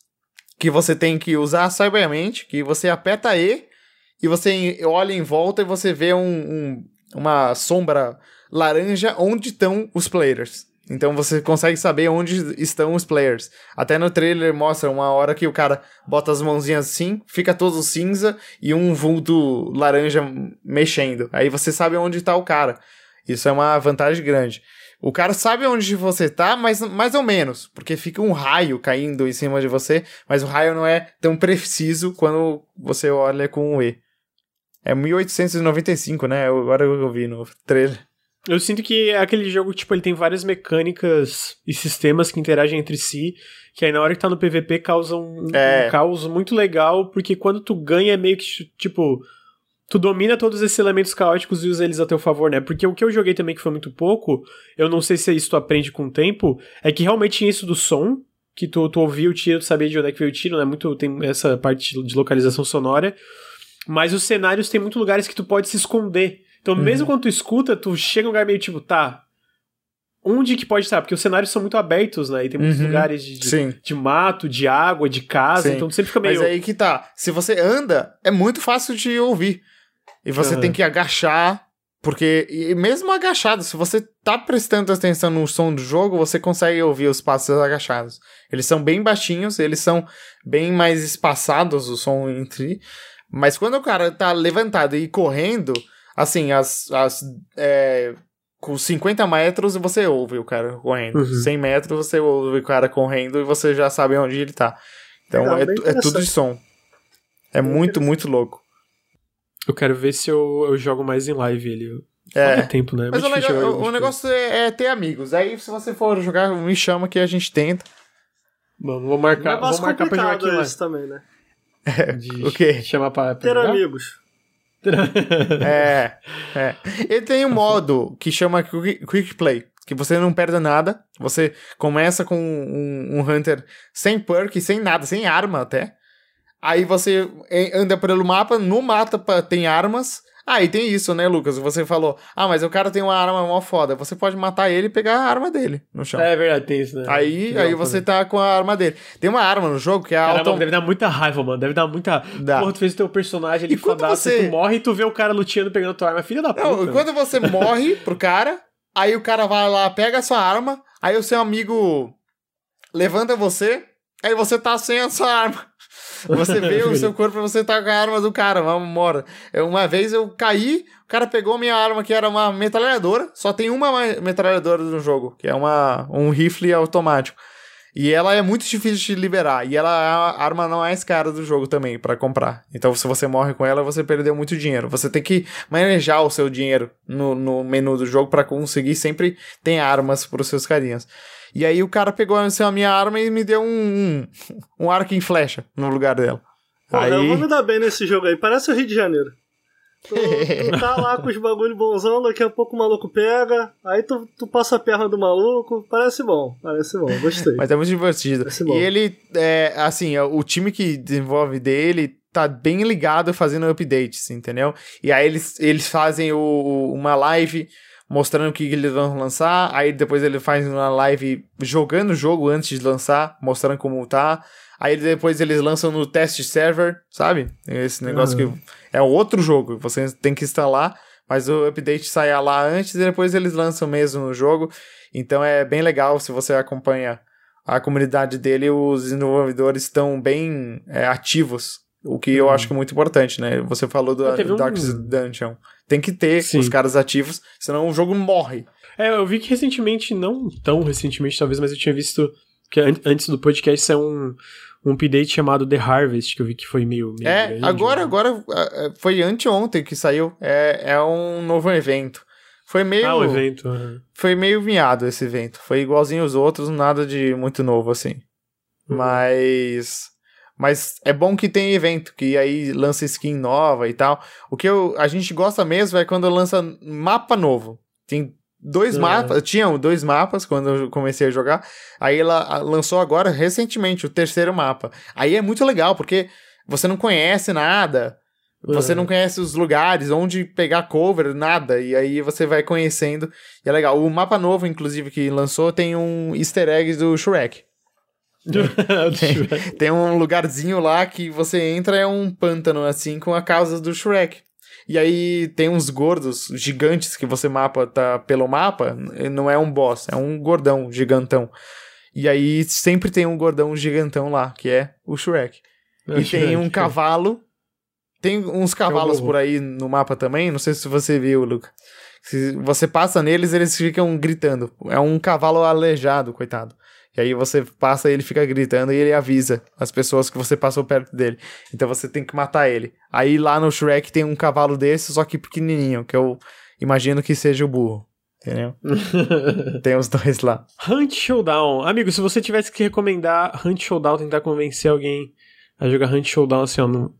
que você tem que usar sabiamente, que você aperta E e você olha em volta e você vê um, um- uma sombra laranja onde estão os players. Então você consegue saber onde estão os players. Até no trailer mostra uma hora que o cara bota as mãozinhas assim, fica todo cinza e um vulto laranja mexendo. Aí você sabe onde tá o cara. Isso é uma vantagem grande. O cara sabe onde você tá, mas mais ou menos, porque fica um raio caindo em cima de você, mas o raio não é tão preciso quando você olha com o E. É 1895, né? Agora eu vi no trailer. Eu sinto que é aquele jogo, tipo, ele tem várias mecânicas e sistemas que interagem entre si, que aí na hora que tá no PVP causa um, É. um caos muito legal, porque quando tu ganha é meio que, tipo, tu domina todos esses elementos caóticos e usa eles a teu favor, né? Porque o que eu joguei também, que foi muito pouco, eu não sei se isso tu aprende com o tempo, é que realmente tinha isso do som, que tu, tu ouvia o tiro, tu sabia de onde é que veio o tiro, né? Muito, tem essa parte de localização sonora. Mas os cenários tem muitos lugares que tu pode se esconder. Então, Uhum. mesmo quando tu escuta, tu chega num lugar meio tipo, tá. Onde que pode estar? Porque os cenários são muito abertos, né? E tem muitos Uhum. lugares de, de, de mato, de água, de casa. Sim. Então sempre fica meio. Mas aí que tá. Se você anda, é muito fácil de ouvir. E você Aham. tem que agachar. Porque, e mesmo agachado, se você tá prestando atenção no som do jogo, você consegue ouvir os passos agachados. Eles são bem baixinhos, eles são bem mais espaçados, o som entre. Mas quando o cara tá levantado e correndo, assim, as. as é, com 50 metros você ouve o cara correndo. Uhum. 100 metros você ouve o cara correndo e você já sabe onde ele tá. Então Legal, é, é tudo de som. É Bem muito, muito louco. Eu quero ver se eu, eu jogo mais em live ele. É. Tempo, né? Mas o, jogar o- negócio é, é ter amigos. Aí, se você for jogar, me chama que a gente tenta. Vamos, vou Um marcar, vou negócio marcar pra jogar aqui esse também, né? De O quê? Chamar pra, pra Ter jogar? amigos. É, é. Ele tem um modo que chama Quick Play. Que você não perde nada. Você começa com um, um Hunter sem perk, sem nada, sem arma até. Aí você anda pelo mapa, no mapa tem armas. Ah, e tem isso, né, Lucas? Você falou, ah, mas o cara tem uma arma mó foda. Você pode matar ele e pegar a arma dele no chão. É verdade, tem isso, né? Aí, aí você tá com a arma dele. Tem uma arma no jogo que é a Caramba, auto... deve dar muita raiva, mano. Deve dar muita. Dá. Porra, tu fez o teu personagem ali E quando fadaço, você- tu morre e tu vê o cara luteando pegando tua arma. Filha da puta. Não, quando você morre pro cara, aí o cara vai lá, pega a sua arma, aí o seu amigo levanta você, aí você tá sem a sua arma. Você vê o seu corpo você tá com a arma do cara, vamos embora. Eu, Uma vez eu caí, o cara pegou minha arma, que era uma metralhadora, só tem uma ma- metralhadora no jogo, que é uma, um rifle automático. E ela é muito difícil de liberar. E ela é a arma não mais cara do jogo também pra comprar. Então, se você morre com ela, você perdeu muito dinheiro. Você tem que manejar o seu dinheiro no, no menu do jogo pra conseguir sempre ter armas pros seus carinhas. E aí o cara pegou assim, a minha arma e me deu um, um, um arco em flecha no lugar dela. Porra, eu aí... vou me dar bem nesse jogo aí. Parece o Rio de Janeiro. Tu, tu tá lá com os bagulho bonzão, daqui a pouco o maluco pega, aí tu, tu passa a perna do maluco. Parece bom, parece bom, gostei. Mas é muito divertido. E ele, é, assim, o time que desenvolve dele tá bem ligado fazendo updates, entendeu? E aí eles, eles fazem o- uma live mostrando o que eles vão lançar, aí depois ele faz uma live jogando o jogo antes de lançar, mostrando como tá. Aí depois eles lançam no test server, sabe? Esse negócio que é outro jogo, você tem que instalar, mas o update sai lá antes e depois eles lançam mesmo no jogo. Então é bem legal se você acompanha a comunidade dele, os desenvolvedores estão bem é, ativos. O que eu acho que é muito importante, né? Você falou do, teve um- Darkest Dungeon. Tem que ter Sim. os caras ativos, senão o jogo morre. É, eu vi que recentemente, não tão recentemente talvez, mas eu tinha visto que an- antes do podcast saiu um, um update chamado The Harvest, que eu vi que foi meio. meio É, grande, agora, né? agora é, foi anteontem que saiu. É, é um novo evento. Foi meio. Ah, o evento. aham. Foi meio miado esse evento. Foi igualzinho os outros, nada de muito novo assim. Uhum. Mas. Mas é bom que tem evento, que aí lança skin nova e tal. O que eu, a gente gosta mesmo é quando lança mapa novo. Tem dois É. mapas, tinham dois mapas quando eu comecei a jogar. Aí ela lançou agora, recentemente, o terceiro mapa. Aí é muito legal, porque você não conhece nada. Você É. não conhece os lugares, onde pegar cover, nada. E aí você vai conhecendo. E é legal. O mapa novo, inclusive, que lançou, tem um easter egg do Shrek. Tem um lugarzinho lá que você entra, é um pântano, assim, com a casa do Shrek. E aí tem uns gordos gigantes que você mapa tá pelo mapa, não é um boss, é um gordão gigantão. E aí sempre tem um gordão gigantão lá, que é o Shrek. E tem um cavalo. Tem uns cavalos burro. por aí no mapa também, não sei se você viu, Luca. Se você passa neles, eles ficam gritando. É um cavalo aleijado, coitado. E aí você passa e ele fica gritando e ele avisa as pessoas que você passou perto dele. Então você tem que matar ele. Aí lá no Shrek tem um cavalo desse, só que pequenininho, que eu imagino que seja o burro. Entendeu? Tem os dois lá. Hunt Showdown. Amigo, se você tivesse que recomendar Hunt Showdown, tentar convencer alguém a jogar Hunt Showdown assim, ó, no...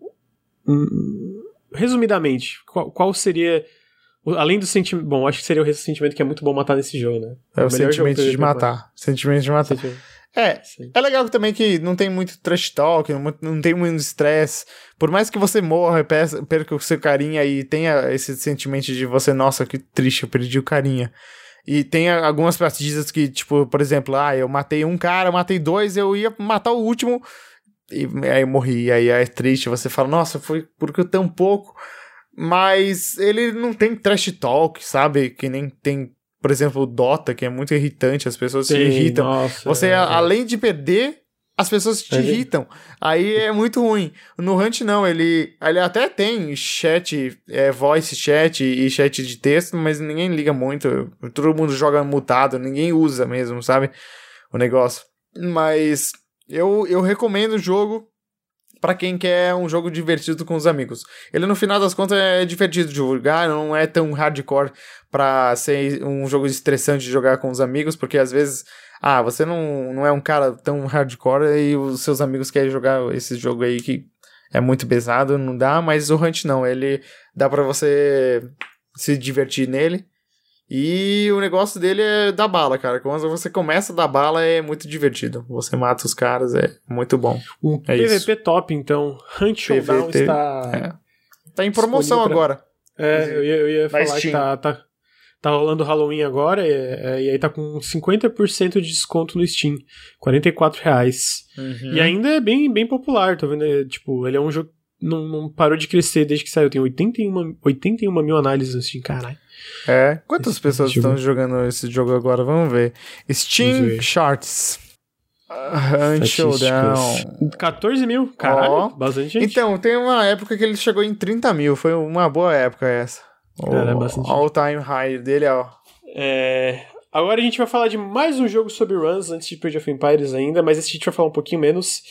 Hum, resumidamente, qual, qual seria. O- Além do sentimento. Bom, acho que seria o sentimento que é muito bom matar nesse jogo, né? É o jogo sentimento eu de matar. Sentimento de matar. Sentimento. É, é legal também que não tem muito trash talk, não, não tem muito estresse. Por mais que você morra, perca o seu carinha e tenha esse sentimento de você, nossa, que triste, eu perdi o carinha. E tem algumas partidas que, tipo, por exemplo, ah, eu matei um cara, matei dois, eu ia matar o último, e aí eu morri. Aí é triste, você fala, nossa, foi porque eu tão pouco. Mas ele não tem trash talk, sabe? Que nem tem por exemplo, o Dota, que é muito irritante, as pessoas Sim, se irritam. Nossa, você, é, além de perder, as pessoas te é. irritam. Aí é muito ruim. No Hunt, não, ele, ele até tem chat, é, voice chat e chat de texto, mas ninguém liga muito. Todo mundo joga mutado, ninguém usa mesmo, sabe? O negócio. Mas eu, eu recomendo o jogo para quem quer um jogo divertido com os amigos. Ele, no final das contas, é divertido de jogar, não é tão hardcore para ser um jogo estressante de jogar com os amigos, porque às vezes, ah, você não, não é um cara tão hardcore e os seus amigos querem jogar esse jogo aí que é muito pesado, não dá, mas o Hunt não, ele dá para você se divertir nele. E o negócio dele é dar bala, cara. Quando você começa a dar bala é muito divertido. Você mata os caras, é muito bom. Um é PVP isso. top, então. Hunt Showdown PVT, está. É. Tá em promoção pra... agora. É, eu ia, eu ia falar Steam. que tá, tá, tá rolando Halloween agora, e, é, e aí tá com 50% de desconto no Steam. 44 reais. Uhum. E ainda é bem, bem popular, tô vendo? É, tipo, ele é um jogo. Não, não parou de crescer desde que saiu. Tem 81, 81 mil análises no Steam, caralho. É. Quantas esse pessoas estão jogando esse jogo agora? Vamos ver. Steam Vamos ver. Charts. Hunt Showdown. 14 mil, caralho, oh. bastante gente. Então, tem uma época que ele chegou em 30 mil, foi uma boa época essa. Cara, o bastante all time high dele, ó. É... Agora a gente vai falar de mais um jogo sobre runs antes de Page of Empires ainda, mas esse a gente vai falar um pouquinho menos.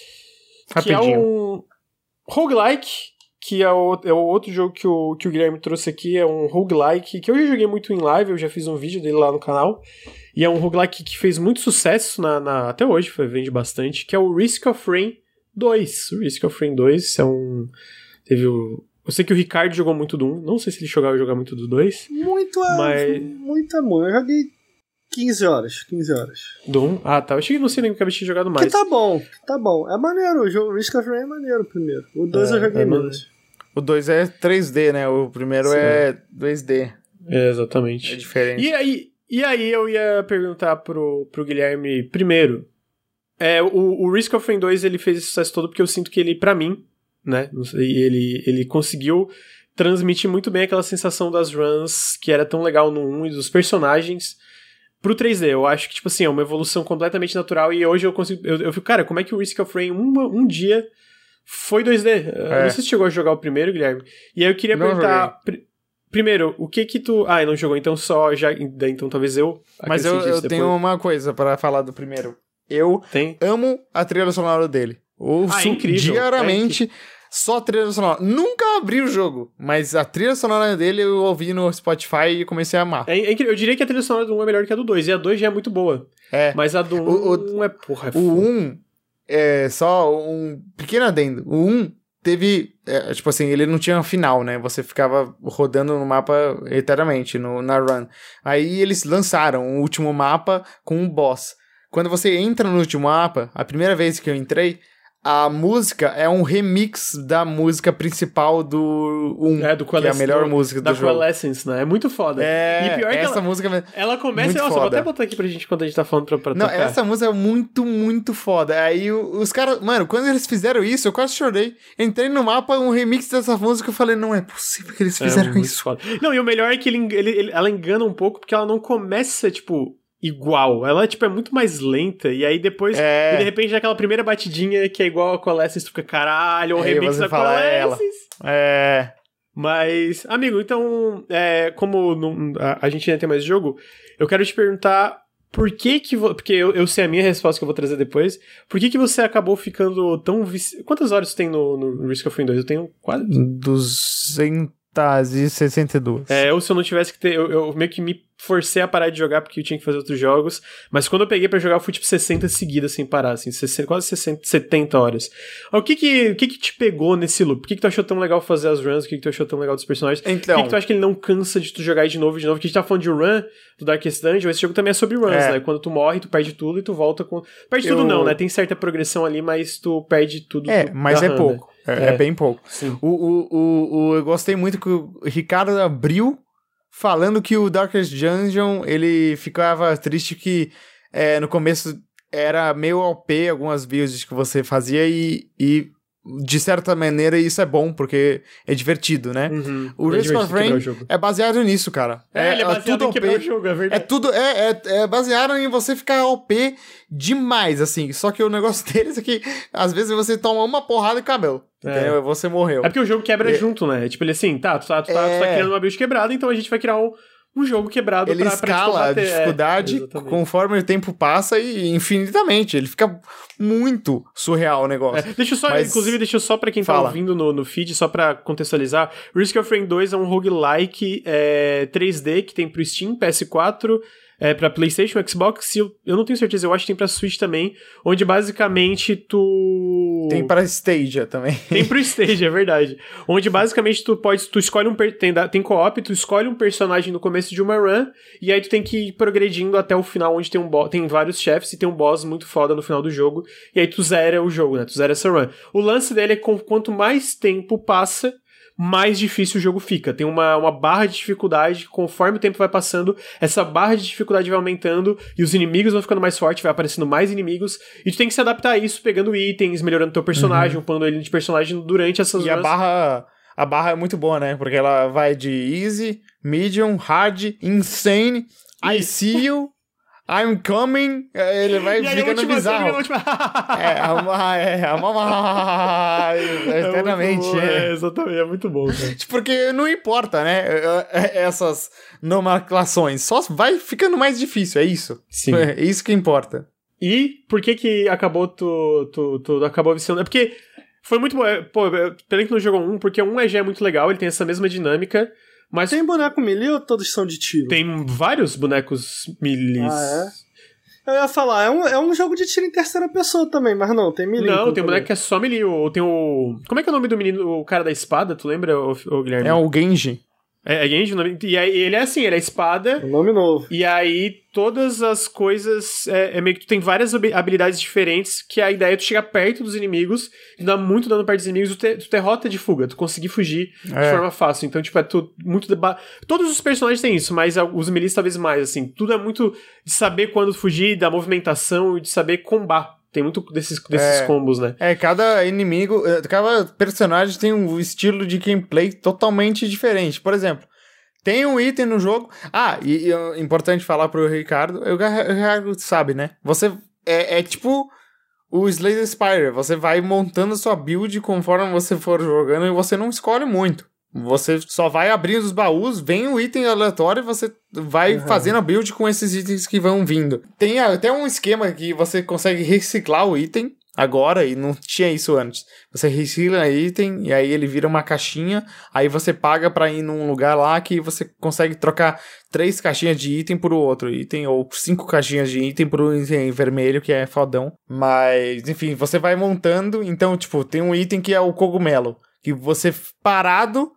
Rapidinho. Que é um roguelike que é o, é o outro jogo que o, que o Guilherme trouxe aqui, é um roguelike, que eu já joguei muito em live, eu já fiz um vídeo dele lá no canal, e é um roguelike que fez muito sucesso na, na até hoje, foi, vende bastante, que é o Risk of Rain 2. O Risk of Rain 2 é um... teve o... Eu sei que o Ricardo jogou muito do 1, não sei se ele jogava jogar muito do 2. Muito, mas... muito amor, eu joguei 15 horas, 15 horas. Do 1? Ah, tá. Eu cheguei no cinema que eu tinha jogado mais. Que tá bom, tá bom. É maneiro, o jogo Risk of Rain é maneiro primeiro. O 2 é, eu joguei é menos. O 2 é 3D, né? O primeiro Sim. é 2D. É, exatamente. É diferente. E aí, e aí eu ia perguntar pro, pro Guilherme primeiro. É, o, o Risk of Rain 2 ele fez esse sucesso todo porque eu sinto que ele, para mim, né? Ele, ele conseguiu transmitir muito bem aquela sensação das runs que era tão legal no 1 e dos personagens pro 3D. Eu acho que, tipo assim, é uma evolução completamente natural e hoje eu consigo. Eu, eu fico, cara, como é que o Risk of Rain um, um dia foi 2D. É. Não sei se chegou a jogar o primeiro, Guilherme. E aí eu queria não perguntar. Pr primeiro, o que que tu. Ah, não jogou, então só já. Então talvez eu. Mas eu, eu tenho uma coisa para falar do primeiro. Eu Tem? amo a trilha sonora dele. Ouço ah, incrível. diariamente. É só trilha sonora. Nunca abri o jogo, mas a trilha sonora dele eu ouvi no Spotify e comecei a amar. É, é eu diria que a trilha sonora do 1 é melhor que a do 2, e a 2 já é muito boa. É. Mas a do 1 o, o, é porra. É o 1 é, só um pequeno adendo. O 1 teve, é, tipo assim, ele não tinha final, né? Você ficava rodando no mapa eternamente, no, na run. Aí eles lançaram o último mapa com um boss. Quando você entra no último mapa, a primeira vez que eu entrei, a música é um remix da música principal do 1, é, do que é a melhor música do da jogo. Da Coalescence, né? É muito foda. É, e pior essa que ela, música ela começa, muito nossa, foda. vou até botar aqui pra gente quando a gente tá falando pra, pra Não, tocar. essa música é muito, muito foda. Aí os caras, mano, quando eles fizeram isso, eu quase chorei. Entrei no mapa, um remix dessa música, eu falei, não é possível que eles é fizeram é, isso. Foda. Não, e o melhor é que ele, ele, ele, ela engana um pouco, porque ela não começa, tipo, igual. Ela, tipo, é muito mais lenta. E aí depois, é. e de repente, aquela primeira batidinha que é igual a Coalescence, tu fica, caralho, um remix da Coalescence. É. Mas, amigo, então, é, como não, a, a, gente ainda tem mais jogo, eu quero te perguntar por que que... Porque eu, eu sei a minha resposta que eu vou trazer depois. Por que que você acabou ficando tão... Vici... Quantas horas você tem no, no Risk of Rain 2? Eu tenho quase... 200 562. É, ou se eu não tivesse que ter. Eu, eu meio que me forcei a parar de jogar porque eu tinha que fazer outros jogos. Mas quando eu peguei pra jogar, eu fui tipo 60 seguidas sem parar, assim, 60, quase 60, 70 horas. O que que, o que que te pegou nesse loop? Por que, que tu achou tão legal fazer as runs? O que, que tu achou tão legal dos personagens? Então- Por que, que tu acha que ele não cansa de tu jogar de novo e de novo? Porque a gente tá falando de run do Darkest Dungeon, esse jogo também é sobre runs, É. né? Quando tu morre, tu perde tudo e tu volta com. Perde Eu- tudo não, né? Tem certa progressão ali, mas tu perde tudo. É, mas é run, pouco. né? É, É. é bem pouco. O, o, o, o- eu gostei muito que o Ricardo abriu falando que o Darkest Dungeon ele ficava triste que é, no começo era meio OP algumas builds que você fazia e, e de certa maneira isso é bom porque é divertido, né? Uhum. O É Risk of quebrar Rain é baseado nisso, cara. É, ele é baseado tudo em quebrar OP. o jogo, é É verdade. tudo. É, é, é baseado em você ficar OP demais, assim. Só que o negócio deles é que às vezes você toma uma porrada e cabelo. É. Entendeu? Você morreu. É porque o jogo quebra É. junto, né? Tipo, ele assim, tá, tu tá, tu tá, tu tá É. criando uma build quebrada, então a gente vai criar um, um jogo quebrado Ele pra, pra escala a combater. É, dificuldade exatamente. conforme o tempo passa e infinitamente. Ele fica muito surreal o É, negócio. deixa eu só, Mas- inclusive, deixa eu só pra quem tá Fala. ouvindo no, no feed, só pra contextualizar. Risk of Rain 2 é um roguelike é, 3D que tem pro Steam, PS4, é, pra PlayStation, Xbox, eu, eu não tenho certeza, eu acho que tem pra Switch também, onde basicamente tu. Tem para Stadia também. Tem pro stage, é verdade. Onde basicamente tu pode. Tu escolhe um. Tem, tem co-op, tu escolhe um personagem no começo de uma run, e aí tu tem que ir progredindo até o final, onde tem um tem vários chefes e tem um boss muito foda no final do jogo. E aí tu zera o jogo, né? Tu zera essa run. O lance dele é que com- quanto mais tempo passa. Mais difícil o jogo fica. Tem uma, uma barra de dificuldade, conforme o tempo vai passando, essa barra de dificuldade vai aumentando e os inimigos vão ficando mais fortes, vai aparecendo mais inimigos, e tu tem que se adaptar a isso, pegando itens, melhorando teu personagem, upando ele de personagem durante essas Uhum. E a barra. A barra é muito boa, né? Porque ela vai de easy, medium, hard, insane, I see you, I'm coming. é, Ele vai E ficando última, bizarro. a última... É, a uma, é, É eternamente. muito bom, é. é, exatamente, é muito bom, cara. Porque não importa, né? é, é, Essas nomenclações. Só vai ficando mais difícil, é isso. Sim. É isso que importa. E por que que acabou tu, tu, tu acabou viciando? É porque foi muito bom. é, Pô, é, pena que não jogou um, porque um é já é muito legal, ele tem essa mesma dinâmica, mas Tem boneco melee ou todos são de tiro? tem vários bonecos milis. Ah, Eu ia falar, é um, é um jogo de tiro em terceira pessoa também, mas não, tem melee. Não, tem um boneco que é só melee. Ou tem o. Como é que é o nome do menino, o cara da espada? Tu lembra, ô, Guilherme? É o Genji. É, é Genji o nome? E aí, ele é assim, ele é espada. Um nome novo. E aí, todas as coisas. É, é meio que tu tem várias habi- habilidades diferentes. Que a ideia é tu chegar perto dos inimigos, e dar muito dano perto dos inimigos, tu ter, tu ter rota de fuga, tu conseguir fugir de É. forma fácil. Então, tipo, é tu, muito. deba- Todos os personagens têm isso, mas os milis talvez mais, assim. Tudo é muito de saber quando fugir, da movimentação e de saber combar. Tem muito desses, desses É. combos, né? É, cada inimigo, eh, cada personagem tem um estilo de gameplay totalmente diferente. Por exemplo, tem um item no jogo. Ah, e, e é importante falar pro Ricardo, o Ricardo sabe, né? Você é, é tipo o Slay Spire, você vai montando a sua build conforme você for jogando e você não escolhe muito. Você só vai abrindo os baús, vem um item aleatório e você vai fazendo a build com esses itens que vão vindo. Tem até um esquema que você consegue reciclar o item agora e não tinha isso antes. Você recicla item e aí ele vira uma caixinha, aí você paga pra ir num lugar lá que você consegue trocar três caixinhas de item por outro item ou cinco caixinhas de item por um item vermelho que é fodão. Mas, enfim, você vai montando, então, tipo, tem um item que é o cogumelo, que você parado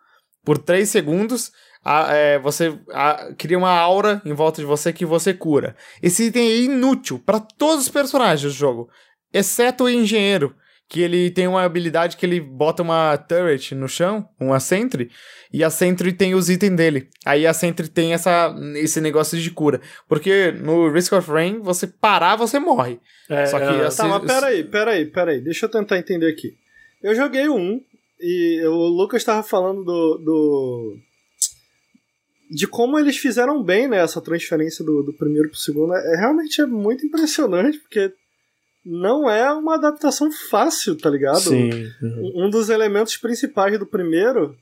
por 3 segundos, a- é, você a- cria uma aura em volta de você que você cura. Esse item é inútil para todos os personagens do jogo, exceto o engenheiro, que ele tem uma habilidade que ele bota uma turret no chão, uma sentry, e a sentry tem os itens dele. Aí a sentry tem essa, esse negócio de cura. Porque no Risk of Rain, você parar, você morre. É, Só que é, assim- Tá, mas peraí, peraí, peraí. Deixa eu tentar entender aqui. Eu joguei o 1 e o Lucas tava falando do. do... De como eles fizeram bem, né, essa transferência do, do primeiro pro segundo. É, realmente é muito impressionante, porque não é uma adaptação fácil, tá ligado? Sim. uhum. Um um dos elementos principais do primeiro,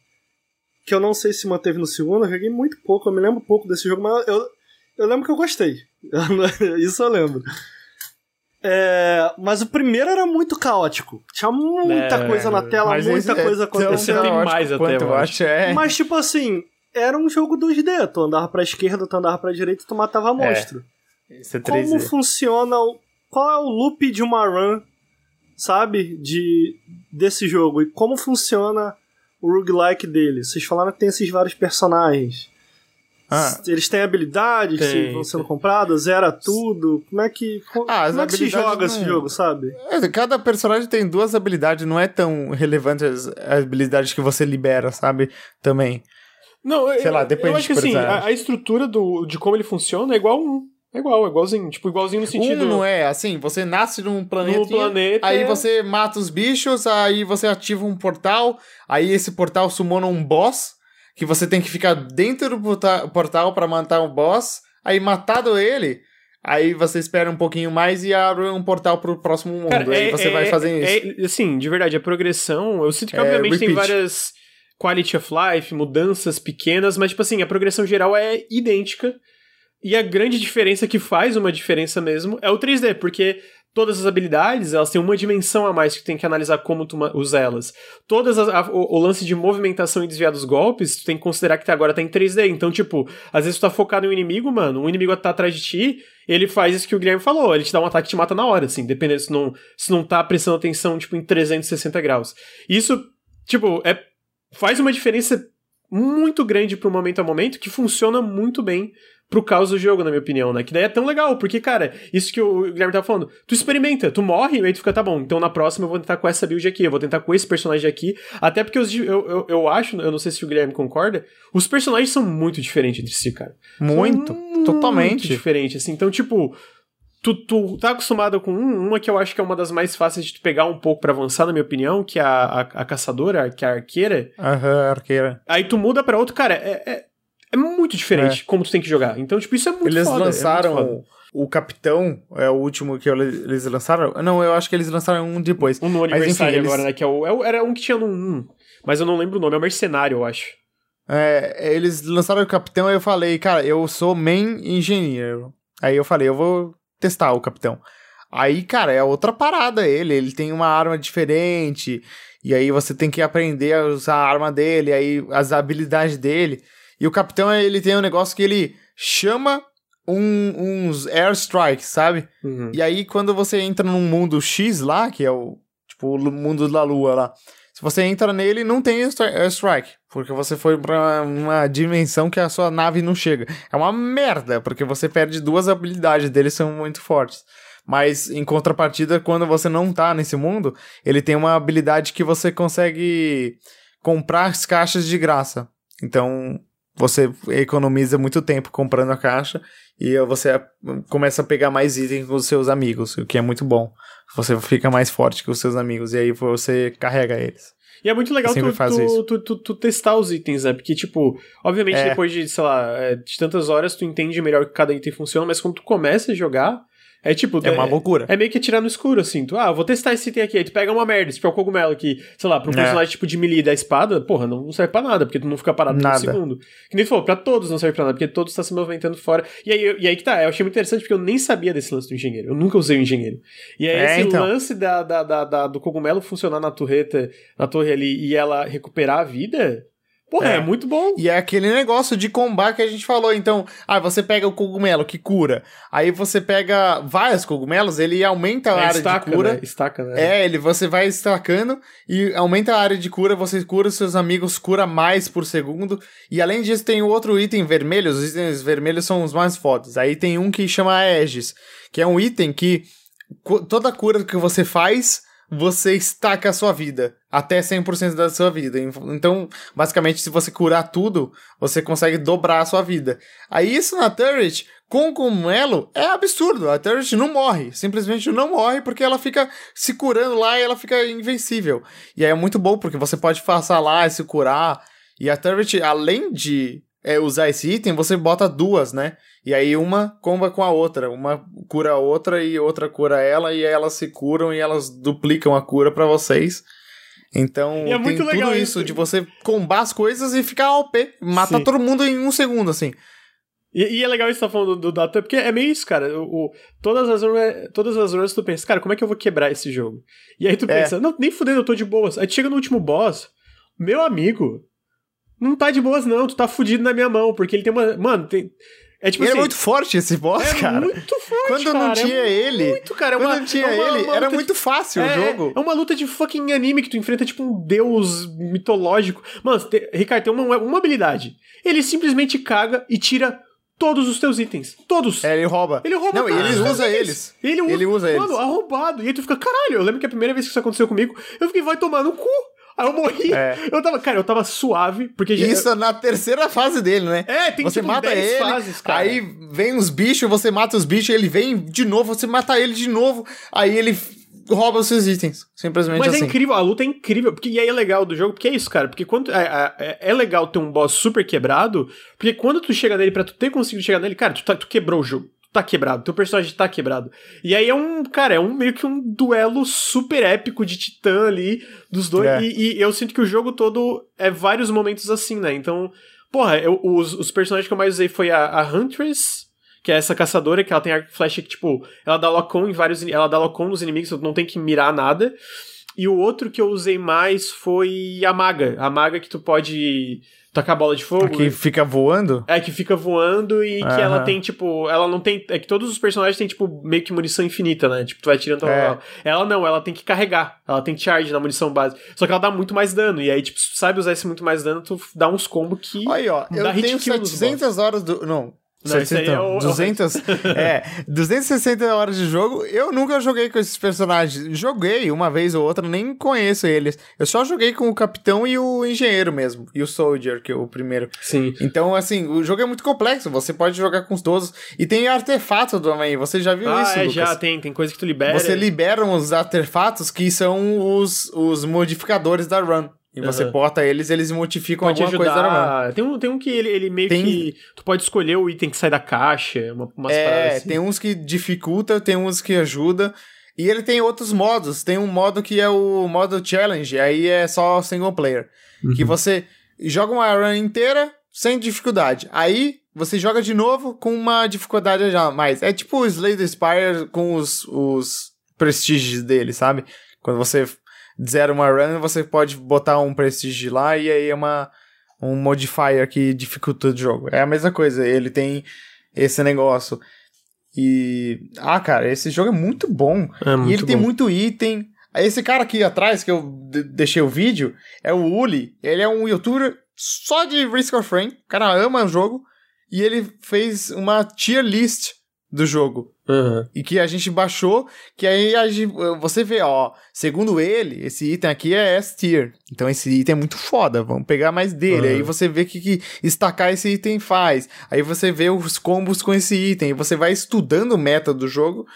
que eu não sei se manteve no segundo, eu joguei muito pouco, eu me lembro pouco desse jogo, mas eu, eu lembro que eu gostei. Isso eu lembro. É, mas o primeiro era muito caótico. Tinha muita É, coisa na tela, Mas muita esse é coisa tão acontecendo. tem mais até, quanto eu acho. É. Mas, tipo assim, era um jogo 2D. Tu andava pra esquerda, tu andava pra direita e tu matava monstro. Esse é Como 3D. funciona o. Qual é o loop de uma run, sabe? De, desse jogo? E como funciona o roguelike dele? Vocês falaram que tem esses vários personagens. Ah. Eles têm habilidades Tem, que vão sendo tem. compradas, zera tudo. Como é que. Ah, as como é que se joga esse não- jogo, sabe? É, Cada personagem tem duas habilidades, não é tão relevante as habilidades que você libera, sabe? Também. Não, Sei eu, lá, depende eu acho que de assim, a, a estrutura do, de como ele funciona é igual um. É igual, é igualzinho. Tipo, igualzinho no sentido. Um não é assim, você nasce num planeta, planeta. aí você mata os bichos, aí você ativa um portal, aí esse portal sumona um boss, que você tem que ficar dentro do porta- portal pra matar o boss, aí matado ele, aí você espera um pouquinho mais e abre um portal pro próximo mundo, Cara, aí é- você é- vai fazendo isso. É, assim, de verdade, a progressão. Eu sinto que, É, obviamente, tem repeat. várias quality of life, mudanças pequenas, mas, tipo assim, a progressão geral é idêntica. E a grande diferença que faz uma diferença mesmo é o 3D, porque todas as habilidades, elas têm uma dimensão a mais que tu tem que analisar como tu usa elas. Todas as, a- o, o lance de movimentação e desviar dos golpes, tu tem que considerar que agora tá em 3D. Então, tipo, às vezes tu tá focado em um inimigo, mano, um inimigo tá atrás de ti, ele faz isso que o Guilherme falou, ele te dá um ataque e te mata na hora, assim, dependendo se não, se não tá prestando atenção, tipo, em 360 graus. Isso, tipo, é, faz uma diferença muito grande pro momento a momento que funciona muito bem pro caos do jogo, na minha opinião, né? Que daí é tão legal, porque, cara, isso que o Guilherme tava falando, tu experimenta, tu morre, e aí tu fica, tá bom, então na próxima eu vou tentar com essa build aqui, eu vou tentar com esse personagem aqui, até porque os, eu, eu, eu acho, eu não sei se o Guilherme concorda, os personagens são muito diferentes entre si, cara. Muito, São totalmente. Muito diferente, assim, então, tipo... Tu, tu tá acostumado com um, uma que eu acho que é uma das mais fáceis de tu pegar um pouco pra avançar, na minha opinião, que é a, a, a caçadora, que é a arqueira. Aham, arqueira. Aí tu muda pra outro, cara, é, é, é muito diferente como tu tem que jogar. Então, tipo, isso é muito Eles foda, é muito lançaram o Capitão, é o último que eles lançaram. Não, eu acho que eles lançaram um depois. Um no Mas, aniversário enfim, eles- agora, né? Que é o, é o- era um que tinha no 1. Mas eu não lembro o nome, é o Mercenário, eu acho. É, eles lançaram o Capitão e eu falei, cara, eu sou main engenheiro. Aí eu falei, eu vou testar o Capitão. Aí, cara, é outra parada ele. Ele tem uma arma diferente. E aí você tem que aprender a usar a arma dele, aí as habilidades dele. E o Capitão, ele tem um negócio que ele chama um- uns airstrikes, sabe? Uhum. E aí, quando você entra num mundo X lá, que é o tipo o mundo da lua lá, se você entra nele, não tem airstri- airstrike, porque você foi pra uma dimensão que a sua nave não chega. É uma merda, porque você perde duas habilidades deles são muito fortes. Mas em contrapartida, quando você não tá nesse mundo, ele tem uma habilidade que você consegue comprar as caixas de graça. Então, você economiza muito tempo comprando a caixa e você começa a pegar mais itens com os seus amigos, o que é muito bom. Você fica mais forte que os seus amigos e aí você carrega eles. E é muito legal tu, tu, tu, tu- tu testar os itens, né? Porque, tipo, obviamente É. depois de, sei lá, é, de tantas horas tu entende melhor que cada item funciona, mas quando tu começa a jogar, é tipo. É uma loucura. É meio que atirar no escuro, assim. Tu, ah, vou testar esse item aqui. Aí tu pega uma merda, tipo, é o cogumelo que, sei lá, pro É. personagem tipo de melee da espada, porra, não, serve pra nada, porque tu não fica parado por um Nada. segundo. Que nem tu falou, pra todos não serve pra nada, porque todos estão se movimentando fora. E aí, e aí que tá, eu achei muito interessante porque eu nem sabia desse lance do engenheiro. Eu nunca usei o engenheiro. E aí É, esse então. lance da, da, da, da- do cogumelo funcionar na torreta, na torre ali, e ela recuperar a vida, porra, é, É. muito bom. E é aquele negócio de combate que a gente falou. Então, ah, você pega o cogumelo que cura. Aí você pega vários cogumelos, ele aumenta a É, área estaca, de cura. né? Estaca, né? É, ele você vai estacando e aumenta a área de cura, você cura seus amigos, cura mais por segundo. E além disso, tem outro item vermelho, os itens vermelhos são os mais fodas. Aí tem um que chama Aegis, que é um item que toda cura que você faz, você estaca a sua vida. Até 100% da sua vida. Então, basicamente, se você curar tudo, você consegue dobrar a sua vida. Aí isso na turret, com o cogumelo, é absurdo. A turret não morre. Simplesmente não morre porque ela fica se curando lá e ela fica invencível. E aí é muito bom porque você pode passar lá e se curar. E a turret, além de é, usar esse item, você bota duas, né? E aí uma comba com a outra. Uma cura a outra e outra cura ela. E aí elas se curam e elas duplicam a cura pra vocês. Então, E é tem muito tudo legal isso de você combar as coisas e ficar OP. Matar Sim. todo mundo em um segundo, assim. E, e é legal isso que você tá falando do, do data, porque é meio isso, cara. O, o- todas, as, todas as runs tu pensa, cara, como é que eu vou quebrar esse jogo? E aí tu É. pensa, não, nem fudendo, eu tô de boas. Aí tu chega no último boss, meu amigo, não tá de boas não, tu tá fudido na minha mão, porque ele tem uma... Mano, tem... É tipo ele assim... é muito forte esse boss, é cara. muito forte, Quando não cara, tinha é ele, Muito, cara. É quando uma, não tinha é uma- ele, uma era muito fácil é, o jogo. É uma luta de fucking anime que tu enfrenta tipo um deus mitológico. Mano, te- Ricardo, tem uma, uma habilidade. Ele simplesmente caga e tira todos os teus itens. Todos. É, ele rouba. Ele rouba Não, ele usa eles. Ele usa, Ele usa eles. Mano, arrombado. E aí tu fica, caralho, eu lembro que a primeira vez que isso aconteceu comigo, eu fiquei, vai tomar no cu. Aí eu morri. É. Eu tava, cara, eu tava suave, porque já- Isso na terceira fase dele, né? É, tem você tipo mata 10 ele, fases, cara. aí vem os bichos, você mata os bichos, ele vem de novo, você mata ele de novo, aí ele rouba os seus itens. Simplesmente Mas assim. é incrível, a luta é incrível. Porque, e aí é legal do jogo, porque é isso, cara. Porque quando. É, é, é legal ter um boss super quebrado, porque quando tu chega nele, pra tu ter conseguido chegar nele, cara, tu, tá- tu quebrou o jogo. Tá quebrado, teu personagem tá quebrado. E aí é um, cara, é um meio que um duelo super épico de titã ali dos dois. É. E, e eu sinto que o jogo todo é vários momentos assim, né? Então, porra, eu- os, os personagens que eu mais usei foi a, a Huntress. Que é essa caçadora, que ela tem arco e flecha que, tipo, ela dá lock-on em vários. Ela dá lock-on nos inimigos, não tem que mirar nada. E o outro que eu usei mais foi a maga. A maga que tu pode tacar bola de fogo. Que fica voando? É, que fica voando e que ela tem, tipo, ela não tem. É que todos os personagens têm, tipo, meio que munição infinita, né? Tipo, tu vai tirando. É. Ela, ela não, ela tem que carregar. Ela tem charge na munição base. Só que ela dá muito mais dano. E aí, tipo, se tu sabe usar esse muito mais dano, tu dá uns combos que. Aí, ó, eu tenho kill nos 700 horas do... Não, Não, isso aí 700 é o- 200, é, 260 horas de jogo, eu nunca joguei com esses personagens. Joguei uma vez ou outra, nem conheço eles. Eu só joguei com o capitão e o engenheiro mesmo, e o soldier, que é o primeiro. Sim. Então, assim, o jogo é muito complexo, você pode jogar com todos. E tem artefato também, você já viu Ah, isso, é, Lucas? já tem. Tem coisa que tu libera. Você libera uns artefatos que são os, os modificadores da run. E você Aham. bota eles, eles modificam pode alguma coisa da run. ajudar. Tem um, tem um que ele, ele meio Tem- que. Tu pode escolher o item que sai da caixa, uma, umas É, assim. tem uns que dificulta, tem uns que ajuda. E ele tem outros modos. Tem um modo que é o modo challenge, aí é só single player. Que Uhum. você joga uma run inteira sem dificuldade. Aí você joga de novo com uma dificuldade já mais. É tipo o Slay the Spire com os, os prestígios dele, sabe? Quando você zera uma run, você pode botar um prestígio lá e aí é uma, um modifier que dificulta o jogo. É a mesma coisa, ele tem esse negócio. E. Ah, cara, esse jogo é muito bom. É e muito ele tem bom. muito item. Esse cara aqui atrás, que eu de- deixei o vídeo, é o Uli. Ele é um youtuber só de Risk of Rain. O cara ama o jogo. E ele fez uma tier list do jogo. Aham. E que a gente baixou, que aí gente- você vê, ó, segundo ele, esse item aqui é S tier. Então esse item é muito foda, vamos pegar mais dele. Uhum. Aí você vê o que, que estacar esse item faz. Aí você vê os combos com esse item. E você vai estudando o meta do jogo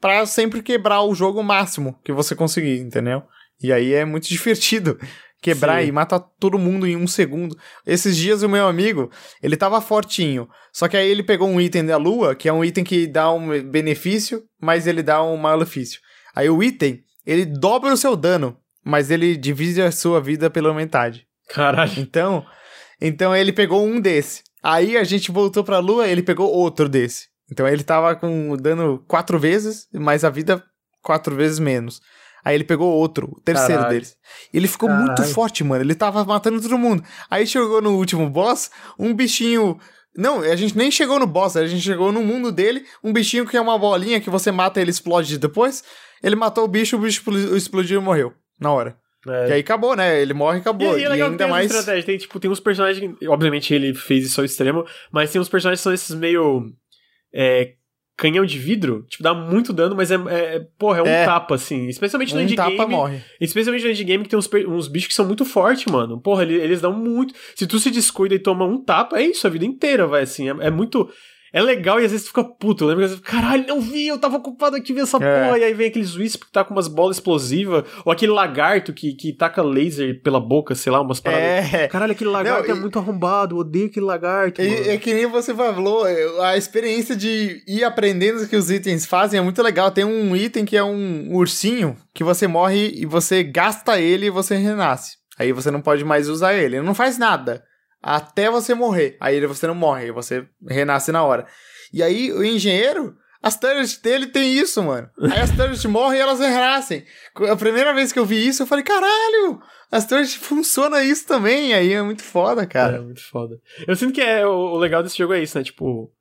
pra sempre quebrar o jogo máximo que você conseguir, entendeu? E aí é muito divertido. Quebrar Sim. e matar todo mundo em um segundo. Esses dias o meu amigo, ele tava fortinho. Só que aí ele pegou um item da lua, que é um item que dá um benefício, mas ele dá um malefício. Aí o item, ele dobra o seu dano, mas ele divide a sua vida pela metade. Caralho. Então, então ele pegou um desse. Aí a gente voltou pra lua, ele pegou outro desse. Então ele tava com o dano quatro vezes, mas a vida quatro vezes menos. Aí ele pegou outro, o terceiro Caralho. deles. Ele ficou muito forte, mano. Ele tava matando todo mundo. Aí chegou no último boss, um bichinho. Não, a gente nem chegou no boss, a gente chegou no mundo dele, um bichinho que é uma bolinha que você mata e ele explode depois. Ele matou o bicho, o bicho explo- explodiu e morreu. Na hora. É. E aí acabou, né? Ele morre e E, acabou. e é legal que ainda tem mais. estratégia. Tem, tipo, tem uns personagens. Obviamente ele fez isso ao extremo, mas tem uns personagens que são esses meio. É, canhão de vidro. Tipo, dá muito dano, mas é. é porra, é um É. tapa, assim. Especialmente no Um endgame. tapa morre. Especialmente no endgame que tem uns, uns bichos que são muito fortes, mano. Porra, ele- eles dão muito. Se tu se descuida e toma um tapa, é isso, a vida inteira, vai assim. É, é muito. É legal e às vezes tu fica puto. Eu lembro que às vezes, caralho, não vi, eu tava ocupado aqui vendo essa É. porra. E aí vem aqueles wisp que tá com umas bolas explosivas. Ou aquele lagarto que, que taca laser pela boca, sei lá, umas paradas. É. Caralho, aquele lagarto Não, é e- muito arrombado, odeio aquele lagarto. É, é que nem você falou, é, a experiência de ir aprendendo o que os itens fazem é muito legal. Tem um item que é um ursinho que você morre e você gasta ele e você renasce. Aí você não pode mais usar ele. Ele não faz nada. Até você morrer. Aí você não morre, você renasce na hora. E aí o engenheiro, as turrets dele tem isso, mano. Aí as turrets morrem e elas renascem. A primeira vez que eu vi isso, eu falei, caralho, as turrets funciona isso também. Aí é muito foda, cara. É, muito foda. Eu sinto que é, o, o legal desse jogo é isso, né? Tipo,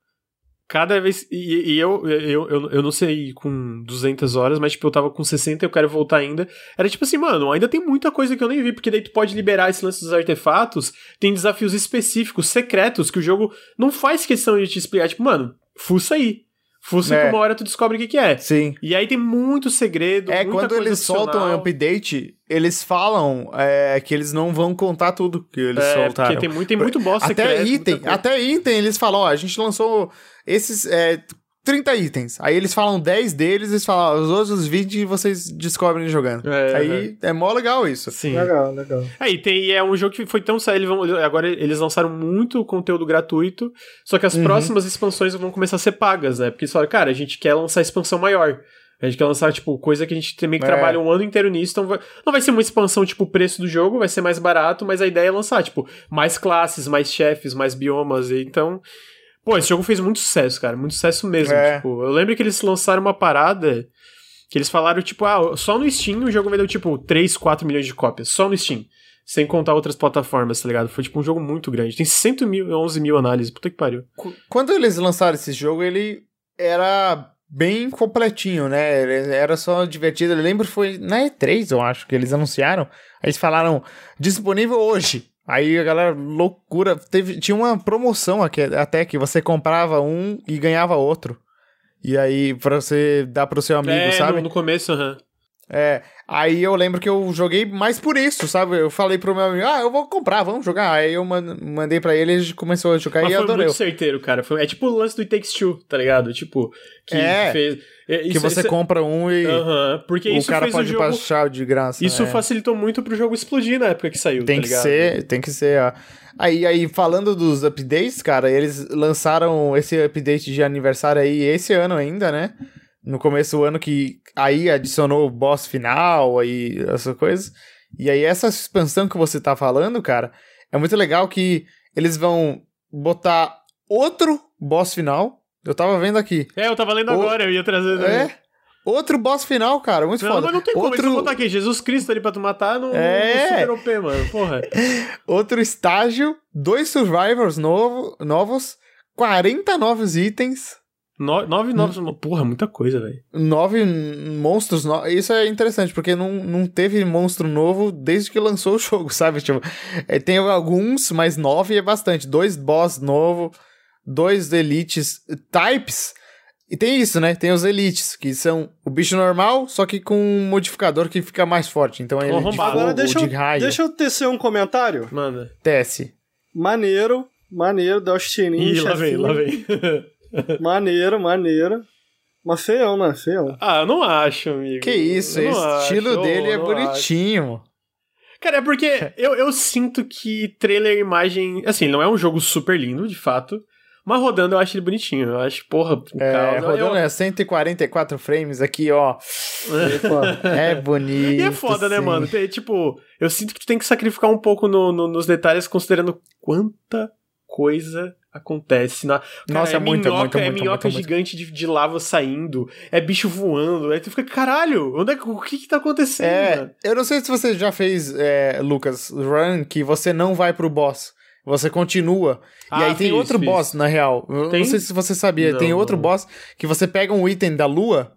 cada vez. E, e eu, eu, eu, eu não sei com 200 horas, mas tipo, eu tava com 60 e eu quero voltar ainda. Era tipo assim, mano, ainda tem muita coisa que eu nem vi, porque daí tu pode liberar esse lance dos artefatos. Tem desafios específicos, secretos, que o jogo não faz questão de te explicar. Tipo, mano, fuça aí. Fuça É. que uma hora tu descobre o que, que é. Sim. E aí tem muito segredo. É, quando eles soltam um opcional. update, eles falam é, que eles não vão contar tudo que eles É, soltaram. porque tem muito, tem muito boss secreto. Até muita item, até item eles falam, ó, a gente lançou esses é, 30 itens. Aí eles falam 10 deles, eles falam, ó, os outros 20 vocês descobrem jogando. É, Aí é mó legal isso. Sim. Legal, legal. Aí tem, e é um jogo que foi tão sério, agora eles lançaram muito conteúdo gratuito, só que as Uhum. próximas expansões vão começar a ser pagas, né? Porque eles falaram, cara, a gente quer lançar expansão maior. A gente quer lançar, tipo, coisa que a gente também que É. trabalha um ano inteiro nisso, então vai- não vai ser uma expansão, tipo, o preço do jogo, vai ser mais barato, mas a ideia é lançar, tipo, mais classes, mais chefes, mais biomas, e então... Pô, esse jogo fez muito sucesso, cara, muito sucesso mesmo, É. tipo, eu lembro que eles lançaram uma parada que eles falaram, tipo, ah, só no Steam o jogo vendeu, tipo, 3, 4 milhões de cópias, só no Steam. Sem contar outras plataformas, tá ligado? Foi, tipo, um jogo muito grande. Tem 111 mil análises, puta que pariu. Qu- Quando eles lançaram esse jogo, ele era bem completinho, né? Ele era só divertido. Eu lembro que foi na E3, eu acho, que eles anunciaram. Aí eles falaram, disponível hoje. Aí a galera, loucura. Teve, tinha uma promoção aqui, até que você comprava um e ganhava outro. E aí, pra você dar pro seu amigo, é, sabe? No, no começo, aham. É, aí eu lembro que eu joguei mais por isso, sabe? Eu falei pro meu amigo, ah, eu vou comprar, vamos jogar. Aí eu man- mandei pra ele, ele começou a jogar Mas e foi adorei. muito certeiro, cara. Foi, é tipo o lance do It Takes Two, tá ligado? Tipo, que É, fez... é, Que isso- você isso- compra um e Aham, porque o cara pode o jogo... baixar de graça. Isso é. facilitou muito pro jogo explodir na época que saiu, Tem tá que ligado? ser, tem que ser, ó. Aí, aí, falando dos updates, cara, eles lançaram esse update de aniversário aí esse ano ainda, né? No começo do ano que aí adicionou o boss final, aí essas coisas. E aí essa expansão que você tá falando, cara, é muito legal que eles vão botar outro boss final. Eu tava vendo aqui. É, eu tava lendo O- agora, eu ia trazer... É? Outro boss final, cara, muito Não, foda. mas não tem como, eles outro... vão botar aqui, Jesus Cristo ali pra tu matar no, É. no Super OP, mano, porra. Outro estágio, dois survivors novo, novos, 40 novos itens, No, nove novos, porra, muita coisa, velho. nove monstros. No... Isso é interessante, porque não, não teve monstro novo desde que lançou o jogo, sabe? Tipo, é, tem alguns, mas nove é bastante. Dois boss novo, dois elites types. E tem isso, né? Tem os elites, que são o bicho normal, só que com um modificador que fica mais forte. Então ele é de fogo, Agora deixa de eu, raio, deixa eu tecer um comentário. Manda. desce. Maneiro, maneiro, Delstininho, Ih, lá vem, lá vem. Maneiro, maneiro. Mas feião, né? Feião. ah, eu não acho, amigo. Que isso, Eu o estilo acho, dele é bonitinho. Cara, é porque eu, eu sinto que trailer e imagem. Assim, não é um jogo super lindo, de fato. Mas rodando eu acho ele bonitinho. Eu acho, porra, É, calma. rodando eu, é 144 frames aqui, ó. É bonito. E é foda, né, sim. mano? Tem, tipo, eu sinto que tu tem que sacrificar um pouco no- no- nos detalhes, considerando quanta coisa acontece. Na... Cara, Nossa, é é muita, minhoca, muita, é minhoca muita, muita. gigante de, de lava saindo, é bicho voando, aí tu fica, caralho, onde é, que- o que que tá acontecendo? É, eu não sei se você já fez, é, Lucas, run que você não vai pro boss. Você continua. e Ah, aí tem fiz, outro boss, na real. Eu Tem? não sei se você sabia. Não, tem outro não. boss que você pega um item da lua.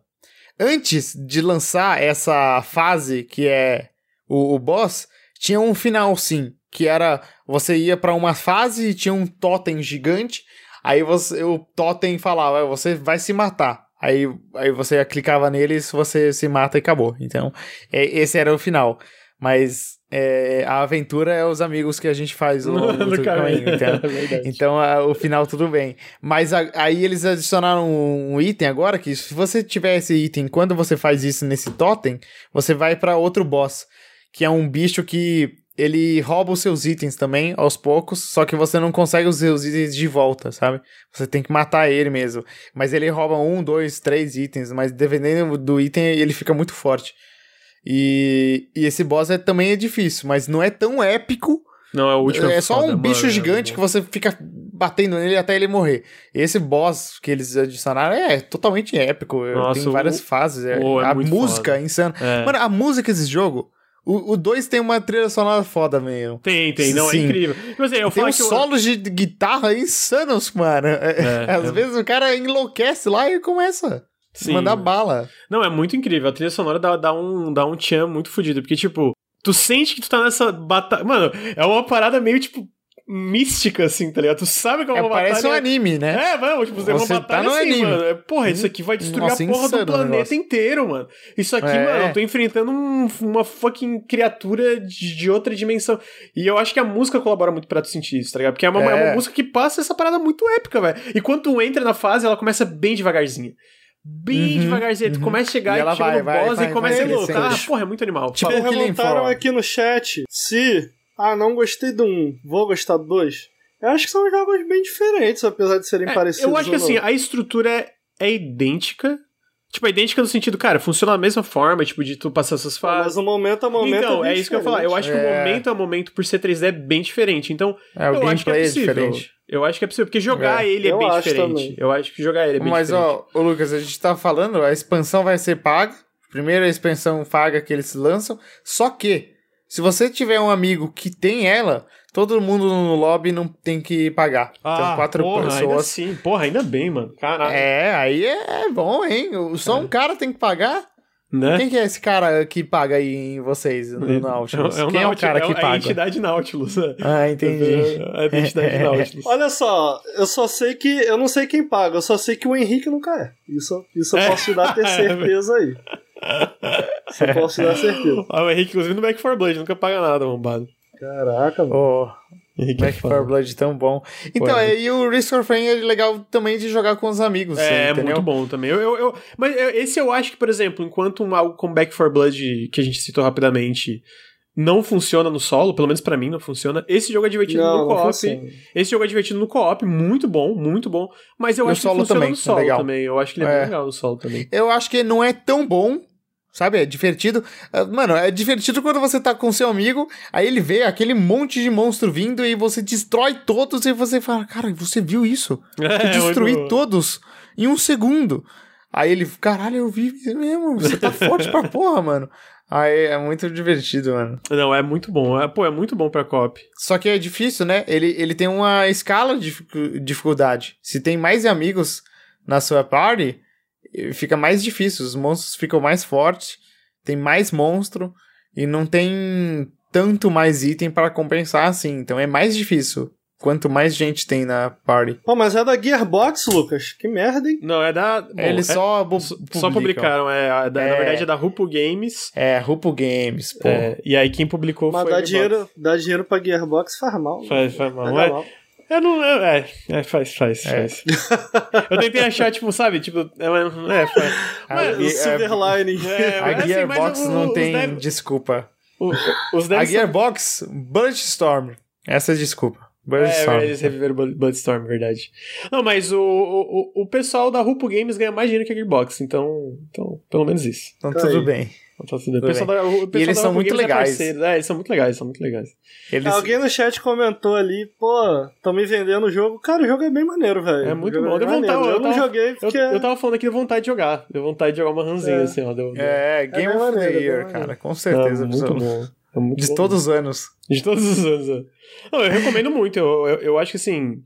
Antes de lançar essa fase que é o, o boss, tinha um final sim. Que era. Você ia pra uma fase e tinha um totem gigante. Aí você, o totem falava, "Ah, você vai se matar. Aí, aí você clicava nele, se você se mata e acabou. Então, é, esse era o final. Mas é, a aventura é os amigos que a gente faz longo do caminho. Então, É então a- o final tudo bem. Mas a- aí eles adicionaram um, um item agora que se você tiver esse item, quando você faz isso nesse totem, você vai pra outro boss, que é um bicho que ele rouba os seus itens também aos poucos, só que você não consegue os seus itens de volta, sabe? Você tem que matar ele mesmo. Mas ele rouba um, dois, três itens, mas dependendo do item ele fica muito forte. E, e esse boss é, também é difícil, mas não é tão épico Não, é o último. É só um bicho mano. gigante que você fica batendo nele até ele morrer. Esse boss que eles adicionaram é totalmente épico. Nossa, tem várias o- fases. É, o- é a música foda. é insana. É. Mano, a música desse jogo, o 2 tem uma trilha sonora foda mesmo. Tem, tem, não, é Sim. incrível. Tipo assim, eu Tem uns que eu- solos de guitarra insanos, mano. É, É, Às é. vezes o cara enlouquece lá e começa a Sim. mandar bala. Não, é muito incrível. A trilha sonora dá, dá um, dá um tchan muito fodido. Porque, tipo, tu sente que tu tá nessa batalha. Mano, é uma parada meio, tipo, mística, assim, tá ligado? Tu sabe que é É, uma parece um batalha. anime, né? É, mano, tipo, é uma Você tá batalha no assim, anime. mano. É, Porra, isso aqui vai destruir Nossa, a porra do planeta inteiro, mano. Isso aqui, É. mano, eu tô enfrentando um- uma fucking criatura de, de outra dimensão. E eu acho que a música colabora muito pra tu sentir isso, tá ligado? Porque é uma, é uma É. música que passa essa parada muito épica, velho. E quando tu entra na fase, ela começa bem devagarzinho. Bem Uhum, devagarzinho. Tu uhum. começa a chegar E e, ela chega vai, no vai, boss vai, e começa a lutar. crescendo. Porra, é muito animal. Tipo, Perguntaram aqui no chat se. Ah, não gostei do 1, vou gostar do 2. Eu acho que são jogos bem diferentes, apesar de serem É, parecidos. eu acho que ou assim, não. a estrutura é, é idêntica. Tipo, é idêntica no sentido, cara, funciona da mesma forma, tipo, de tu passar essas fases. Mas o momento a momento. então, é, é bem isso que eu ia falar. Eu acho que o É. momento a momento, por ser 3D, é bem diferente. Então, É, o eu acho que é é possível. diferente. Eu acho que é possível, porque jogar É. ele é Eu bem acho diferente. também. Eu acho que jogar ele é bem Mas, diferente. ó, ô Lucas, a gente tá falando, a expansão vai ser paga. Primeira expansão paga que eles lançam. Só que, se você tiver um amigo que tem ela, todo mundo no lobby não tem que pagar. então, quatro Ah, porra, ainda pessoas. assim. Porra, ainda bem, mano. Caralho. É, aí é, é bom, hein? Só um cara tem que pagar. Né? Quem que é esse cara que paga aí em vocês, no Nautilus? É, um Quem é o Nautilus, cara que é a paga? entidade Nautilus. Ah, entendi. A identidade Nautilus. Olha só, eu só sei que. Eu não sei quem paga, eu só sei que o Henrique nunca é. Isso, isso eu É. posso te dar ter certeza aí. Isso eu posso te dar certeza. Ah, o Henrique, inclusive, no Back 4 Blood, nunca paga nada, arrombado. Caraca, mano. Oh, é Back foda. 4 Blood tão bom. Então, Ué. aí o Risk of Rain é legal também de jogar com os amigos, É, entendeu? muito bom também. Eu, eu, eu- mas eu- esse eu acho que, por exemplo, enquanto um, algo como Back 4 Blood, que a gente citou rapidamente, não funciona no solo, pelo menos pra mim não funciona, esse jogo é divertido Não, no co-op. Esse jogo é divertido no co-op, muito bom, muito bom. Mas eu No acho que funciona também, no solo é legal. também. Eu acho que ele é, É. bem legal no solo também. Eu acho que não é tão bom, sabe? É divertido. Ah, Mano, é divertido quando você tá com seu amigo, aí ele vê aquele monte de monstro vindo e você destrói todos e você fala, cara, você viu isso? Eu É, destruí muito bom. todos em um segundo. Aí ele, caralho, eu vi mesmo, você tá forte pra porra, mano. Aí é muito divertido, mano. Não, é muito bom. É, pô, é muito bom pra co-op. Só que é difícil, né? Ele, ele tem uma escala de dificu- dificuldade. Se tem mais amigos na sua party, fica mais difícil. Os monstros ficam mais fortes, tem mais monstro e não tem tanto mais item para compensar assim. Então é mais difícil quanto mais gente tem na party. Pô, mas é da Gearbox, Lucas. Que merda, hein? Não, é da. Bom, Eles é- só, bu- só publicaram. É, a da- Na É. verdade é da Rupo Games. É, Rupo Games, pô. É, e aí quem publicou Mas foi. a Gearbox. dinheiro, dar dinheiro pra Gearbox faz mal. Faz, faz mal. Pega É, mal. É, não, é, é, é, faz, faz, É. faz. Eu tentei achar, tipo, sabe, tipo, é, é, faz. A, O Silver Lining. É, a mas assim, Gearbox mas o- não tem dev- desculpa. o- os A devs Gearbox, Bulletstorm. Essa é a desculpa. Bulletstorm. É, eles reviveram Blood- Bloodstorm, verdade. Não, mas o, o, o- o pessoal da Rupo Games ganha mais dinheiro que a Gearbox, então, então pelo menos isso. Então Tá tudo aí. bem. Então. O pessoal da, o pessoal eles são muito é legais. É, eles são muito legais, são muito legais. Eles... Alguém no chat comentou ali, pô, tão me vendendo o jogo. Cara, o jogo é bem maneiro, velho. É muito bom. Deu bem vontade, eu Eu não tava- joguei Eu, porque... eu tava falando aqui de vontade de jogar. Deu vontade de jogar uma ranzinha, É. assim, ó. Deu, deu. É, Game bem of the maneiro, é Year, cara, com certeza. É muito bom. É muito De bom. todos os anos. De todos os anos. é. Não, eu recomendo muito. Eu, eu, eu acho que assim,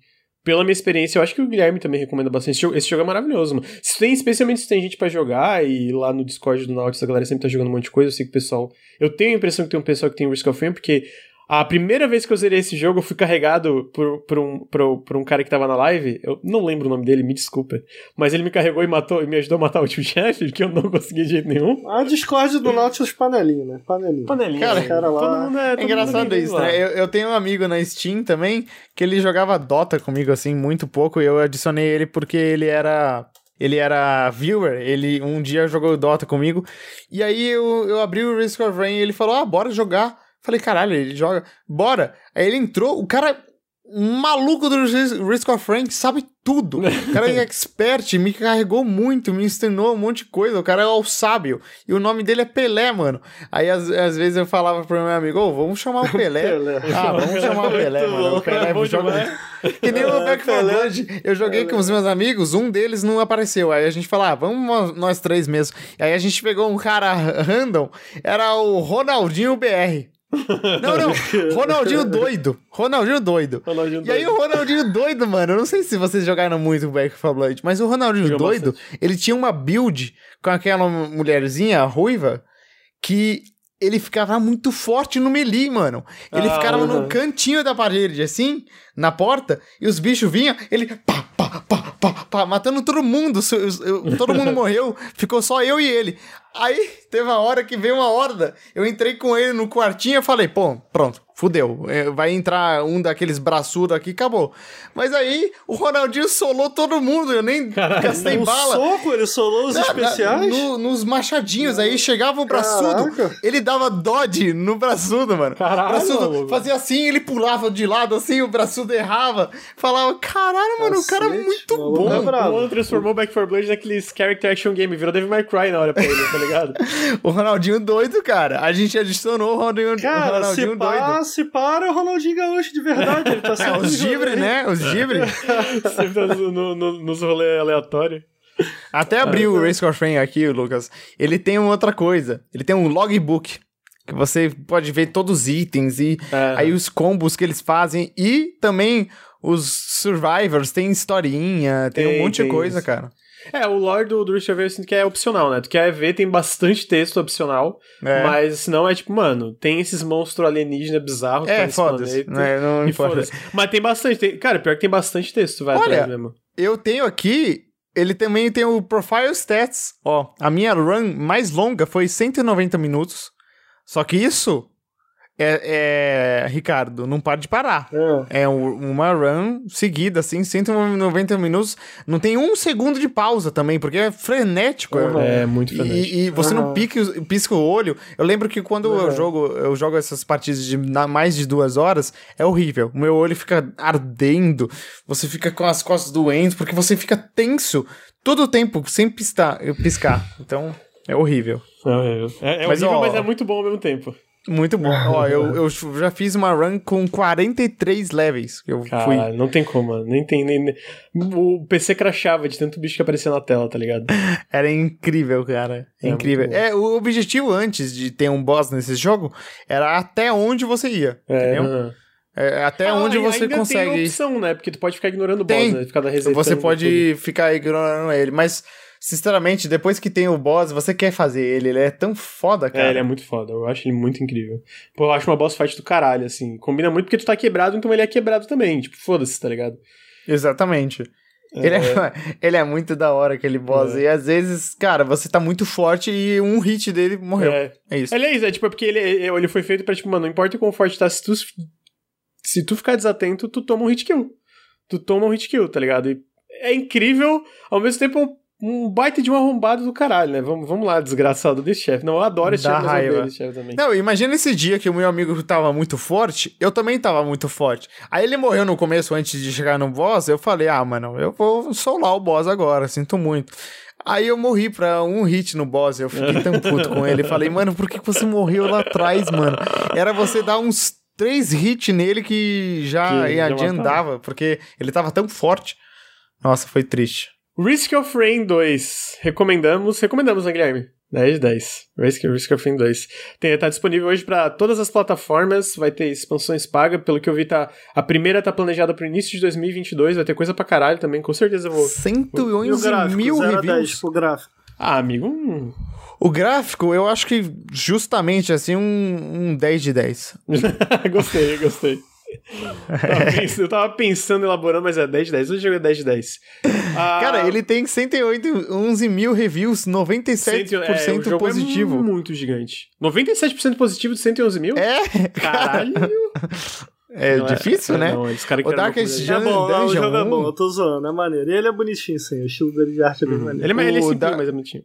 pela minha experiência, eu acho que o Guilherme também recomenda bastante. Esse jogo, esse jogo é maravilhoso, mano. Se tem, especialmente se tem gente pra jogar, e lá no Discord do Nautilus a galera sempre tá jogando um monte de coisa, eu sei que o pessoal. Eu tenho a impressão que tem um pessoal que tem Risk of Rain, porque. A primeira vez que eu zerei esse jogo, eu fui carregado por, por, um, por, por um cara que tava na live. Eu não lembro o nome dele, me desculpa. Mas ele me carregou e matou e me ajudou a matar o último chefe, que eu não consegui de jeito nenhum. A Discord do Nautilus panelinha, né? Panelinha. Panelinha. Cara, cara lá- Todo mundo é, todo É engraçado isso, né? Eu, eu tenho um amigo na Steam também que ele jogava Dota comigo, assim, muito pouco, e eu adicionei ele porque ele era. Ele era viewer, ele um dia jogou Dota comigo, e aí eu, eu abri o Risk of Rain e ele falou: Ah, bora jogar. Falei, caralho, ele joga, bora. Aí ele entrou, o cara maluco do Risk of Rain que sabe tudo. O cara é expert, me carregou muito, me ensinou um monte de coisa. O cara é o sábio. E o nome dele é Pelé, mano. Aí às, às vezes eu falava pro meu amigo, ô, oh, vamos chamar o Pelé. Pelé. Ah, vamos chamar o Pelé, mano. O Pelé é joga... Que nem o Back 4 Blood. Eu joguei com os meus amigos, um deles não apareceu. Aí a gente falou, ah, vamos nós três mesmo. Aí a gente pegou um cara random, era o Ronaldinho BR. Não, não. Ronaldinho doido. Ronaldinho doido. Ronaldinho e doido. aí o Ronaldinho doido, mano, eu não sei se vocês jogaram muito Back 4 Blood, mas o Ronaldinho Jogou doido, bastante. ele tinha uma build com aquela mulherzinha ruiva que ele ficava muito forte no melee, mano. Ele ah, ficava uhum. no cantinho da parede, assim, na porta, e os bichos vinham, ele pá, pá, pá, pá, pá, matando todo mundo. Todo mundo morreu, ficou só eu e ele. Aí teve uma hora que veio uma horda. Eu entrei com ele no quartinho e falei, pô, pronto, fudeu. É, vai entrar um daqueles braçudos aqui, acabou. Mas aí o Ronaldinho solou todo mundo, eu nem Caralho, gastei no bala. soco, ele solou os especiais? No, nos machadinhos, aí chegava o braçudo, Caraca. ele dava dodge no braçudo, mano. Caralho, braçudo fazia assim, ele pulava de lado assim, o braçudo errava. Falava, caralho, mano, Cacete, o cara é muito bom. O Ronaldinho transformou Back 4 Blood naqueles character action game, virou Devil May Cry na hora pra ele, tá ligado? o Ronaldinho doido, cara. A gente adicionou o Ronaldinho, cara, o Ronaldinho se doido. Pá, se para, o Ronaldinho Gaúcho de verdade. Ele tá é, sempre. É, os gibre, né? Os gibre. sempre tá no, no, nos rolês aleatórios. Até abriu o Race Car Frame aqui, Lucas. Ele tem uma outra coisa. Ele tem um logbook. Que você pode ver todos os itens e é. aí os combos que eles fazem. E também os survivors, tem historinha, tem, tem um monte de coisa, isso. cara. É, o lore do, do Rift of eu sinto que é opcional, né? Tu quer ver, tem bastante texto opcional, é. mas senão é tipo, mano, tem esses monstros alienígenas bizarros é, foda-se. Né? Não foda Mas tem bastante, tem, cara, pior que tem bastante texto, vai Olha, atrás mesmo. eu tenho aqui, ele também tem o Profile Stats, ó, a minha run mais longa foi 190 minutos, só que isso é, é, Ricardo, não para de parar. É, é um, uma run seguida, assim, 190 minutos. Não tem um segundo de pausa também, porque é frenético. Uhum. É, muito frenético. E, e você uhum. não pique, pisca o olho. Eu lembro que quando uhum. eu jogo eu jogo essas partidas de mais de duas horas, é horrível. O meu olho fica ardendo, você fica com as costas doentes, porque você fica tenso todo o tempo, sem piscar. piscar. Então, é horrível. É horrível. É, é mas, horrível, ó, mas é muito bom ao mesmo tempo. Muito bom. Ó, eu, eu já fiz uma run com 43 levels. Eu Cara, fui. não tem como, Nem tem. Nem, nem... O PC crachava de tanto bicho que aparecia na tela, tá ligado? Era incrível, cara. É incrível. É, o objetivo antes de ter um boss nesse jogo era até onde você ia. É, entendeu? É, até ah, onde você ainda consegue. Tem opção, né? Porque tu pode ficar ignorando o boss, né? Ficar da Você pode ficar ignorando ele, mas sinceramente, depois que tem o boss, você quer fazer ele. Ele é tão foda, cara. É, ele é muito foda. Eu acho ele muito incrível. Pô, eu acho uma boss fight do caralho, assim. Combina muito porque tu tá quebrado, então ele é quebrado também. Tipo, foda-se, tá ligado? Exatamente. É. Ele, é, ele é muito da hora, aquele boss. É. E às vezes, cara, você tá muito forte e um hit dele morreu. É, é isso. Ele é isso, é tipo, é porque ele, ele foi feito pra, tipo, mano, não importa quão forte tá, se tu, se tu ficar desatento, tu toma um hit kill. Tu toma um hit kill, tá ligado? E é incrível, ao mesmo tempo um baita de um arrombado do caralho, né? Vamos, vamos lá, desgraçado desse chefe. Não, eu adoro esse chefe, esse chefe também. Não, imagina esse dia que o meu amigo tava muito forte, eu também tava muito forte. Aí ele morreu no começo, antes de chegar no boss, eu falei, ah, mano, eu vou solar o boss agora, sinto muito. Aí eu morri pra um hit no boss, eu fiquei tão puto com ele. Falei, mano, por que você morreu lá atrás, mano? Era você dar uns três hits nele que já, que já adiantava, porque ele tava tão forte. Nossa, foi triste. Risk of Rain 2. Recomendamos. Recomendamos, né, Guilherme? 10 de 10. Risk, Risk of Rain 2. Tem, tá disponível hoje para todas as plataformas, vai ter expansões pagas, pelo que eu vi, tá, a primeira tá planejada pro início de 2022, vai ter coisa pra caralho também, com certeza eu vou... 111 gráfico, mil reviews. o gráfico. Ah, amigo, hum. O gráfico, eu acho que justamente assim, um, um 10 de 10. gostei, gostei eu tava pensando, elaborando, mas é 10 de 10. Hoje é 10 de 10. Ah, Cara, ele tem 108, 11 mil reviews, 97% é, positivo. É muito gigante. 97% positivo de 111 mil? É. Caralho. É não, difícil, é, né? Não, o Darkest Dungeon, é bom, Dungeon o jogo 1... é bom, eu tô zoando, é maneiro. E ele é bonitinho, sim, o estilo dele de arte é bem uhum. maneiro. Ele, é, ele é simples, mas é bonitinho.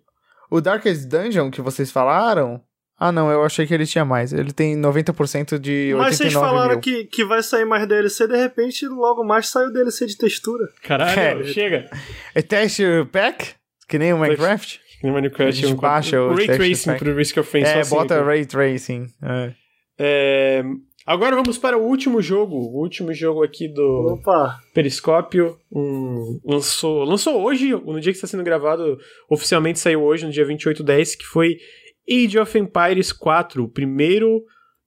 O Darkest Dungeon que vocês falaram, Ah, não, eu achei que ele tinha mais. Ele tem 90% de 89 Mas vocês falaram mil. que, que vai sair mais DLC, de repente, logo mais sai o DLC de textura. Caralho, É. chega. É teste pack? Que nem o Minecraft? No Minecraft, A gente um- baixa o Ray texture Tracing pro Risk of Fame. só É, assim, bota então. Ray Tracing. É. É, Agora vamos para o último jogo. O último jogo aqui do Opa, Periscópio. Um, lançou, lançou hoje, no dia que está sendo gravado, oficialmente saiu hoje, no dia 28 10, que foi Age of Empires 4, o primeiro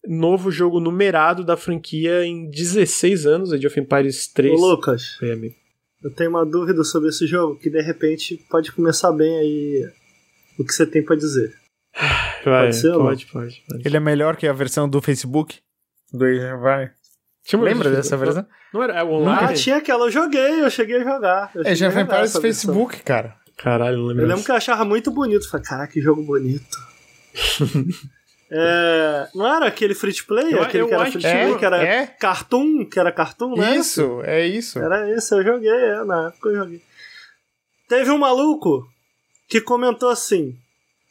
novo jogo numerado da franquia em 16 anos, Age of Empires 3. ô Lucas, Oi, amigo. eu tenho uma dúvida sobre esse jogo que de repente pode começar bem aí o que você tem pra dizer. Vai, Pode ser pode, pode, pode. Ele é melhor que a versão do Facebook? Do vai. Lembra dessa versão? Não era é o online? Ah, tinha aquela, eu joguei, eu cheguei a jogar. Eu É, já foi jogar para esse versão. Facebook, cara. Caralho, não lembro. Eu lembro que eu achava muito bonito. Falei, caraca, que jogo bonito. É, não era aquele free to play? Eu- aquele eu que era free to play, é, que era é. cartoon, que era cartoon, né? Isso, é isso. Era isso, eu joguei, é, na época eu joguei. Teve um maluco que comentou assim: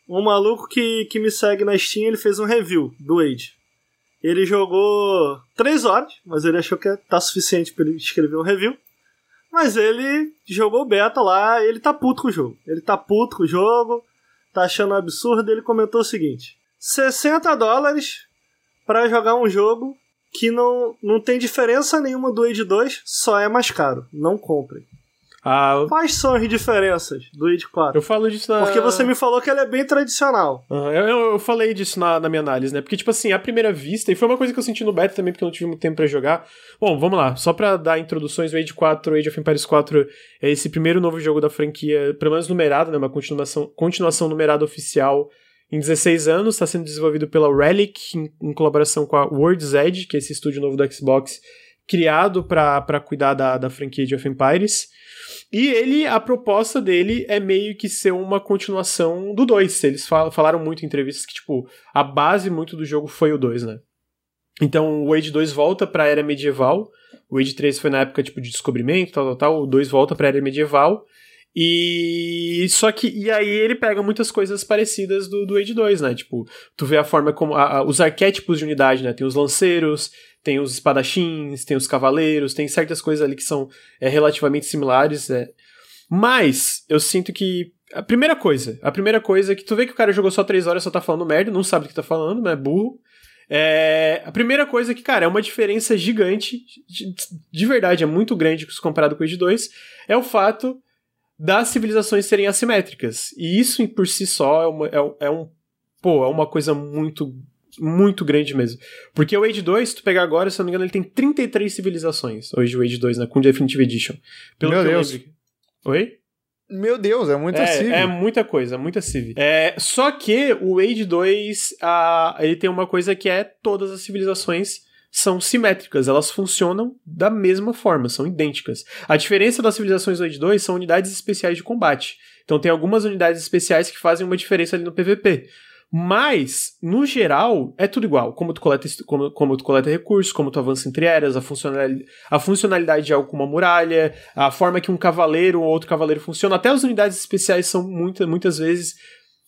um maluco que, que me segue na Steam, ele fez um review do Age. Ele jogou 3 horas, mas ele achou que tá suficiente pra ele escrever um review. Mas ele jogou beta lá, ele tá puto com o jogo. Ele tá puto com o jogo, tá achando absurdo. Ele comentou o seguinte: 60 dólares pra jogar um jogo que não, não tem diferença nenhuma do Age 2, só é mais caro. Não comprem. Ah, Quais são as diferenças do Age 4? eu falo disso na. Porque você me falou que ele é bem tradicional. Aham, eu, eu- falei disso na, na minha análise, né? Porque, tipo assim, à primeira vista, e foi uma coisa que eu senti no beta também, porque eu não tive muito tempo pra jogar. Bom, vamos lá, só pra dar introduções, o Age 4, Age of Empires 4 é esse primeiro novo jogo da franquia, pelo menos numerado, né? Uma continuação, continuação numerada oficial em 16 anos, está sendo desenvolvido pela Relic, em, em colaboração com a World's Edge, que é esse estúdio novo do Xbox, criado pra pra cuidar da, da franquia Age of Empires. E ele, a proposta dele é meio que ser uma continuação do 2. Eles fal- falaram muito em entrevistas que, tipo, a base muito do jogo foi o 2, né? Então o Age 2 volta pra era medieval. O Age 3 foi na época, tipo, de descobrimento, tal, tal, tal. O 2 volta pra era medieval. E só que e aí ele pega muitas coisas parecidas do, do Age 2, né? Tipo, tu vê a forma como a- a- os arquétipos de unidade, né? Tem os lanceiros, tem os espadachins, tem os cavaleiros, tem certas coisas ali que são é, relativamente similares, é. Mas eu sinto que a primeira coisa, a primeira coisa é que tu vê que o cara jogou só 3 horas, só tá falando merda, não sabe do que tá falando, mas é burro. É, a primeira coisa é que, cara, é uma diferença gigante, de, de verdade, é muito grande comparado com o Age 2, é o fato das civilizações serem assimétricas. E isso por si só é, uma, é, é um. Pô, é uma coisa muito. Muito grande mesmo. Porque o Age 2, se tu pegar agora, se eu não me engano, ele tem 33 civilizações. Hoje o Age 2, né? Com Definitive Edition. Pelo Meu eu Deus. lembro. Oi? Meu Deus, é muito assim. É, é muita coisa, muita civ. É, só que o Age 2, ah, ele tem uma coisa que é todas as civilizações são simétricas, elas funcionam da mesma forma, são idênticas. A diferença das civilizações do Age 2 são unidades especiais de combate. Então tem algumas unidades especiais que fazem uma diferença ali no PVP. Mas, no geral, é tudo igual. Como tu coleta, como, como tu coleta recursos, como tu avança entre eras, a funcionalidade, a funcionalidade de algo como uma muralha, a forma que um cavaleiro ou outro cavaleiro funciona. Até as unidades especiais são muita, muitas vezes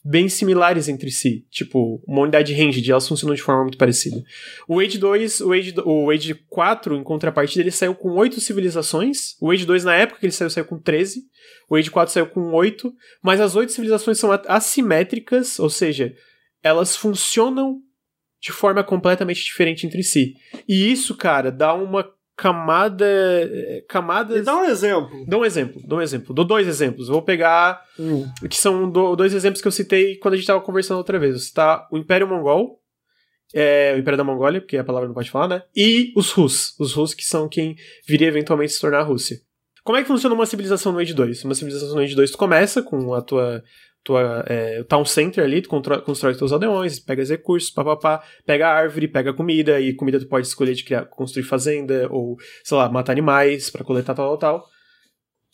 bem similares entre si. Tipo, uma unidade ranged, elas funcionam de forma muito parecida. O Age 2, o Age, o Age 4, em contrapartida, ele saiu com 8 civilizações. O Age 2, na época que ele saiu, saiu com 13. O Age 4 saiu com 8. Mas as 8 civilizações são assimétricas, ou seja, elas funcionam de forma completamente diferente entre si. E isso, cara, dá uma camada. eh, Camadas. Me dá um exemplo. Dá um exemplo, dá um exemplo. Dou dois exemplos. Vou pegar. Que são do- dois exemplos que eu citei quando a gente tava conversando outra vez. Vou citar o Império Mongol. é, o Império da Mongólia, porque a palavra não pode falar, né? E os Rus. Os Rus que são quem viria eventualmente se tornar a Rússia. Como é que funciona uma civilização no Age 2? Uma civilização no Age 2 tu começa com a tua. Tua é, town center ali, tu constrói teus aldeões, pega os recursos, papapá, pega árvore, pega comida, e comida tu pode escolher de criar, construir fazenda, ou, sei lá, matar animais pra coletar tal, tal, tal.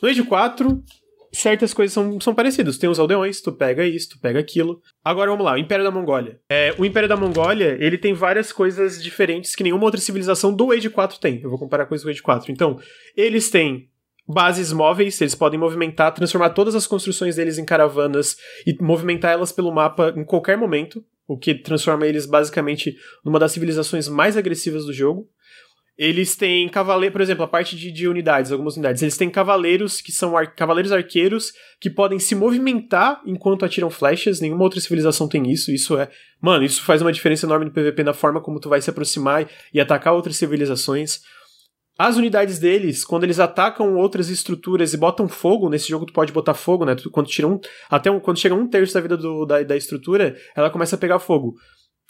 No Age 4, certas coisas são, são parecidas. Tem os aldeões, tu pega isso, tu pega aquilo. Agora vamos lá, o Império da Mongólia. É, o Império da Mongólia, ele tem várias coisas diferentes que nenhuma outra civilização do Age 4 tem. Eu vou comparar com do Age 4. Então, eles têm bases móveis, eles podem movimentar, transformar todas as construções deles em caravanas e movimentar elas pelo mapa em qualquer momento. o que transforma eles basicamente numa das civilizações mais agressivas do jogo. Eles têm cavaleiros, por exemplo, a parte de, de, unidades, algumas unidades. Eles têm cavaleiros que são ar cavaleiros arqueiros que podem se movimentar enquanto atiram flechas. Nenhuma outra civilização tem isso. Isso é. Mano, isso faz uma diferença enorme no PVP na forma como tu vai se aproximar e atacar outras civilizações. As unidades deles, quando eles atacam outras estruturas e botam fogo, nesse jogo tu pode botar fogo, né? quando, tira um, até um, quando chega um terço da vida do, da, da estrutura, ela começa a pegar fogo.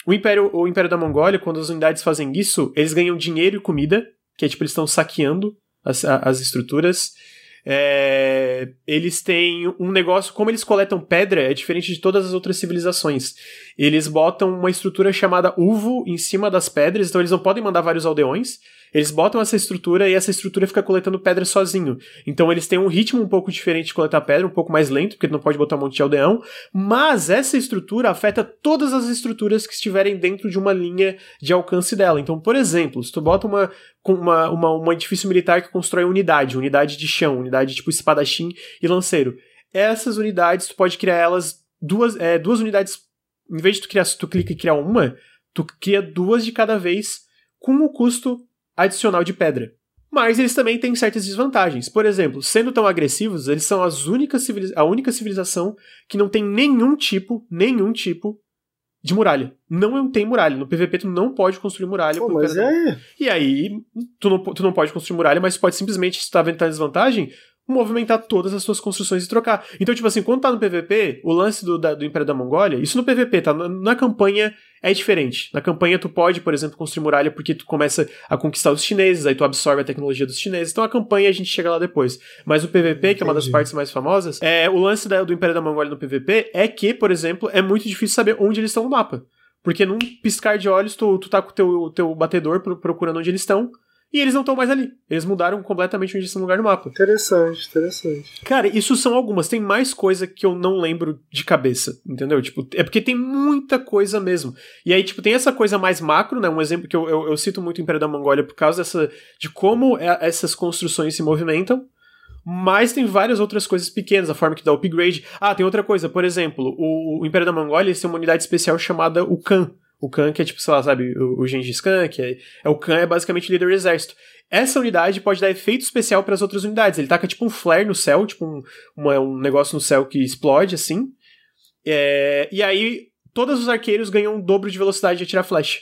O Império, o Império da Mongólia, quando as unidades fazem isso, eles ganham dinheiro e comida, que é tipo, eles estão saqueando as, as estruturas. É, eles têm um negócio, como eles coletam pedra, é diferente de todas as outras civilizações. Eles botam uma estrutura chamada uvo em cima das pedras, então eles não podem mandar vários aldeões. Eles botam essa estrutura e essa estrutura fica coletando pedra sozinho. Então eles têm um ritmo um pouco diferente de coletar pedra, um pouco mais lento, porque não pode botar um monte de aldeão. Mas essa estrutura afeta todas as estruturas que estiverem dentro de uma linha de alcance dela. Então, por exemplo, se tu bota uma, uma, uma, um edifício militar que constrói unidade, unidade de chão, unidade tipo espadachim e lanceiro. Essas unidades, tu pode criar elas duas, é, duas unidades. Em vez de tu criar, tu clica e criar uma, tu cria duas de cada vez com o custo adicional de pedra. Mas eles também têm certas desvantagens. Por exemplo, sendo tão agressivos, eles são as únicas a única civilização que não tem nenhum tipo, nenhum tipo de muralha. Não tem muralha. No PVP tu não pode construir muralha. Pô, mas é... E aí, tu não, tu não pode construir muralha, mas pode simplesmente, se tu tá vendo tá desvantagem, movimentar todas as suas construções e trocar. Então, tipo assim, quando tá no PVP, o lance do, da, do Império da Mongólia, isso no PVP, tá? Na, na, campanha é diferente. Na campanha tu pode, por exemplo, construir muralha porque tu começa a conquistar os chineses, aí tu absorve a tecnologia dos chineses. Então a campanha a gente chega lá depois. Mas o PVP, Entendi. que é uma das partes mais famosas, é o lance da, do Império da Mongólia no PVP é que, por exemplo, é muito difícil saber onde eles estão no mapa. Porque num piscar de olhos, tu, tu tá com o teu, teu batedor procurando onde eles estão, e eles não estão mais ali. Eles mudaram completamente onde estão no lugar do mapa. Interessante, interessante. Cara, isso são algumas. Tem mais coisa que eu não lembro de cabeça, entendeu? Tipo, é porque tem muita coisa mesmo. E aí, tipo, tem essa coisa mais macro, né? Um exemplo que eu, eu, eu cito muito o Império da Mongólia por causa dessa, de como é, essas construções se movimentam. Mas tem várias outras coisas pequenas, a forma que dá upgrade. Ah, tem outra coisa, por exemplo, o, o Império da Mongólia tem uma unidade especial chamada o Khan o Khan, que é tipo, sei lá, sabe, o, o Gengis Khan, que é, é o Khan é basicamente líder do exército. Essa unidade pode dar efeito especial para as outras unidades. Ele taca tipo um flare no céu, tipo um, uma, um negócio no céu que explode assim. É, e aí todos os arqueiros ganham o dobro de velocidade de atirar flecha.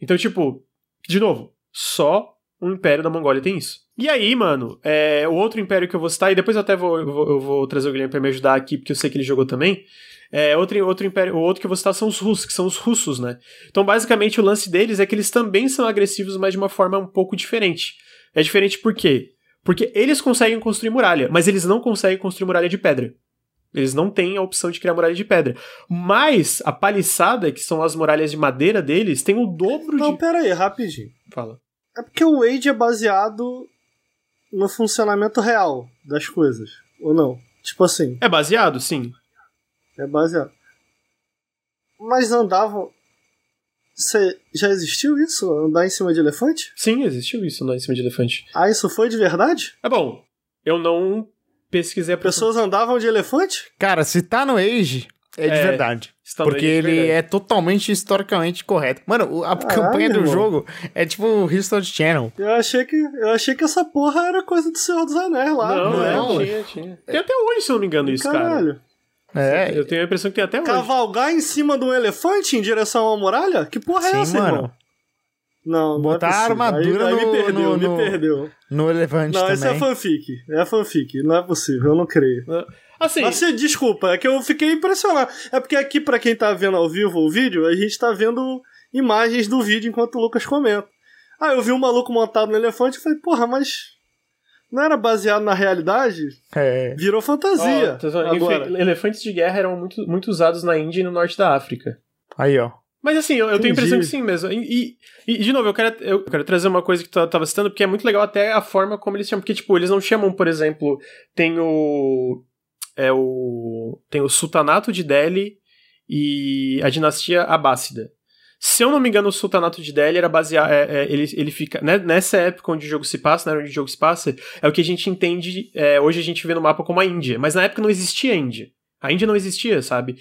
Então, tipo, de novo, só o Império da Mongólia tem isso. E aí, mano, é, o outro império que eu vou citar, e depois eu até vou, eu vou, eu vou trazer o Guilherme pra me ajudar aqui, porque eu sei que ele jogou também, é, outro, outro império, o outro que eu vou citar são os russos, que são os russos, né? Então, basicamente, o lance deles é que eles também são agressivos, mas de uma forma um pouco diferente. É diferente por quê? Porque eles conseguem construir muralha, mas eles não conseguem construir muralha de pedra. Eles não têm a opção de criar muralha de pedra. Mas a paliçada, que são as muralhas de madeira deles, tem o dobro não, de. Não, pera aí, rapidinho. Fala. É porque o Age é baseado no funcionamento real das coisas, ou não? Tipo assim. É baseado, sim. É baseado. Mas andavam. Cê, já existiu isso? Andar em cima de elefante? Sim, existiu isso, andar em cima de elefante. Ah, isso foi de verdade? É bom. Eu não pesquisei a Pessoas andavam de elefante? Cara, se tá no Age, é, é de verdade. Porque ele verdade. é totalmente historicamente correto. Mano, a Caralho, campanha do irmão. jogo é tipo o History Channel. Eu achei, que, eu achei que essa porra era coisa do Senhor dos Anéis lá. Não, não, é, tinha, tinha. Tem até hoje, se eu não me engano, isso, Caralho. cara. É. Eu tenho a impressão que tem até hoje. Cavalgar em cima de um elefante em direção à muralha? Que porra é Sim, é essa, mano? Irmão? Não, Botar não é a armadura aí, aí no, me perdeu, no, me perdeu. No elefante não, também. Não, isso é fanfic. É fanfic. Não é possível, eu não creio. Assim, Mas, desculpa, é que eu fiquei impressionado. É porque aqui, para quem tá vendo ao vivo o vídeo, a gente tá vendo imagens do vídeo enquanto o Lucas comenta. Ah, eu vi um maluco montado no elefante e falei, porra, mas não era baseado na realidade, é. virou fantasia. Oh, agora. Elefantes de guerra eram muito, muito usados na Índia e no norte da África. Aí, ó. Mas assim, eu, eu tenho a impressão que sim mesmo. E, e, e, de novo, eu quero, eu quero trazer uma coisa que tu tava citando, porque é muito legal até a forma como eles chamam. Porque, tipo, eles não chamam, por exemplo, tem o. É o. Tem o Sultanato de Delhi e a dinastia Abássida. Se eu não me engano, o Sultanato de Delhi era baseado. É, é, ele, ele fica. Né, nessa época onde o jogo se passa, né, onde o jogo se passa, é o que a gente entende. É, hoje a gente vê no mapa como a Índia. Mas na época não existia a Índia. A Índia não existia, sabe?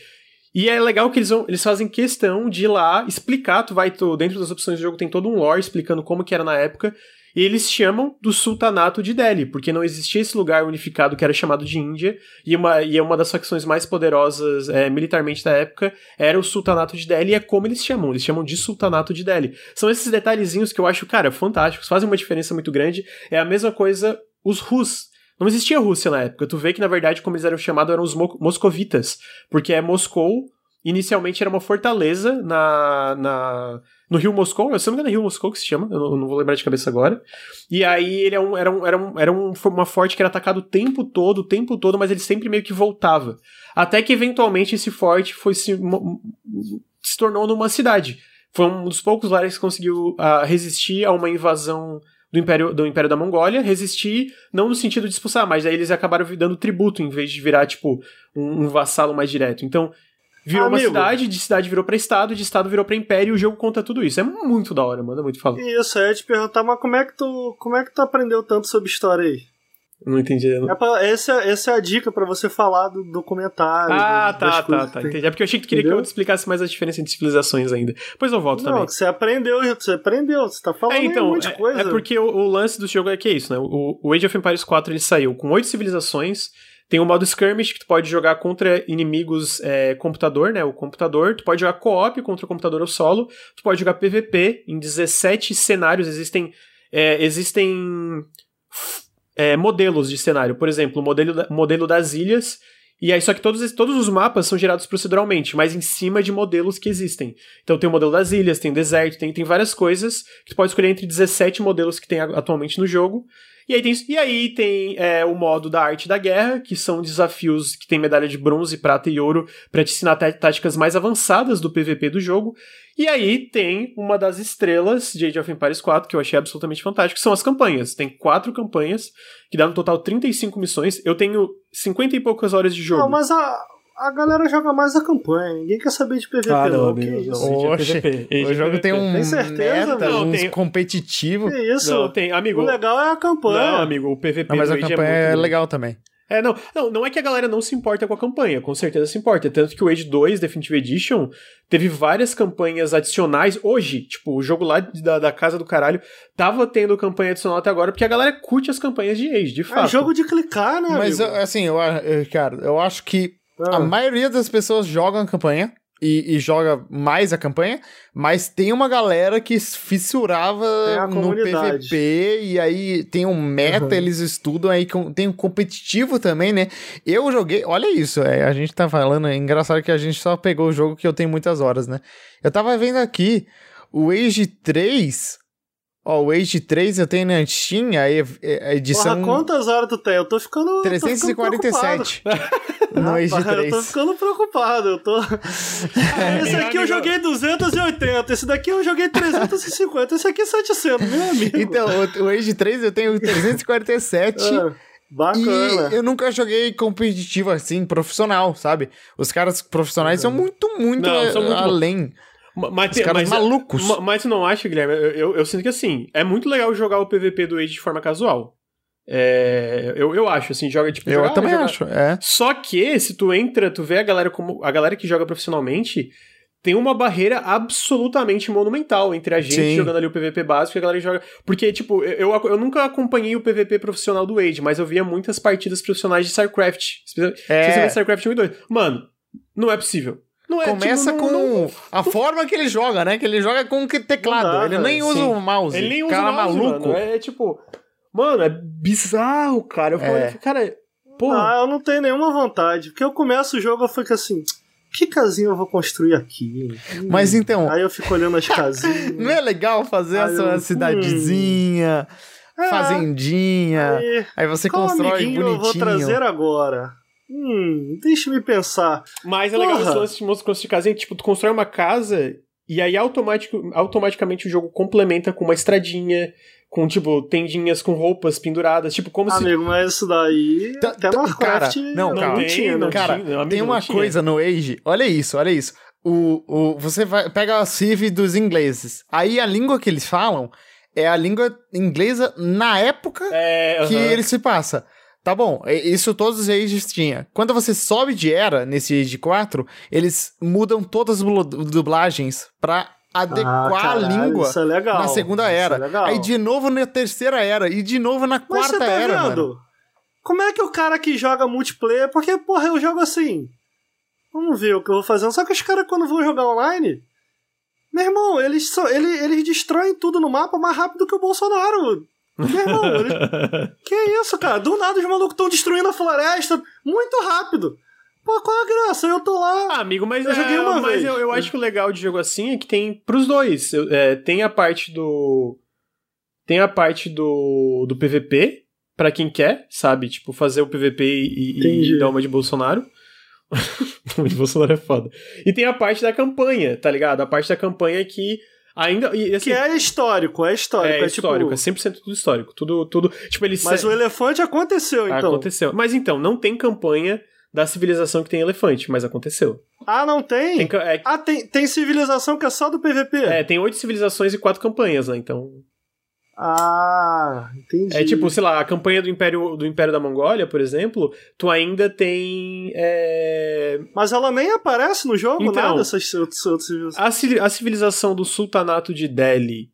E é legal que eles, vão, eles fazem questão de ir lá explicar, tu vai, tu, dentro das opções do jogo tem todo um lore explicando como que era na época, e eles chamam do Sultanato de Delhi, porque não existia esse lugar unificado que era chamado de Índia, e uma, e é uma das facções mais poderosas é, militarmente da época era o Sultanato de Delhi, e é como eles chamam, eles chamam de Sultanato de Delhi. São esses detalhezinhos que eu acho, cara, fantásticos, fazem uma diferença muito grande. É a mesma coisa os Rus. Não existia Rússia na época. Tu vê que, na verdade, como eles eram chamados, eram os mo moscovitas. Porque é Moscou, inicialmente era uma fortaleza na, na, no Rio Moscou, se não me engano é Rio Moscou que se chama, eu não, não vou lembrar de cabeça agora. E aí ele é era, um, era, um, era um, uma forte que era atacado o tempo todo, o tempo todo, mas ele sempre meio que voltava. Até que eventualmente esse forte foi se, se tornou numa cidade. Foi um dos poucos lugares que conseguiu uh, resistir a uma invasão do Império, do Império da Mongólia, resistir não no sentido de expulsar, mas aí eles acabaram dando tributo em vez de virar, tipo, um, um vassalo mais direto. Então, virou Amigo. uma cidade, de cidade virou pra estado, de estado virou pra império e o jogo conta tudo isso. É muito da hora, mano, é muito falar. Isso, eu ia te perguntar, mas como é que tu, como é que tu aprendeu tanto sobre história aí? Não entendi. Não. É pra, essa, essa é a dica para você falar do documentário. Ah, do, tá, tá, tá. Entendi. É porque eu achei que tu queria Entendeu? que eu explicasse mais a diferença entre civilizações ainda. Depois eu volto não, também. você aprendeu, você aprendeu, você tá falando é, então, um monte de coisa. É, é porque o, o, lance do jogo é que é isso, né? O, o Age of Empires 4 ele saiu com oito civilizações. Tem o modo skirmish que tu pode jogar contra inimigos é, computador, né? O computador. Tu pode jogar co-op contra o computador ou solo. Tu pode jogar PVP em 17 cenários. Existem. É, existem é, modelos de cenário. Por exemplo, o modelo, da, modelo das ilhas. E aí, só que todos, todos os mapas são gerados proceduralmente, mas em cima de modelos que existem. Então tem o modelo das ilhas, tem o deserto, tem, tem várias coisas que tu pode escolher entre 17 modelos que tem atualmente no jogo. E aí tem, e aí tem é, o modo da arte da guerra, que são desafios que tem medalha de bronze, prata e ouro para te ensinar táticas mais avançadas do PVP do jogo. E aí tem uma das estrelas de Age of Empires 4, que eu achei absolutamente fantástico, que são as campanhas. Tem quatro campanhas, que dá no total 35 missões. Eu tenho 50 e poucas horas de jogo. Não, mas a, a galera joga mais a campanha. Ninguém quer saber de PVP, ah, não. não. Que isso? Oxe, o jogo tem um tem certeza, meta, não, um tem... competitivo. Que isso? Não, tem, amigo. O legal é a campanha. Não, amigo, o PVP não, mas a é campanha é, é legal também. É, não, não, não é que a galera não se importa com a campanha, com certeza se importa. Tanto que o Age 2 Definitive Edition teve várias campanhas adicionais. Hoje, tipo, o jogo lá da, da casa do caralho tava tendo campanha adicional até agora, porque a galera curte as campanhas de Age, de é fato. É jogo de clicar, né? Mas, amigo? assim, eu, cara, eu acho que ah. A maioria das pessoas jogam a campanha. E, e, joga mais a campanha, mas tem uma galera que fissurava no PVP e aí tem um meta, uhum. eles estudam aí, tem um competitivo também, né? Eu joguei, olha isso, é, a gente tá falando, é engraçado que a gente só pegou o jogo que eu tenho muitas horas, né? Eu tava vendo aqui, o Age 3, Ó, o Age 3 eu tenho na Steam, a, edição... Porra, quantas horas tu tem? Eu tô ficando... 347 ficando no Age 3. Eu tô ficando preocupado, eu tô... esse aqui eu joguei 280, esse daqui eu joguei 350, esse aqui é 700, meu amigo. Então, o, o Age 3 eu tenho 347... É. Bacana. E eu nunca joguei competitivo assim, profissional, sabe? Os caras profissionais uhum. são muito, muito, Não, são muito além. Mas, Os caras mas, é, malucos. Mas, tu não acha, Guilherme? Eu, eu, eu, sinto que assim, é muito legal jogar o PVP do Age de forma casual. É, eu, eu acho, assim, joga tipo. Eu jogar, também jogar. acho, é. Só que, se tu entra, tu vê a galera como. A galera que joga profissionalmente tem uma barreira absolutamente monumental entre a gente Sim. jogando ali o PVP básico e a galera que joga. Porque, tipo, eu, eu nunca acompanhei o PVP profissional do Age, mas eu via muitas partidas profissionais de StarCraft. É. StarCraft 1 e 2. Mano, não é possível. Não é, Começa tipo, não, com não, a forma que ele joga, né? Que ele joga com teclado. Dá, ele nem usa o mouse. Ele nem usa cara o mouse, maluco. Mano. É, tipo, mano, é bizarro, cara. Eu é. cara, porra. Ah, eu não tenho nenhuma vontade. Porque eu começo o jogo, eu fico assim, que casinha eu vou construir aqui? Mas então. Aí eu fico olhando as casinhas. não é legal fazer a sua eu, cidadezinha, hum, fazendinha. Aí, aí você constrói bonitinho. eu vou trazer agora? Hum, deixa-me pensar. Mas é legal esse lance de construção de casinha, tipo, tu constrói uma casa e aí automático, automaticamente o jogo complementa com uma estradinha, com, tipo, tendinhas com roupas penduradas, tipo, como amigo, se... Amigo, mas isso daí tá, até tá, no cara, não, não, cara, tinha, não cara, tinha, amigo, tem uma coisa no Age, olha isso, olha isso. O, o, você vai, pega a Civ dos ingleses, aí a língua que eles falam é a língua inglesa na época é, que ele se passa. Tá bom, é, isso todos os ages tinha. Quando você sobe de era nesse Age 4, eles mudam todas as dublagens pra adequar Ah, caralho, a língua é legal, na segunda isso era. é legal. Aí de novo na terceira era e de novo na quarta tá era, vendo? mano. Como é que o cara que joga multiplayer. Porque, porra, eu jogo assim. Vamos ver o que eu vou fazendo. Só que os caras, quando vão jogar online. Meu irmão, eles, são, eles, eles destroem tudo no mapa mais rápido que o Bolsonaro. Irmão, eles, que isso, cara? Do nada os malucos estão destruindo a floresta muito rápido. Pô, qual a graça? Eu tô lá. Ah, amigo, mas, Eu joguei é, uma mas vez. eu, eu acho que o legal de jogo assim é que tem pros dois. É, tem a parte do. Tem a parte do, do PVP, pra quem quer, sabe? Tipo, fazer o PVP e, e dar uma de Bolsonaro. de Bolsonaro é foda. E tem a parte da campanha, tá ligado? A parte da campanha que ainda. E, assim, que é histórico, é histórico. é É, histórico, é tipo, 100% tudo histórico. Tudo, tudo. Tipo, eles. mas o elefante aconteceu, então. Aconteceu. Mas então, não tem campanha da civilização que tem elefante, mas aconteceu. Ah, não tem? Tem, é, Ah, tem, tem civilização que é só do PVP. É, tem oito civilizações e quatro campanhas, né? Então. Ah, entendi. É tipo, sei lá, a campanha do Império, do Império da Mongólia, por exemplo, tu ainda tem. é, Mas ela nem aparece no jogo, Então, nada, essas outras outras civilizações. A, ci- a civilização do Sultanato de Delhi,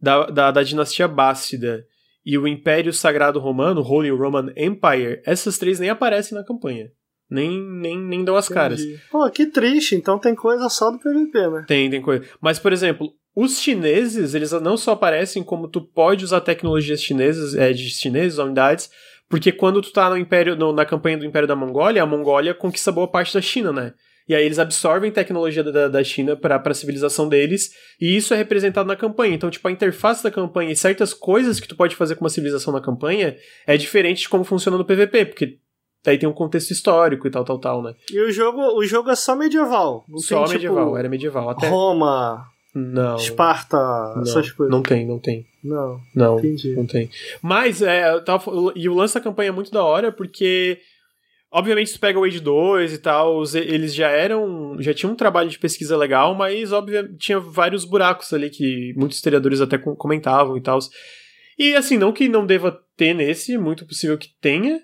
da, da, da dinastia Bássida, e o Império Sagrado Romano, Holy Roman Empire, essas três nem aparecem na campanha. Nem, nem, nem dão as caras. Entendi. Pô, que triste, então tem coisa só do PVP, né? Tem, tem coisa. Mas, por exemplo, os chineses, eles não só aparecem como tu pode usar tecnologias chinesas, é, de chineses, unidades, porque quando tu tá no Império, no- na campanha do Império da Mongólia, a Mongólia conquista boa parte da China, né? E aí eles absorvem tecnologia da, da China pra, pra civilização deles, e isso é representado na campanha. Então, tipo, a interface da campanha e certas coisas que tu pode fazer com uma civilização na campanha é diferente de como funciona no PVP, porque daí tem um contexto histórico e tal, tal, tal, né? E o jogo, o jogo é só medieval. Não Só tem, medieval, tipo, era medieval. Até. Roma, Não. Esparta, Não, essas coisas. não tem, não tem. Não, Não, entendi. não tem. Mas, é, tava, e o lance da campanha é muito da hora, porque, obviamente, se tu pega o Age 2 e tal, eles já eram, já tinham um trabalho de pesquisa legal, mas, obviamente, tinha vários buracos ali que muitos historiadores até com- comentavam e tal. E, assim, não que não deva ter nesse, muito possível que tenha,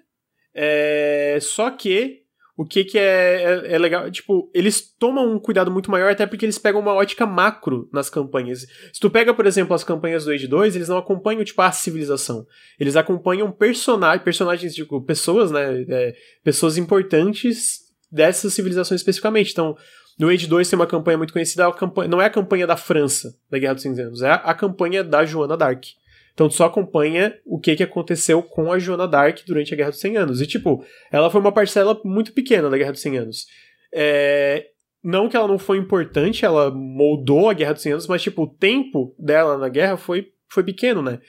é, só que o que que é, é, é legal, tipo, eles tomam um cuidado muito maior até porque eles pegam uma ótica macro nas campanhas. Se tu pega, por exemplo, as campanhas do Age 2, eles não acompanham, tipo, a civilização. Eles acompanham personagens, personagens, tipo, pessoas, né, é, pessoas importantes dessas civilizações especificamente. Então, no Age 2 tem uma campanha muito conhecida, campanha, não é a campanha da França, da Guerra dos 100 Anos, é a, a campanha da Joana d'Arc. Então tu só acompanha o que, que aconteceu com a Joana d'Arc durante a Guerra dos 100 Anos. E, tipo, ela foi uma parcela muito pequena da Guerra dos 100 Anos. É, Não que ela não foi importante, ela moldou a Guerra dos 100 Anos, mas, tipo, o tempo dela na guerra foi, foi pequeno, né?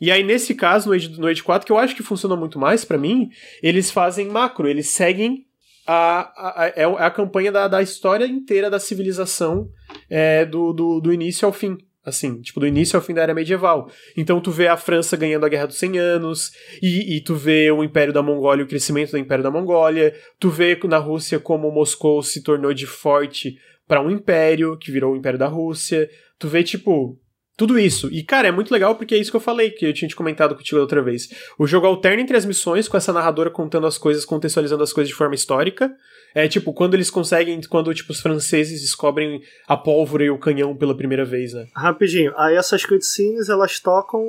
E aí, nesse caso, no Age, no Age 4, que eu acho que funciona muito mais pra mim, eles fazem macro, eles seguem a, a, a, é a campanha da, da história inteira da civilização é, do, do, do início ao fim. Assim, tipo, do início ao fim da era medieval. Então tu vê a França ganhando a Guerra dos 100 Anos, e, e tu vê o Império da Mongólia, o crescimento do Império da Mongólia, tu vê na Rússia como Moscou se tornou de forte para um império, que virou o Império da Rússia. Tu vê, tipo, tudo isso. E, cara, é muito legal porque é isso que eu falei, que eu tinha te comentado contigo outra vez. O jogo alterna entre as missões, com essa narradora contando as coisas, contextualizando as coisas de forma histórica. É tipo, quando eles conseguem, quando tipo, os franceses descobrem a pólvora e o canhão pela primeira vez, né? Rapidinho, aí essas cutscenes elas tocam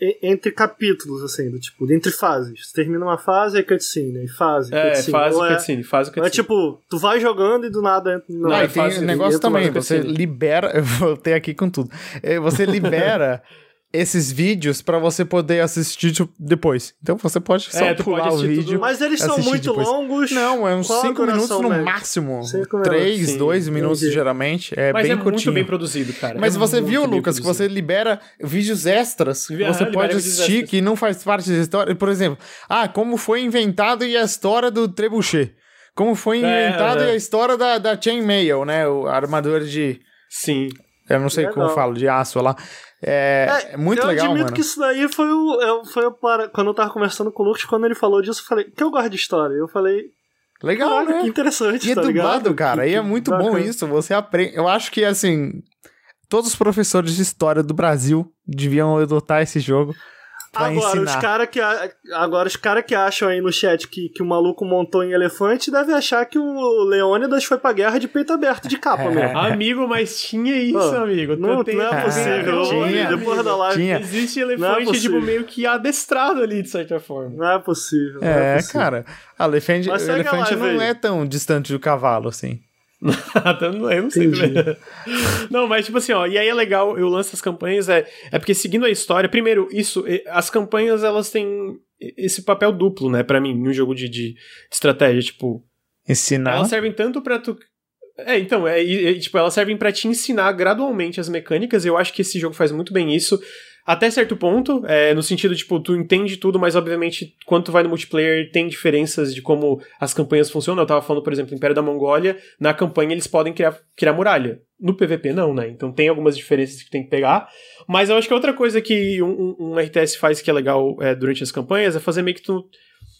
e- entre capítulos, assim, do tipo, entre fases. Você termina uma fase, aí cutscene, aí fase, É, cutscene. faz o Ou é- cutscene, o ou É cutscene. tipo, tu vai jogando e do nada entra. Não, Não, é e tem um negócio também, você cutscene. libera. Eu voltei aqui com tudo. É, Você libera esses vídeos pra você poder assistir tipo, depois. Então você pode só É, pular pode o vídeo. tudo- Mas eles são muito depois. longos. Não, é uns Qual a 5 minutos no média? máximo. Cinco minutos. 3, Sim, 2 minutos entendi. geralmente. É Mas bem é muito curtinho. bem produzido, cara. Mas É você muito viu, Lucas, que você libera vídeos extras que Ah, você libera pode assistir extras. que não faz parte da história. Por exemplo, ah, como foi inventado e a história do trebuchet. Como foi É, inventado é. e a história da, da chainmail, né? O a armadura de... Sim. Eu não sei como Legal. falo, de aço lá. É, é muito eu legal, admito mano. que isso daí foi o. eu- foi o para, quando eu tava conversando com o Lucas, quando ele falou disso, eu falei, que eu gosto de história. Eu falei, Legal, caralho, né? que interessante, E é tá dublado, cara. Que- E é muito bom bacana. isso. Você aprende. Eu acho que, assim, todos os professores de história do Brasil deviam adotar esse jogo. Pra Agora, ensinar. os cara que, agora, os caras que acham aí no chat que, que o maluco montou em elefante devem achar que o Leônidas foi pra guerra de peito aberto de capa, É. meu. Amigo, mas tinha isso, Pô, amigo. Não, Tem- não é possível. Tinha, Depois da live. tinha. Existe é elefante, possível. tipo, meio que adestrado ali, de certa forma. Não é possível. não é É, possível. cara. A elefante, elefante live não é tão distante do cavalo assim. Não- eu não sei também. Não, mas tipo assim, ó, e aí é legal, eu lanço as campanhas, é, é porque seguindo a história, primeiro, isso, as campanhas, elas têm esse papel duplo, né, pra mim, um jogo de, de estratégia, tipo, Ensinar. elas servem tanto pra tu... É, então, é, e, tipo, elas servem pra te ensinar gradualmente as mecânicas, eu acho que esse jogo faz muito bem isso, até certo ponto, é, no sentido, tipo, tu entende tudo, mas obviamente, quando tu vai no multiplayer, tem diferenças de como as campanhas funcionam. Eu tava falando, por exemplo, Império da Mongólia, na campanha eles podem criar, criar muralha. No PVP não, né? Então tem algumas diferenças que tem que pegar. Mas eu acho que outra coisa que um, um- RTS faz que é legal é, durante as campanhas é fazer meio que tu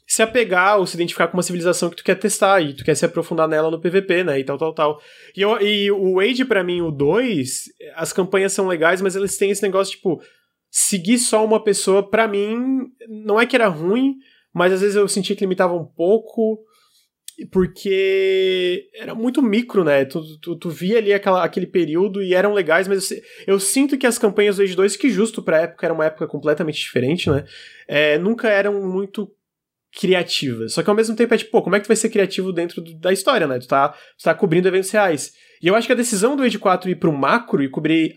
se apegar ou se identificar com uma civilização que tu quer testar e tu quer se aprofundar nela no PVP, né? E tal, tal, tal. E, eu- e o Age, pra mim, o 2, as campanhas são legais, mas eles têm esse negócio, tipo, seguir só uma pessoa, pra mim, não é que era ruim, mas às vezes eu sentia que limitava um pouco, porque era muito micro, né? Tu, tu, tu via ali aquela, aquele período e eram legais, mas eu, eu sinto que as campanhas do Age 2, que justo pra época era uma época completamente diferente, né? É, nunca eram muito criativas. Só que ao mesmo tempo é tipo, pô, como é que tu vai ser criativo dentro do- da história, né? Tu tá, tu tá cobrindo eventos reais. E eu acho que a decisão do Age 4 ir pro macro e cobrir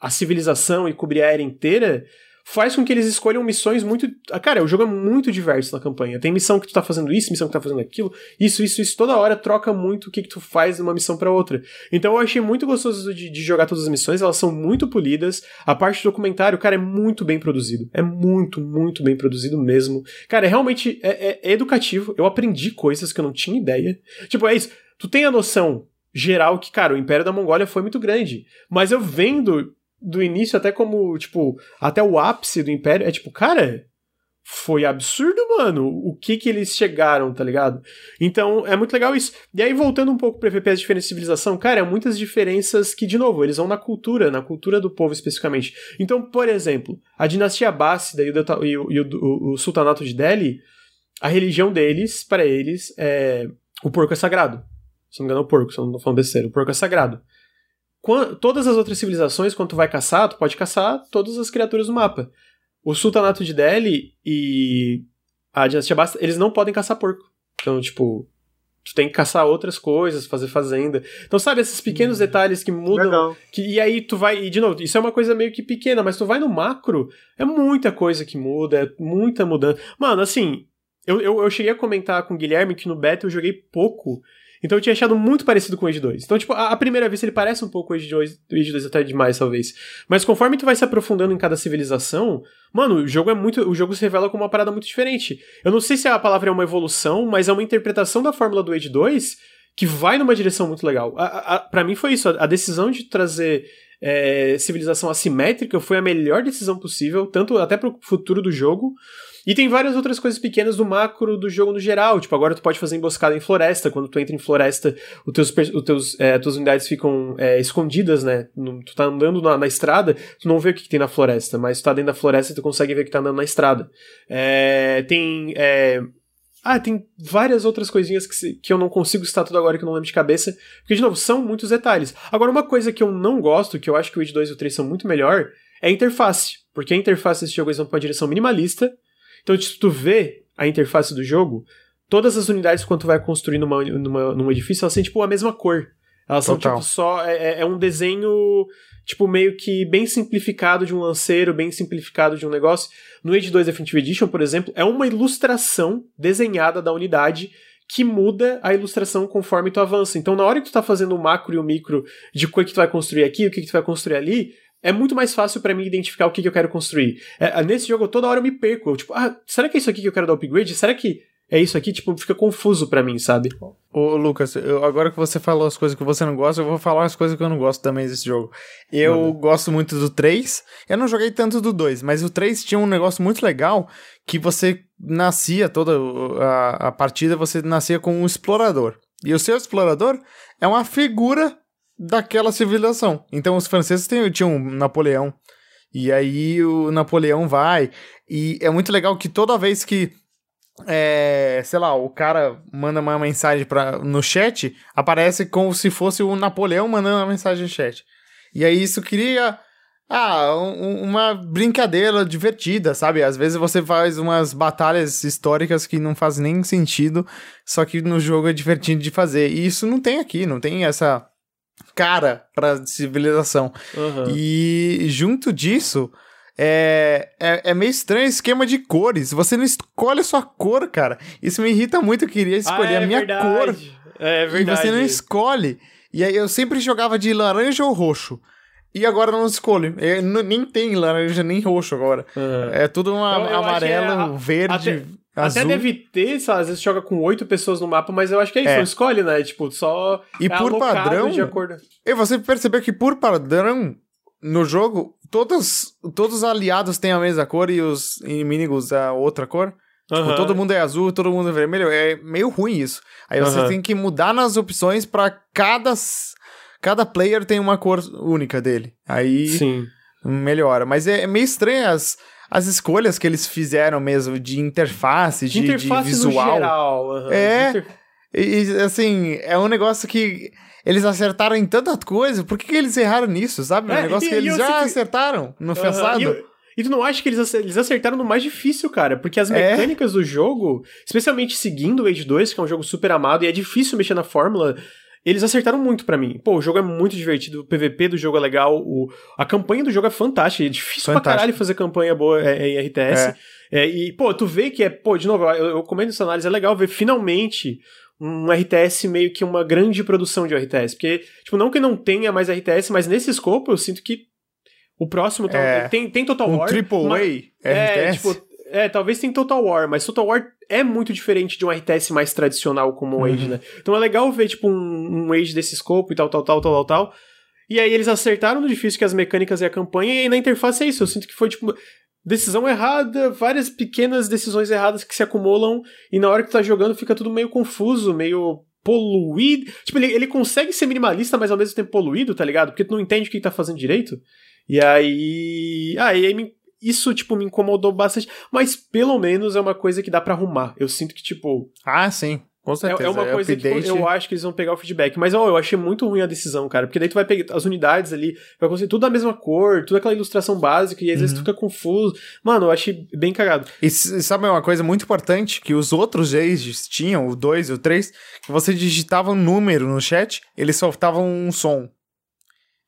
a civilização e cobrir a era inteira faz com que eles escolham missões muito. Ah, Cara, o jogo é muito diverso na campanha. Tem missão que tu tá fazendo isso, missão que tu tá fazendo aquilo, isso, isso, isso. Toda hora troca muito o que, que tu faz de uma missão pra outra. Então eu achei muito gostoso de, de jogar todas as missões, elas são muito polidas. A parte do documentário, cara, é muito bem produzido. É muito, muito bem produzido mesmo. Cara, é realmente é, é- é educativo. Eu aprendi coisas que eu não tinha ideia. Tipo, é isso. Tu tem a noção geral que, cara, o Império da Mongólia foi muito grande. Mas eu vendo do início até como, tipo, até o ápice do Império, é tipo, cara, foi absurdo, mano, o que que eles chegaram, tá ligado? Então, é muito legal isso. E aí, voltando um pouco pro PVP, as diferenças de civilização, cara, é muitas diferenças que, de novo, eles vão na cultura, na cultura do povo especificamente. Então, por exemplo, a dinastia Abássida e o, e o- e o- o sultanato de Delhi, a religião deles, para eles, é o porco é sagrado. Se não me engano, é o porco, se eu não tô falando besteira. O porco é sagrado. Todas as outras civilizações, quando tu vai caçar, tu pode caçar todas as criaturas do mapa. O sultanato de Delhi e a dinastia Basta, eles não podem caçar porco. Então, tipo, tu tem que caçar outras coisas, fazer fazenda. Então, sabe, esses pequenos detalhes que mudam. Legal. Que, e aí tu vai, e de novo, isso é uma coisa meio que pequena, mas tu vai no macro, é muita coisa que muda, é muita mudança. Mano, assim, eu, eu, eu cheguei a comentar com o Guilherme que no beta eu joguei pouco, então eu tinha achado muito parecido com o Age 2. Então, tipo, a, a primeira vez ele parece um pouco o Age 2, o Age 2 até demais, talvez. Mas conforme tu vai se aprofundando em cada civilização, mano, o jogo é muito. O jogo se revela como uma parada muito diferente. Eu não sei se a palavra é uma evolução, mas é uma interpretação da fórmula do Age 2 que vai numa direção muito legal. A, a, a, pra mim foi isso, a, a decisão de trazer é, civilização assimétrica foi a melhor decisão possível, tanto até pro futuro do jogo. E tem várias outras coisas pequenas do macro do jogo no geral. Tipo, agora tu pode fazer emboscada em floresta. Quando tu entra em floresta, os teus, os teus, é, tuas unidades ficam é, escondidas, né? Tu tá andando na, na estrada, tu não vê o que, que tem na floresta, mas tu tá dentro da floresta e tu consegue ver o que tá andando na estrada. É, tem. é, ah, tem várias outras coisinhas que, que eu não consigo citar tudo agora que eu não lembro de cabeça. Porque, de novo, são muitos detalhes. Agora, uma coisa que eu não gosto, que eu acho que o Age 2 e o 3 são muito melhor, é a interface. Porque a interface desse jogo eles vão pra uma direção minimalista. Então, se tu vê a interface do jogo, todas as unidades, quando tu vai construir numa, numa, num edifício, elas têm, tipo, a mesma cor. Elas são, Total. tipo, só... É, é- é um desenho, tipo, meio que bem simplificado de um lanceiro, bem simplificado de um negócio. No Age 2 Definitive Edition, por exemplo, é uma ilustração desenhada da unidade que muda a ilustração conforme tu avança. Então, na hora que tu tá fazendo o macro e o micro de o que tu vai construir aqui, o que, que tu vai construir ali, é muito mais fácil pra mim identificar o que, que eu quero construir. É, nesse jogo, toda hora eu me perco. Eu, tipo, ah, será que é isso aqui que eu quero dar upgrade? Será que é isso aqui? Tipo, fica confuso pra mim, sabe? Ô, Lucas, eu- agora que você falou as coisas que você não gosta, eu vou falar as coisas que eu não gosto também desse jogo. Eu gosto muito do 3. Eu não joguei tanto do 2, mas o 3 tinha um negócio muito legal que você nascia toda a, a partida, você nascia com um explorador. E o seu explorador é uma figura daquela civilização. Então os franceses tinham um Napoleão. E aí o Napoleão vai. E é muito legal que toda vez que. É, sei lá, o cara manda uma mensagem pra, no chat, aparece como se fosse o Napoleão mandando uma mensagem no chat. E aí isso cria ah, um, uma brincadeira divertida, sabe? Às vezes você faz umas batalhas históricas que não faz nem sentido, só que no jogo é divertido de fazer. E isso não tem aqui, não tem essa cara pra civilização. Aham. E junto disso, é, é, é meio estranho o esquema de cores. Você não escolhe a sua cor, cara. Isso me irrita muito. Eu queria escolher Ah, é a minha verdade. cor. É verdade. E você não escolhe. E aí eu sempre jogava de laranja ou roxo. E agora eu não escolho. Eu n- nem tem laranja nem roxo agora. Aham. É tudo uma, Eu- eu amarelo, é a- verde, azul. Até deve ter, sei lá, às vezes joga com oito pessoas no mapa, mas eu acho que é isso, É. não escolhe, né? Tipo, só. E é por padrão, De acordo... E você percebeu que por padrão, no jogo, todos, todos os aliados têm a mesma cor e os inimigos a outra cor? Tipo, Aham. todo mundo é azul, todo mundo é vermelho. É meio ruim isso. Aí você Aham. tem que mudar nas opções pra cada... Cada player tem uma cor única dele. Aí Sim. melhora. Mas é, é meio estranho as, as escolhas que eles fizeram mesmo de interface, de, interface de no visual. geral. aham. É. Inter- E, assim, é um negócio que eles acertaram em tanta coisa. Por que, que eles erraram nisso, sabe? É um É, negócio e- que eles já que- acertaram no Aham, passado. E, eu- e tu não acha que eles, acer- eles acertaram no mais difícil, cara? Porque as É. mecânicas do jogo, especialmente seguindo o Age 2, que é um jogo super amado e é difícil mexer na fórmula, eles acertaram muito pra mim. Pô, o jogo é muito divertido, o PVP do jogo é legal, o, a campanha do jogo é fantástica, é difícil pra Fantástico. caralho fazer campanha boa é, é, em RTS. É, e, pô, tu vê que é, pô, de novo, eu, eu comento essa análise, é legal ver finalmente um RTS meio que uma grande produção de RTS. Porque, tipo, não que não tenha mais RTS, mas nesse escopo eu sinto que o próximo tá- É. tem, tem Total um War. triple mas- A é, RTS. tipo, é, talvez tem Total War, mas Total War é muito diferente de um RTS mais tradicional como o Uhum. Age, né? Então é legal ver, tipo, um, um Age desse escopo e tal, tal, tal, tal, tal, tal. E aí eles acertaram no difícil que as mecânicas e a campanha, e aí na interface é isso. Eu sinto que foi, tipo, decisão errada, várias pequenas decisões erradas que se acumulam, e na hora que tu tá jogando fica tudo meio confuso, meio poluído. Tipo, ele, ele consegue ser minimalista, mas ao mesmo tempo poluído, tá ligado? Porque tu não entende o que tá fazendo direito. E aí. Ah, e aí me- isso, tipo, me incomodou bastante. Mas pelo menos é uma coisa que dá pra arrumar. Eu sinto que, tipo. Ah, sim. Com É, certeza. é uma coisa que update. eu acho que eles vão pegar o feedback. Mas, ó, eu achei muito ruim a decisão, cara. Porque daí tu vai pegar as unidades ali, vai conseguir tudo da mesma cor, tudo aquela ilustração básica, e às vezes tu Uhum. fica confuso. Mano, eu achei bem cagado. E s- sabe uma coisa muito importante que os outros ages tinham, o 2 e o 3, que você digitava um número no chat, eles soltavam um som.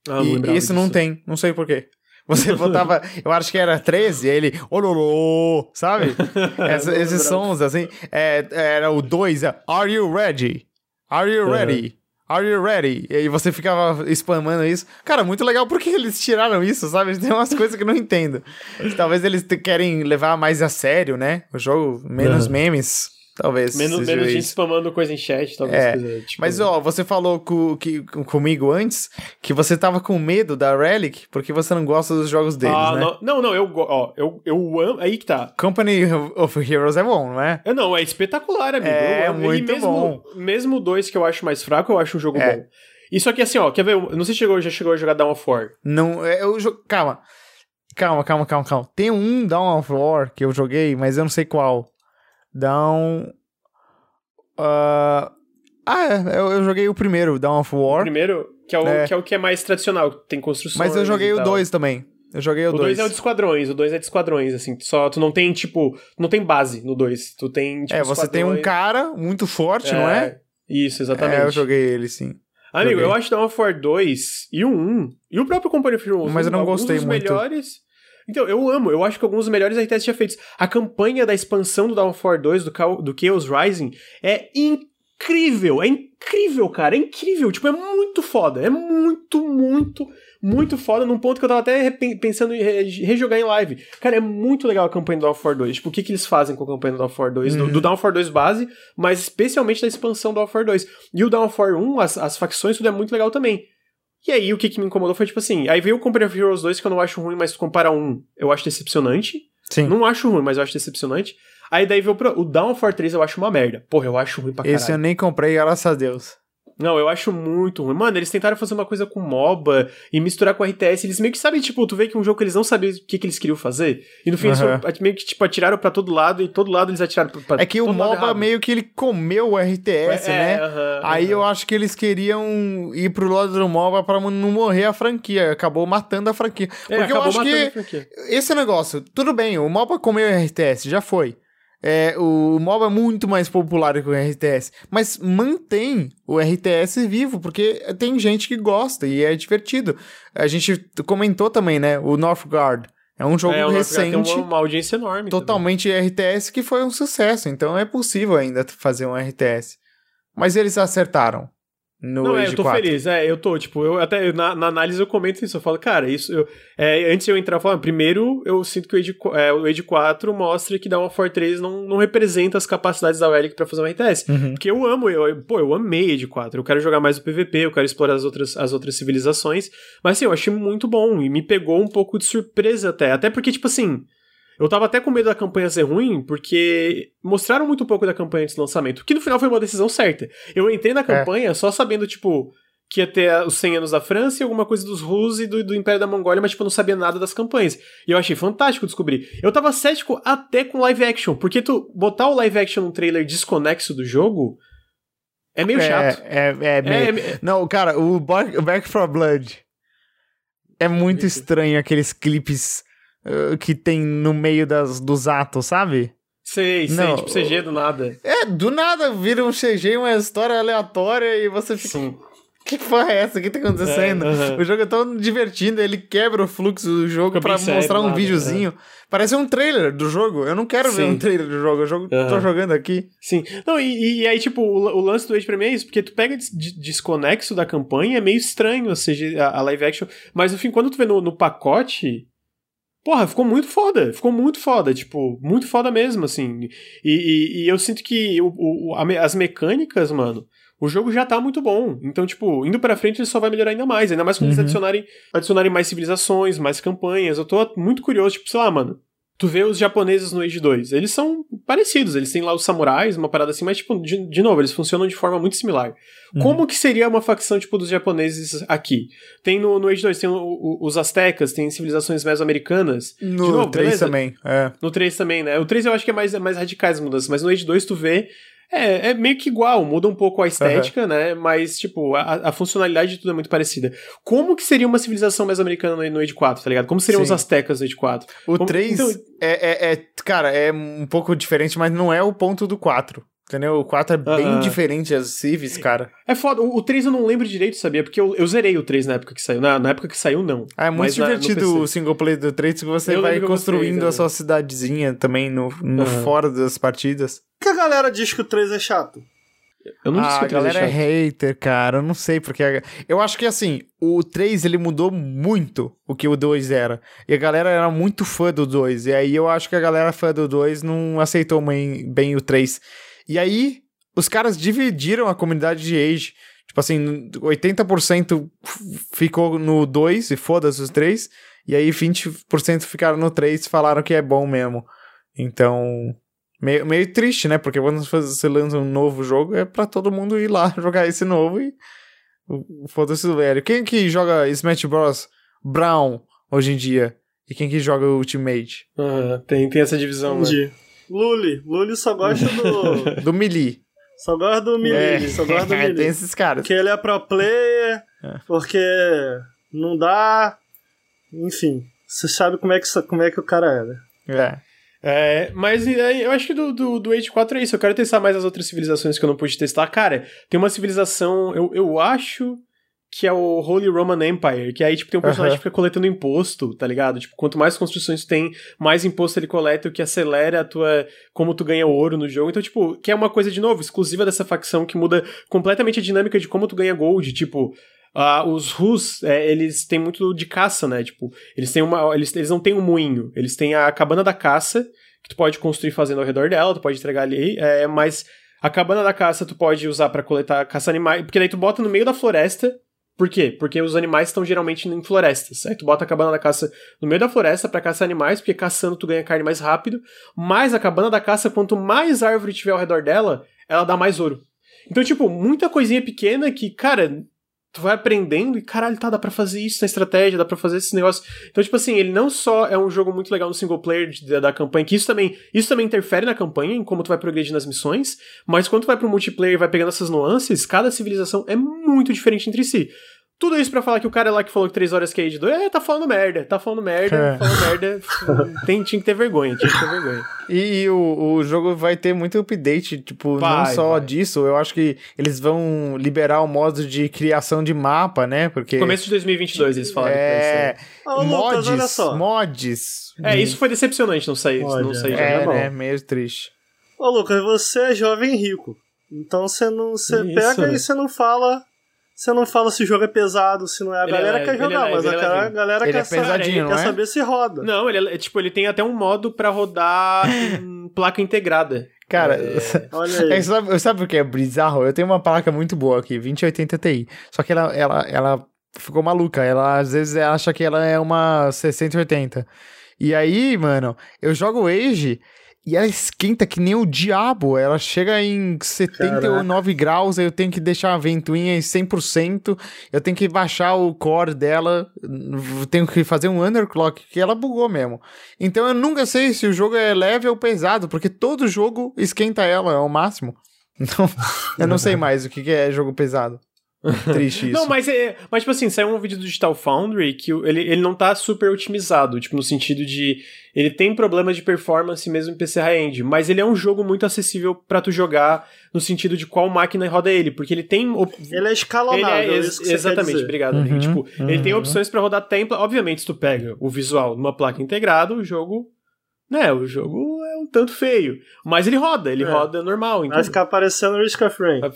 Ah, não e esse não disso. tem, não sei porquê. Você botava, eu acho que era 13, aí ele, ololô, sabe? Essa- esses sons assim, é, era o 2, é, are you ready? Are you ready? Are you ready? E aí você ficava spamando isso. Cara, muito legal. Por que eles tiraram isso, sabe? Tem umas coisas que eu não entendo. Talvez eles querem levar mais a sério, né? O jogo, menos Uhum. memes. Talvez. Menos, menos gente isso. spamando coisa em chat, talvez. É, coisa, tipo... Mas, ó, você falou co- que, comigo antes que você tava com medo da Relic porque você não gosta dos jogos deles, ah, né? não, não, não, eu, ó, eu, eu amo. Aí que tá. Company of Heroes é bom, não é? É, não, é espetacular, amigo. É, muito mesmo, bom. Mesmo dois que eu acho mais fraco, eu acho um jogo É. bom. Só que assim, ó, quer ver? Não sei se chegou, já chegou a jogar Dawn of War. Não, é, eu Calma. Calma, calma, calma, calma. Tem um Dawn of War que eu joguei, mas eu não sei qual. Dawn. ah, ah, é, eu, eu joguei o primeiro, Dawn of O War. primeiro, que é, o, É. que é o que é mais tradicional, que tem construções. Mas eu joguei o tal. 2 também. Eu joguei o O 2 2. é o de esquadrões, o 2 é de esquadrões, assim. Só tu não tem, tipo, não tem base no 2. Tu tem, tipo, É, você tem um cara muito forte, não é? Isso, exatamente. É, eu joguei ele, sim. Amigo, Joguei. eu acho Dawn of War 2 e o 1 e o próprio Company of Heroes Mas eu não 1, alguns gostei dos muito. melhores. Então, eu amo, eu acho que alguns dos melhores RTS já feitos. A campanha da expansão do War 2, do, Chao- do Chaos Rising, é incrível, é incrível, cara, é incrível, tipo, é muito foda, é muito, muito, muito foda, num ponto que eu tava até pensando em re- rejogar em live. Cara, é muito legal a campanha do War 2, tipo, o que que eles fazem com a campanha do War 2, do, Uhum. do Dawn of War 2 base, mas especialmente da expansão do War 2. E o War 1, as, as facções, tudo é muito legal também. E aí, o que, que me incomodou foi, tipo assim, aí veio o Company of Heroes 2, que eu não acho ruim, mas se compara um, eu acho decepcionante. Sim. Não acho ruim, mas eu acho decepcionante. Aí daí veio o of War 3, eu acho uma merda. Porra, eu acho ruim pra caralho. Esse eu nem comprei, graças a Deus. Não, eu acho muito ruim. Mano, eles tentaram fazer uma coisa com MOBA e misturar com RTS. Eles meio que sabem, tipo, tu vê que é um jogo que eles não sabiam o que, que eles queriam fazer. E no fim, eles Aham. foram- meio que, tipo, atiraram pra todo lado e todo lado eles atiraram pra, pra É que o MOBA meio que ele comeu o RTS, É, né? aham, Aí aham. eu acho que eles queriam ir pro lado do MOBA pra não morrer a franquia. Acabou matando a franquia. É, Porque eu acabou acho matando que a franquia. esse negócio, tudo bem, o MOBA comeu o RTS, já foi. É, o MOBA é muito mais popular que o RTS, mas mantém o RTS vivo, porque tem gente que gosta e é divertido. A gente comentou também, né? O Northgard é um jogo É, o recente, Tem uma, uma audiência enorme. também. totalmente RTS, que foi um sucesso. Então é possível ainda fazer um RTS. Mas eles acertaram no Não, é, eu tô 4. feliz. É, eu tô, tipo, eu até na, na análise eu comento isso. Eu falo, cara, isso. Eu, é, antes de eu entrar, eu falo, primeiro eu sinto que o Age, é, o Age 4 mostra que Dawn of War 3 não, não representa as capacidades da Relic pra fazer um RTS. Uhum. Porque eu amo, eu, eu- pô, eu amei Age 4. Eu quero jogar mais o PVP, eu quero explorar as outras, as outras civilizações. Mas assim, eu achei muito bom e me pegou um pouco de surpresa até. Até porque, tipo assim. Eu tava até com medo da campanha ser ruim, porque mostraram muito pouco da campanha antes do lançamento, que no final foi uma decisão certa. Eu entrei na campanha só sabendo, tipo, que ia ter os 100 anos da França e alguma coisa dos Rus e do, do Império da Mongólia, mas, tipo, eu não sabia nada das campanhas. E eu achei fantástico descobrir. Eu tava cético até com live action, porque tu botar o live action num trailer desconexo do jogo é meio chato. É, é, é meio- É, é- Não, cara, o Back, Back for Blood é muito estranho aqueles clipes uh, que tem no meio das, dos atos, sabe? sei, sei, Não, tipo, CG do nada. É, do nada vira um CG, uma história aleatória e você fica. Sim. Que porra é essa? O que tá acontecendo? É, aham. O jogo é tão divertindo, ele quebra o fluxo do jogo sério, mostrar um nada, videozinho. Parece um trailer do jogo. Eu não quero ver Sim. um trailer do jogo. Eu jogo, tô Aham. jogando aqui. Sim. Não, e, e aí, tipo, o, o lance do Age pra mim é isso, porque tu pega des- de- desconexo da campanha, é meio estranho, ou seja, a, a live action. Mas no fim, quando tu vê no, no pacote. Porra, ficou muito foda. Ficou muito foda, tipo, muito foda mesmo, assim. E, e- e eu sinto que o, o- a as mecânicas, mano. O jogo já tá muito bom. Então, tipo, indo pra frente ele só vai melhorar ainda mais. Ainda mais quando eles Uhum. adicionarem, adicionarem mais civilizações, mais campanhas. Eu tô muito curioso, tipo, sei lá, mano. Tu vê os japoneses no Age 2, eles são parecidos, eles têm lá os samurais, uma parada assim, mas, tipo, de, de novo, eles funcionam de forma muito similar. Uhum. Como que seria uma facção, tipo, dos japoneses aqui? Tem no, no Age 2, tem o- o- os astecas, tem civilizações mesoamericanas. No novo, 3 beleza? também. É. No 3 também, né? O 3 eu acho que é mais, é mais radicais as mudanças, mas no Age 2 tu vê. É, é meio que igual, muda um pouco a estética, né? Mas, tipo, a, a funcionalidade de tudo é muito parecida. Como que seria uma civilização mesoamericana no, no Age 4, tá ligado? Como seriam Sim. os astecas no Age 4? O Como- 3 então- é, é, é- Cara, é um pouco diferente, mas não é o ponto do 4. Entendeu? O 4 é bem Aham. diferente as civis, cara. É foda. O, o 3 eu não lembro direito, sabia? Porque eu, eu zerei o 3 na época que saiu. Na, na época que saiu, não. Ah, é muito Mas na- divertido PC. o single player do 3 que você Eu vai eu gostei construindo a sua cidadezinha também no, no Aham. fora das partidas. Por que a galera diz que o 3 é chato? Eu não ah, disse que a o 3 galera é chato. hater, cara. Eu não sei porque. a- Eu acho que assim, o 3 ele mudou muito o que o 2 era. E a galera era muito fã do 2. E aí eu acho que a galera fã do 2 não aceitou bem, bem o 3. E aí, os caras dividiram a comunidade de Age. Tipo assim, 80% f- ficou no 2 e foda-se os 3. E aí 20% ficaram no 3 e falaram que é bom mesmo. Então, meio, meio triste, né? Porque quando você lança um novo jogo, é pra todo mundo ir lá jogar esse novo e foda-se o velho. Quem que joga Smash Bros. Brown hoje em dia? E quem que joga Ultimate? Ah, tem, tem essa divisão, né? Luli. Luli só gosta do. Do Melee. só gosta do Melee. Só gosta do É, tem Melee. esses caras. Porque ele é pro player, É. porque não dá. Enfim, você sabe como é que, como é que o cara é, né? É. É, mas é, eu acho que do, do, do Age 4 é isso. Eu quero testar mais as outras civilizações que eu não pude testar. Cara, tem uma civilização, eu, eu acho que é o Holy Roman Empire, que aí, tipo, tem um personagem que fica coletando imposto, tá ligado? Tipo, quanto mais construções tu tem, mais imposto ele coleta, o que acelera a tua... como tu ganha ouro no jogo. Então, tipo, que é uma coisa, de novo, exclusiva dessa facção, que muda completamente a dinâmica de como tu ganha gold. Tipo, ah, os Rus, é, eles têm muito de caça, né? Tipo, eles têm uma. Eles, eles não têm um moinho, eles têm a cabana da caça, que tu pode construir fazendo ao redor dela, tu pode entregar ali, é, mas a cabana da caça tu pode usar pra coletar caça animais, porque daí tu bota no meio da floresta. Por quê? Porque os animais estão geralmente em florestas. Aí tu bota a cabana da caça no meio da floresta pra caçar animais, porque caçando tu ganha carne mais rápido. Mas a cabana da caça, quanto mais árvore tiver ao redor dela, ela dá mais ouro. Então, tipo, muita coisinha pequena que, cara, tu vai aprendendo e caralho, tá, dá pra fazer isso na estratégia, dá pra fazer esse negócio. Então, tipo assim, ele não só é um jogo muito legal no single player de, da, da, campanha, que isso também, isso também interfere na campanha, em como tu vai progredir nas missões, mas quando tu vai pro multiplayer e vai pegando essas nuances, cada civilização é muito diferente entre si. Tudo isso pra falar que o cara lá que falou que 3 horas que é de 2, é, tá falando merda, tá falando merda, é. falando merda. Tem, tinha que ter vergonha, tinha que ter vergonha. E, e o, o jogo vai ter muito update, tipo, vai, não só vai. disso, eu acho que eles vão liberar o modo de criação de mapa, né? Porque. Começo de 2022 eles falaram. É. Oh, mods, olha só. mods. É, isso foi decepcionante não sair. Não sair é, é né? Meio triste. Ô, Lucas, você é jovem rico. Então você não. Você pega e você não fala você não fala se o jogo é pesado, se não é. A ele é galera é quer jogar, é mas a é galera ele quer, é pesadinho, saber, quer saber se roda. Não, ele é, tipo, ele tem até um modo para rodar em placa integrada. Cara, olha aí. sabe, sabe o que é bizarro? Eu tenho uma placa muito boa aqui, 2080 Ti. Só que ela, ela, ela ficou maluca. Ela às vezes acha que ela é uma 6080. E aí, mano, eu jogo Age e ela esquenta que nem o diabo. Ela chega em 79 Caraca. graus, aí eu tenho que deixar a ventoinha em 100%, eu tenho que baixar o core dela, tenho que fazer um underclock, que ela bugou mesmo. Então eu nunca sei se o jogo é leve ou pesado, porque todo jogo esquenta ela ao máximo. Então, eu não sei mais o que é jogo pesado. Triste isso. Não, mas, é, mas tipo assim, saiu um vídeo do Digital Foundry que ele, ele não tá super otimizado, tipo, no sentido de. Ele tem problemas de performance mesmo em PC high-end, mas ele é um jogo muito acessível para tu jogar no sentido de qual máquina roda ele, porque ele tem. Op... Ele é escalonável. Ele é, ex exatamente, obrigado. Uhum, tipo, uhum. ele tem opções para rodar templa. Obviamente, se tu pega o visual numa placa integrada, o jogo né, o jogo é um tanto feio. Mas ele roda, ele é. roda normal. Então... Vai ficar aparecendo Risk of Rain.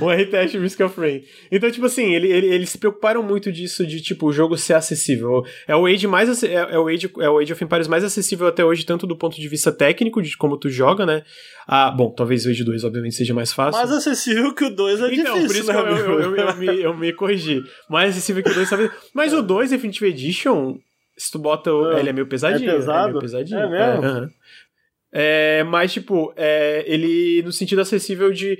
o RTS Risk of Rain. Então, tipo assim, ele, ele, eles se preocuparam muito disso, de tipo, o jogo ser acessível. É o Age mais é, é, o Age, é o Age of Empires mais acessível até hoje, tanto do ponto de vista técnico, de como tu joga, né? Ah, bom, talvez o Age 2, obviamente, seja mais fácil. Mais acessível que o 2 é então, difícil, por isso né, que eu, eu, eu, eu, me, eu me corrigi. Mais acessível que o 2, talvez. Mas o 2 Definitive Edition se tu bota. O... Ah, ele é meio pesadinho. É, pesado? é meio pesadinho. É mesmo? É, uhum. é mas, tipo, é, ele, no sentido acessível de.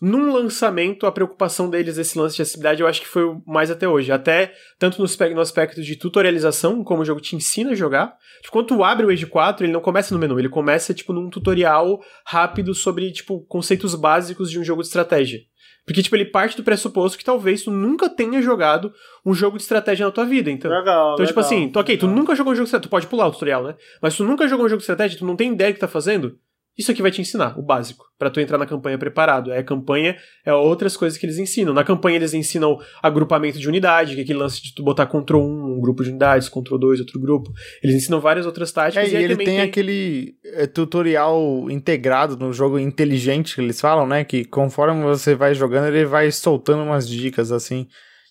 Num lançamento, a preocupação deles desse lance de acessibilidade eu acho que foi o mais até hoje. Até tanto no, no aspecto de tutorialização, como o jogo te ensina a jogar. Tipo, quando tu abre o Age 4, ele não começa no menu, ele começa, tipo, num tutorial rápido sobre, tipo, conceitos básicos de um jogo de estratégia. Porque, tipo, ele parte do pressuposto que talvez tu nunca tenha jogado um jogo de estratégia na tua vida. Então, legal, então legal, tipo assim, tu, ok, tu nunca jogou um jogo de estratégia, tu pode pular o tutorial, né? Mas tu nunca jogou um jogo de estratégia, tu não tem ideia do que tá fazendo, isso aqui vai te ensinar, o básico, para tu entrar na campanha preparado. É a campanha, é outras coisas que eles ensinam. Na campanha eles ensinam agrupamento de unidade, que é aquele lance de tu botar Ctrl 1, um grupo de unidades, Ctrl 2, outro grupo. Eles ensinam várias outras táticas. É, e, e ele tem, tem, aquele é, tutorial integrado no jogo inteligente que eles falam, né? Que conforme você vai jogando, ele vai soltando umas dicas assim.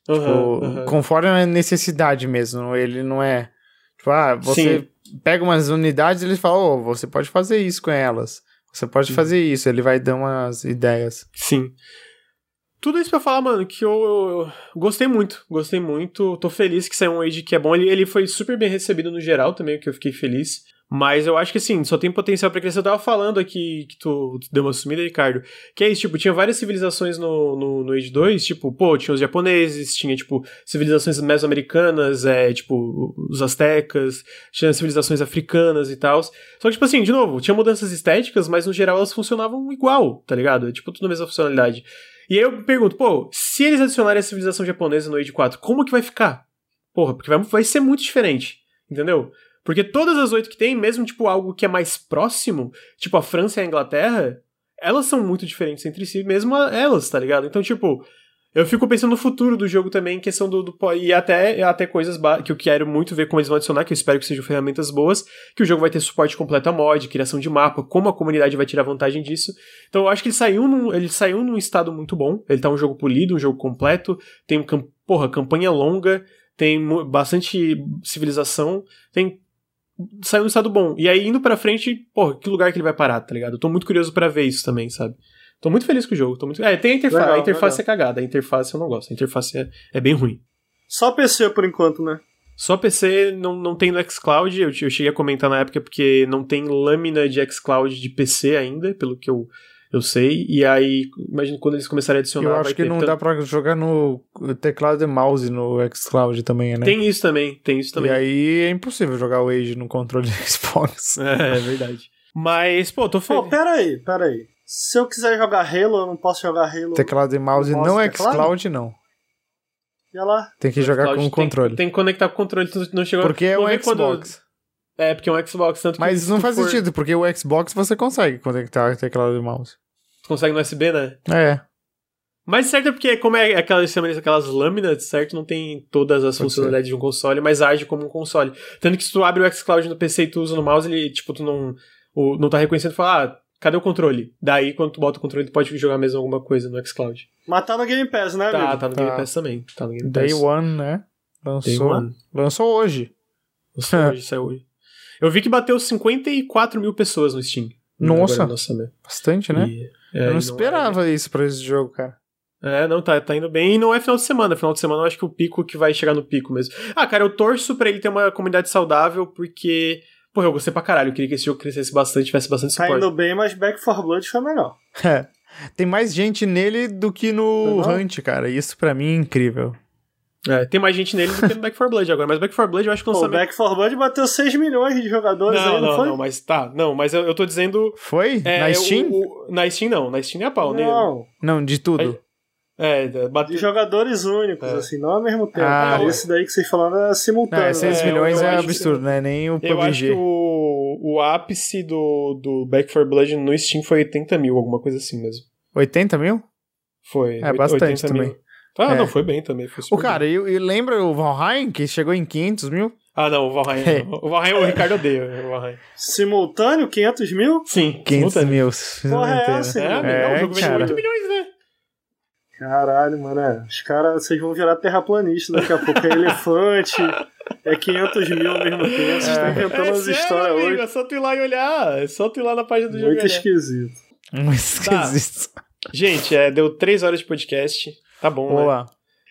Uhum, tipo, uhum. conforme a necessidade mesmo. Ele não é. Tipo, ah, você. Sim pega umas unidades e ele fala, oh, você pode fazer isso com elas. Você pode Sim. fazer isso, ele vai dar umas ideias. Sim. Tudo isso pra falar, mano, que eu, eu, gostei muito, gostei muito. Tô feliz que saiu um Age que é bom. Ele, ele foi super bem recebido no geral também, que eu fiquei feliz. Mas eu acho que assim, só tem potencial para crescer. Eu tava falando aqui que tu, tu, deu uma sumida, Ricardo. Que é isso, tipo, tinha várias civilizações no, no, no Age 2, tipo, pô, tinha os japoneses, tinha, tipo, civilizações mesoamericanas, é, tipo, os astecas, tinha civilizações africanas e tal. Só que, tipo assim, de novo, tinha mudanças estéticas, mas no geral elas funcionavam igual, tá ligado? É, tipo, tudo a mesma funcionalidade. E aí eu pergunto, pô, se eles adicionarem a civilização japonesa no Age 4, como que vai ficar? Porra, porque vai, vai ser muito diferente, entendeu? Porque todas as oito que tem, mesmo tipo algo que é mais próximo, tipo a França e a Inglaterra, elas são muito diferentes entre si, mesmo elas, tá ligado? Então, tipo, eu fico pensando no futuro do jogo também, em questão do. do e até, até coisas que eu quero muito ver como eles vão adicionar, que eu espero que sejam ferramentas boas, que o jogo vai ter suporte completo a mod, criação de mapa, como a comunidade vai tirar vantagem disso. Então eu acho que ele saiu num, ele saiu num estado muito bom. Ele tá um jogo polido, um jogo completo, tem, porra, campanha longa, tem bastante civilização, tem saiu no estado bom. E aí, indo pra frente, porra, que lugar que ele vai parar, tá ligado? Eu tô muito curioso para ver isso também, sabe? Tô muito feliz com o jogo. Tô muito... É, tem a interface. Legal, a interface legal. é cagada. A interface eu não gosto. A interface é, é bem ruim. Só PC por enquanto, né? Só PC não, não tem no xCloud. Eu, eu cheguei a comentar na época porque não tem lâmina de xCloud de PC ainda, pelo que eu Eu sei. E aí, imagino quando eles começarem a adicionar. Eu vai acho que ter não tanto- dá pra jogar no teclado e mouse no xCloud também, né? Tem isso também, tem isso também. E aí é impossível jogar o Age no controle Xbox. É, é verdade. Mas, pô, tô Pô, feliz. pera aí, pera aí. Se eu quiser jogar Halo, eu não posso jogar Halo. Teclado e mouse não e teclado? xCloud, não. E lá. Tem que jogar com o tem- controle. Tem, que conectar com o controle, tu não chegou Porque é não um vê quando- Xbox. É, porque é um Xbox, tanto que Mas se não faz for- sentido, porque o Xbox você consegue conectar teclado e mouse. Tu consegue no USB, né? É. Mas certo é porque, como é aquelas, aquelas lâminas, certo? Não tem todas as Pode funcionalidades de um console, mas age como um console. Tanto que se tu abre o xCloud no PC e tu usa no mouse, ele, tipo, tu não, o, não tá reconhecendo e fala, ah, cadê o controle? Daí, quando tu bota o controle, tu pode jogar mesmo alguma coisa no xCloud. Mas tá no Game Pass, né, Tá, amigo? tá no Tá. Game Pass também. Tá no Game Day Pass. One, né? Day Lançou, One. lançou hoje. Lançou hoje, saiu hoje. Eu vi que bateu 54 mil pessoas no Steam. Nossa. No. Bastante, né? E- é, Eu e não é- esperava isso pra esse jogo, cara. É, não, tá, tá indo bem. E não é final de semana. Final de semana eu acho que o pico que vai chegar no pico mesmo. Ah, cara, eu torço pra ele ter uma comunidade saudável, porque. Porra, eu gostei pra caralho. Eu queria que esse jogo crescesse bastante, tivesse bastante Tá suporte. indo bem, mas Back 4 Blood foi melhor. É. Tem mais gente nele do que no Não? Hunt, cara. Isso pra mim é incrível. É, tem mais gente nele do que no Back 4 Blood agora. Mas Back 4 Blood eu acho que o Pô, o lançamento. Back 4 Blood bateu 6 milhões de jogadores Não, aí, não, não, foi? não, mas tá. Não, mas eu, eu tô dizendo. Foi? É, Na é, Steam? o- o- na Steam não. Na Steam é a pau, né? Não, Não, de tudo. É, de bateu. jogadores únicos, É. assim, não ao mesmo tempo. Ah, Esse daí que vocês falaram é simultâneo. É, 6 É, milhões eu é absurdo, né? Nem o Eu acho que PUBG. o, o ápice do, do Back 4 Blood no Steam foi 80 mil, alguma coisa assim mesmo. 80 mil? Foi. É, bastante 80 mil. Ah, É. não, foi bem também. Foi O cara, bem. e, e lembra o Valheim, que chegou em 500 mil? Ah, não, o Valheim. É. O Valheim, o Ricardo odeia o Valheim. Simultâneo, 500 mil? Sim, 500 simultâneo. mil. Porra, é essa, É, irmão? amigo, É, o jogo cara. 8 milhões, né? Caralho, mano, é. Os caras, vocês vão virar terraplanista daqui a pouco. É elefante, é 500 mil ao mesmo tempo. Vocês estão inventando É sério, histórias amigo, hoje. é só tu ir lá e olhar. É só tu ir lá na página do jogo. Muito esquisito. Muito Tá. esquisito. Gente, é, deu 3 horas de podcast. Tá bom, né? Boa.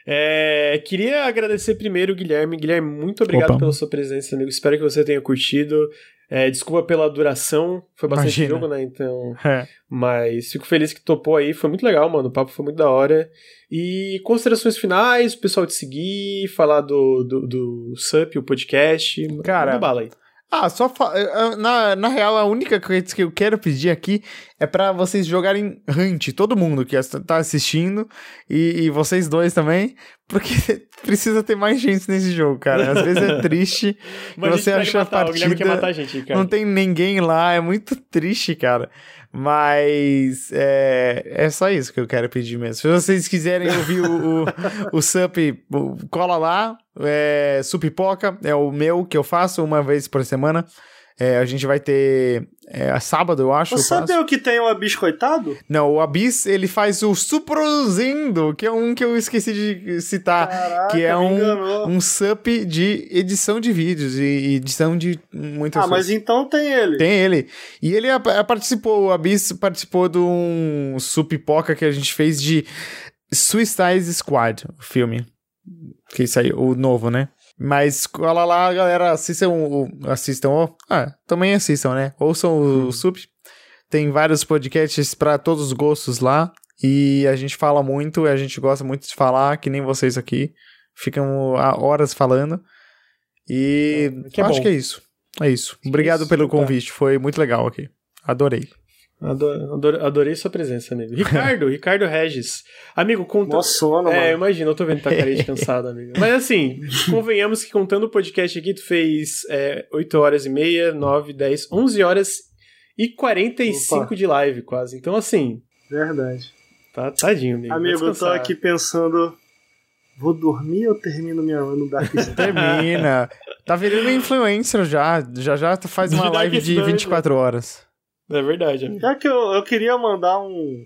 É, queria agradecer primeiro o Guilherme. Guilherme, muito obrigado Opa. pela sua presença, amigo. Espero que você tenha curtido. É, desculpa pela duração, foi bastante Imagina. jogo, né? Então. É. Mas fico feliz que topou aí. Foi muito legal, mano. O papo foi muito da hora. E considerações finais, o pessoal te seguir, falar do, do, do SUP, o podcast. Cara, bala aí. Ah, só fa- eh, na, na real, a única coisa que eu quero pedir aqui é pra vocês jogarem Hunt, todo mundo que tá assistindo, e, e vocês dois também, porque precisa ter mais gente nesse jogo, cara. Às vezes é triste, a você acha a matar, quer partida- matar a gente, cara. não tem ninguém lá, é muito triste, cara. Mas é, é só isso que eu quero pedir mesmo. Se vocês quiserem ouvir o, o, o Sup, cola lá. É, Supipoca é o meu que eu faço uma vez por semana. É, a gente vai ter é, sábado, eu acho. Você sabe o que tem o abiscoitado? Não, o Abyss ele faz o Suprozendo, que é um que eu esqueci de citar. Caraca, que é um, enganou. um sup de edição de vídeos e edição de muitas Ah, coisas. mas então tem ele. Tem ele. E ele a- a- participou, o Abyss participou de um supipoca que a gente fez de Suicide Squad, o filme. Que saiu, o novo, né? Mas cola lá, galera, assistam o. Assistam o. Ah, também assistam, né? Ouçam o Sup. Tem vários podcasts pra todos os gostos lá. E a gente fala muito, a gente gosta muito de falar, que nem vocês aqui. Ficam há horas falando. E Que é acho bom. que é isso. É isso. Obrigado pelo tá. convite, foi muito legal aqui. Adorei. Ador- ador- adorei sua presença, amigo. Ricardo, Ricardo Regis. Amigo, conta. Sono, É, mano. imagina, eu tô vendo que tá carente cansado, amigo. Mas assim, convenhamos que contando o podcast aqui, tu fez é, 8 horas e meia, 9, 10, 11 horas e 45 Opa. de live quase. Então, assim, Verdade. tá tadinho, amigo. Amigo, eu tô aqui pensando. Vou dormir ou termino minha run no Dark? Termina. tá virando influencer já. Já já tu faz uma live de Dark 24 horas. É verdade, amigo. Já que eu, eu queria mandar um.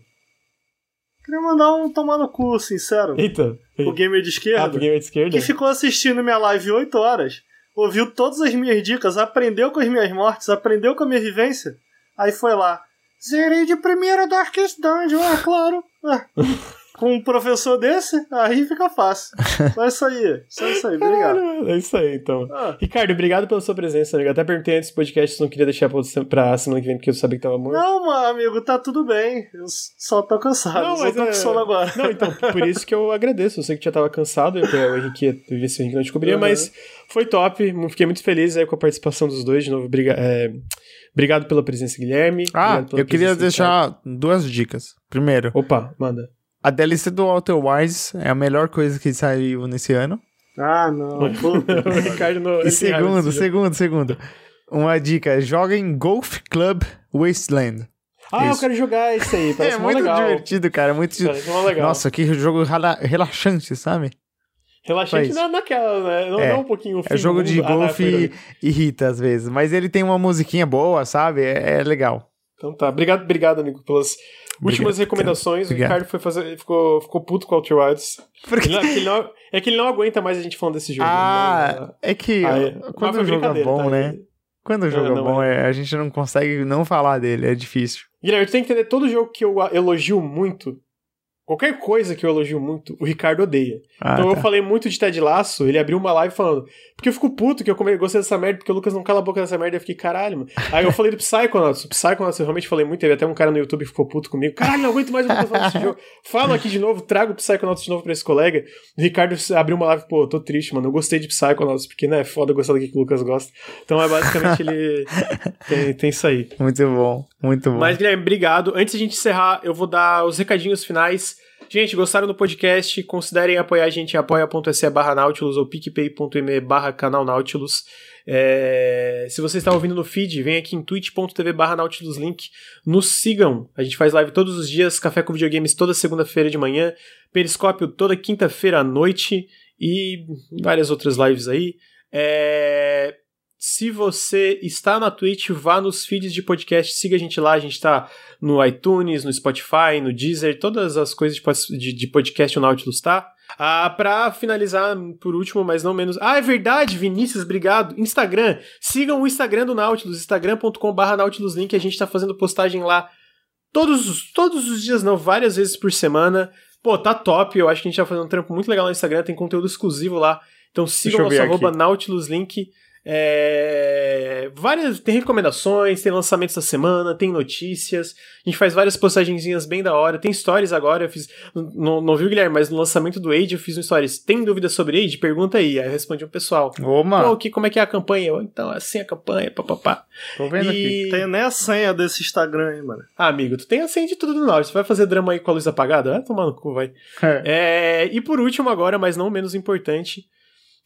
Queria mandar um tomar no cu, sincero. Eita. O gamer de Ah, esquerda. pro gamer de esquerda? que ficou assistindo minha live 8 horas, ouviu todas as minhas dicas, aprendeu com as minhas mortes, aprendeu com a minha vivência, aí foi lá. Zerei de primeira Darkest Dungeon, é claro. É. com um professor desse, aí fica fácil. Só isso aí. Só isso aí, obrigado. É isso aí, então. Ah, Ricardo, obrigado pela sua presença, amigo. Até perguntei antes do podcast se não queria deixar pra semana que vem, porque eu sabia que tava morto. não, mano, amigo, tá tudo bem. Eu só tô cansado. Não, só mas tô é- com sono agora. Não, então, por isso que eu agradeço. Eu sei que já tava cansado, eu o Henrique ia ver se o Henrique não descobria, Uhum. mas foi top. Fiquei muito feliz aí com a participação dos dois. De novo, briga- é, obrigado pela presença, Guilherme. Ah, eu queria Ricardo. deixar duas dicas. Primeiro, Opa, manda. A DLC do Outer Wilds é a melhor coisa que saiu nesse ano. Ah, não. O Ricardo não. E segundo, jogo. segundo, segundo. Uma dica, joguem Golf Club Wasteland. Ah, eu Isso. quero jogar esse aí. Parece é muito legal. divertido, cara. Muito... Parece legal. Nossa, que jogo rela- relaxante, sabe? Relaxante na, naquela, né? Não, É. não um pouquinho É jogo de fim do mundo. Ah, golfe e perdão. irrita às vezes. Mas ele tem uma musiquinha boa, sabe? É, é legal. Então tá. Obrigado, obrigado, amigo, pelas últimas Obrigado, recomendações. Obrigado. O Ricardo foi fazer, ficou, ficou puto com o Outer Wilds. Porque... Ele que ele não- é que ele não aguenta mais a gente falando desse jogo. Ah, Não, não. é que Ah, é. quando o jogo é bom, tá? né? Quando o jogo Não, é não bom, é, a gente não consegue não falar dele, é difícil. Guilherme, tu tem que entender todo jogo que eu elogio muito. Qualquer coisa que eu elogio muito, o Ricardo odeia. Ah, então eu tá. falei muito de Ted Laço, ele abriu uma live falando. Porque eu fico puto que eu come- gostei dessa merda, porque o Lucas não cala a boca dessa merda. Eu fiquei, caralho, mano. Aí eu falei do Psychonauts. O Psychonauts eu realmente falei muito. Teve até um cara no YouTube que ficou puto comigo. Caralho, não aguento mais o Lucas falando desse jogo. Falo aqui de novo, trago o Psychonauts de novo pra esse colega. O Ricardo abriu uma live, pô, tô triste, mano. Eu gostei de Psychonauts, porque, né, é foda gostar do que o Lucas gosta. Então é basicamente ele. Tem, tem isso aí. Muito bom, muito bom. Mas, Guilherme, obrigado. Antes de a gente encerrar, eu vou dar os recadinhos finais. Gente, gostaram do podcast? Considerem apoiar a gente em apoia.se barra Nautilus ou picpay.me barra canal Nautilus. É, Se você está ouvindo no feed, vem aqui em twitch.tv barra Nautilus Link. Nos sigam. A gente faz live todos os dias, Café com Videogames toda segunda-feira de manhã, Periscópio toda quinta-feira à noite e várias outras lives aí. É, Se você está na Twitch, vá nos feeds de podcast, siga a gente lá. A gente está no iTunes, no Spotify, no Deezer, todas as coisas de, podcast o Nautilus tá. Ah, pra finalizar, por último, mas não menos. Ah, é verdade, Vinícius, obrigado. Instagram. Sigam o Instagram do Nautilus, instagram.com.br NautilusLink. A gente tá fazendo postagem lá todos, os- todos os dias, não, várias vezes por semana. Pô, tá top. Eu acho que a gente tá fazendo um trampo muito legal no Instagram, tem conteúdo exclusivo lá. Então sigam nosso arroba aqui. NautilusLink. É, várias tem recomendações, tem lançamentos da semana, tem notícias. A gente faz várias postagenzinhas bem da hora. Tem stories agora. Eu fiz, não, não viu, Guilherme, mas no lançamento do Age eu fiz um stories. Tem dúvidas sobre Age? Pergunta aí. Aí eu respondi um pessoal. Ô, mano, que, como é que é a campanha? Eu, então, é assim a campanha, papapá. tô vendo aqui. E... Tem nem a senha desse Instagram aí, mano. Ah, amigo, tu tem a senha de tudo do Nautilus. Você vai fazer drama aí com a luz apagada? Vai tomar no cu, vai. É. É, e por último, agora, mas não menos importante,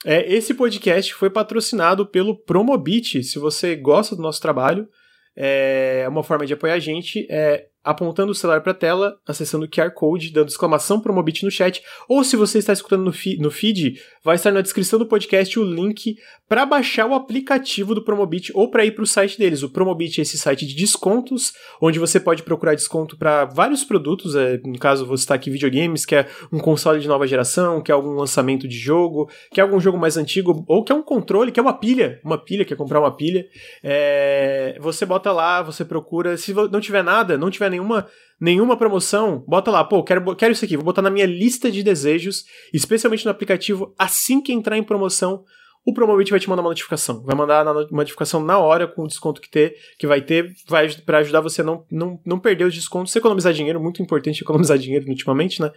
é, esse podcast foi patrocinado pelo Promobit. Se você gosta do nosso trabalho, é uma forma de apoiar a gente é apontando o celular para a tela, acessando o QR Code, dando exclamação Promobit no chat, ou se você está escutando no, fi- no feed, vai estar na descrição do podcast o link para baixar o aplicativo do Promobit ou para ir para o site deles. O Promobit é esse site de descontos, onde você pode procurar desconto para vários produtos, é, no caso você está aqui videogames, que é um console de nova geração, que é algum lançamento de jogo, que é algum jogo mais antigo, ou que é um controle, que é uma pilha, uma pilha, quer comprar uma pilha. É, você bota lá, você procura, se não tiver nada, não tiver nenhuma nenhuma promoção, bota lá, pô, quero, quero isso aqui, vou botar na minha lista de desejos, especialmente no aplicativo, assim que entrar em promoção, o Promobit vai te mandar uma notificação. Vai mandar uma notificação na hora com o desconto que ter, que vai ter, vai para ajudar você a não, não, não perder os descontos, economizar dinheiro, muito importante economizar dinheiro ultimamente, né?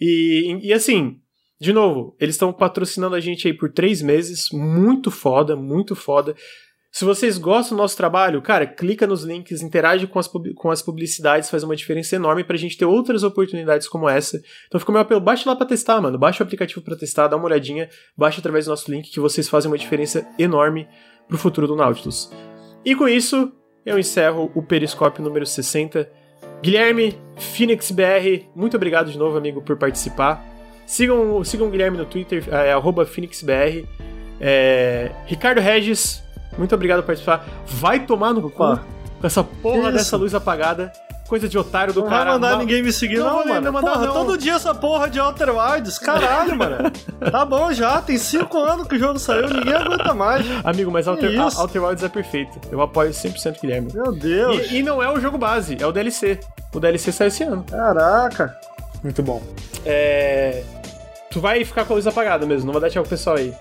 E, e assim, de novo, eles estão patrocinando a gente aí por três meses, muito foda, muito foda. Se vocês gostam do nosso trabalho, cara, clica nos links, interage com as, com as publicidades, faz uma diferença enorme pra gente ter outras oportunidades como essa. Então fica o meu apelo, baixa lá pra testar, mano. Baixa o aplicativo pra testar, dá uma olhadinha, baixa através do nosso link que vocês fazem uma diferença enorme pro futuro do Nautilus. E com isso, eu encerro o Periscópio número 60. Guilherme, Phoenix BR, muito obrigado de novo, amigo, por participar. Sigam, sigam o Guilherme no Twitter, é, arroba PhoenixBR. É, Ricardo Regis, muito obrigado por participar. Vai tomar no cu Opa. com essa porra Que dessa isso? luz apagada. Coisa de otário do Não cara. vai mandar Mal- ninguém me seguir, Não não, mano. mandar, porra, não. todo dia essa porra de Outer Wilds. Caralho, mano. Tá bom já, tem cinco anos que o jogo saiu, ninguém aguenta mais. Amigo, mas Outer, isso? a- Outer Wilds é perfeito. Eu apoio 100% Guilherme. Meu Deus. E, e não é o jogo base, é o DLC. O DLC saiu esse ano. Caraca. Muito bom. É. Tu vai ficar com a luz apagada mesmo, não vai dar tchau pro pessoal aí.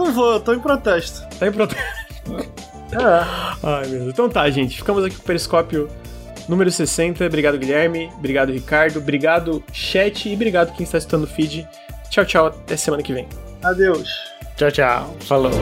Não vou, eu tô em protesto. Tá em protesto. É. Ai, meu Deus. Então tá, gente. Ficamos aqui com o Periscópio número 60. Obrigado, Guilherme. Obrigado, Ricardo. Obrigado, chat. E obrigado quem está escutando o feed. Tchau, tchau. Até semana que vem. Adeus. Tchau, tchau. Falou.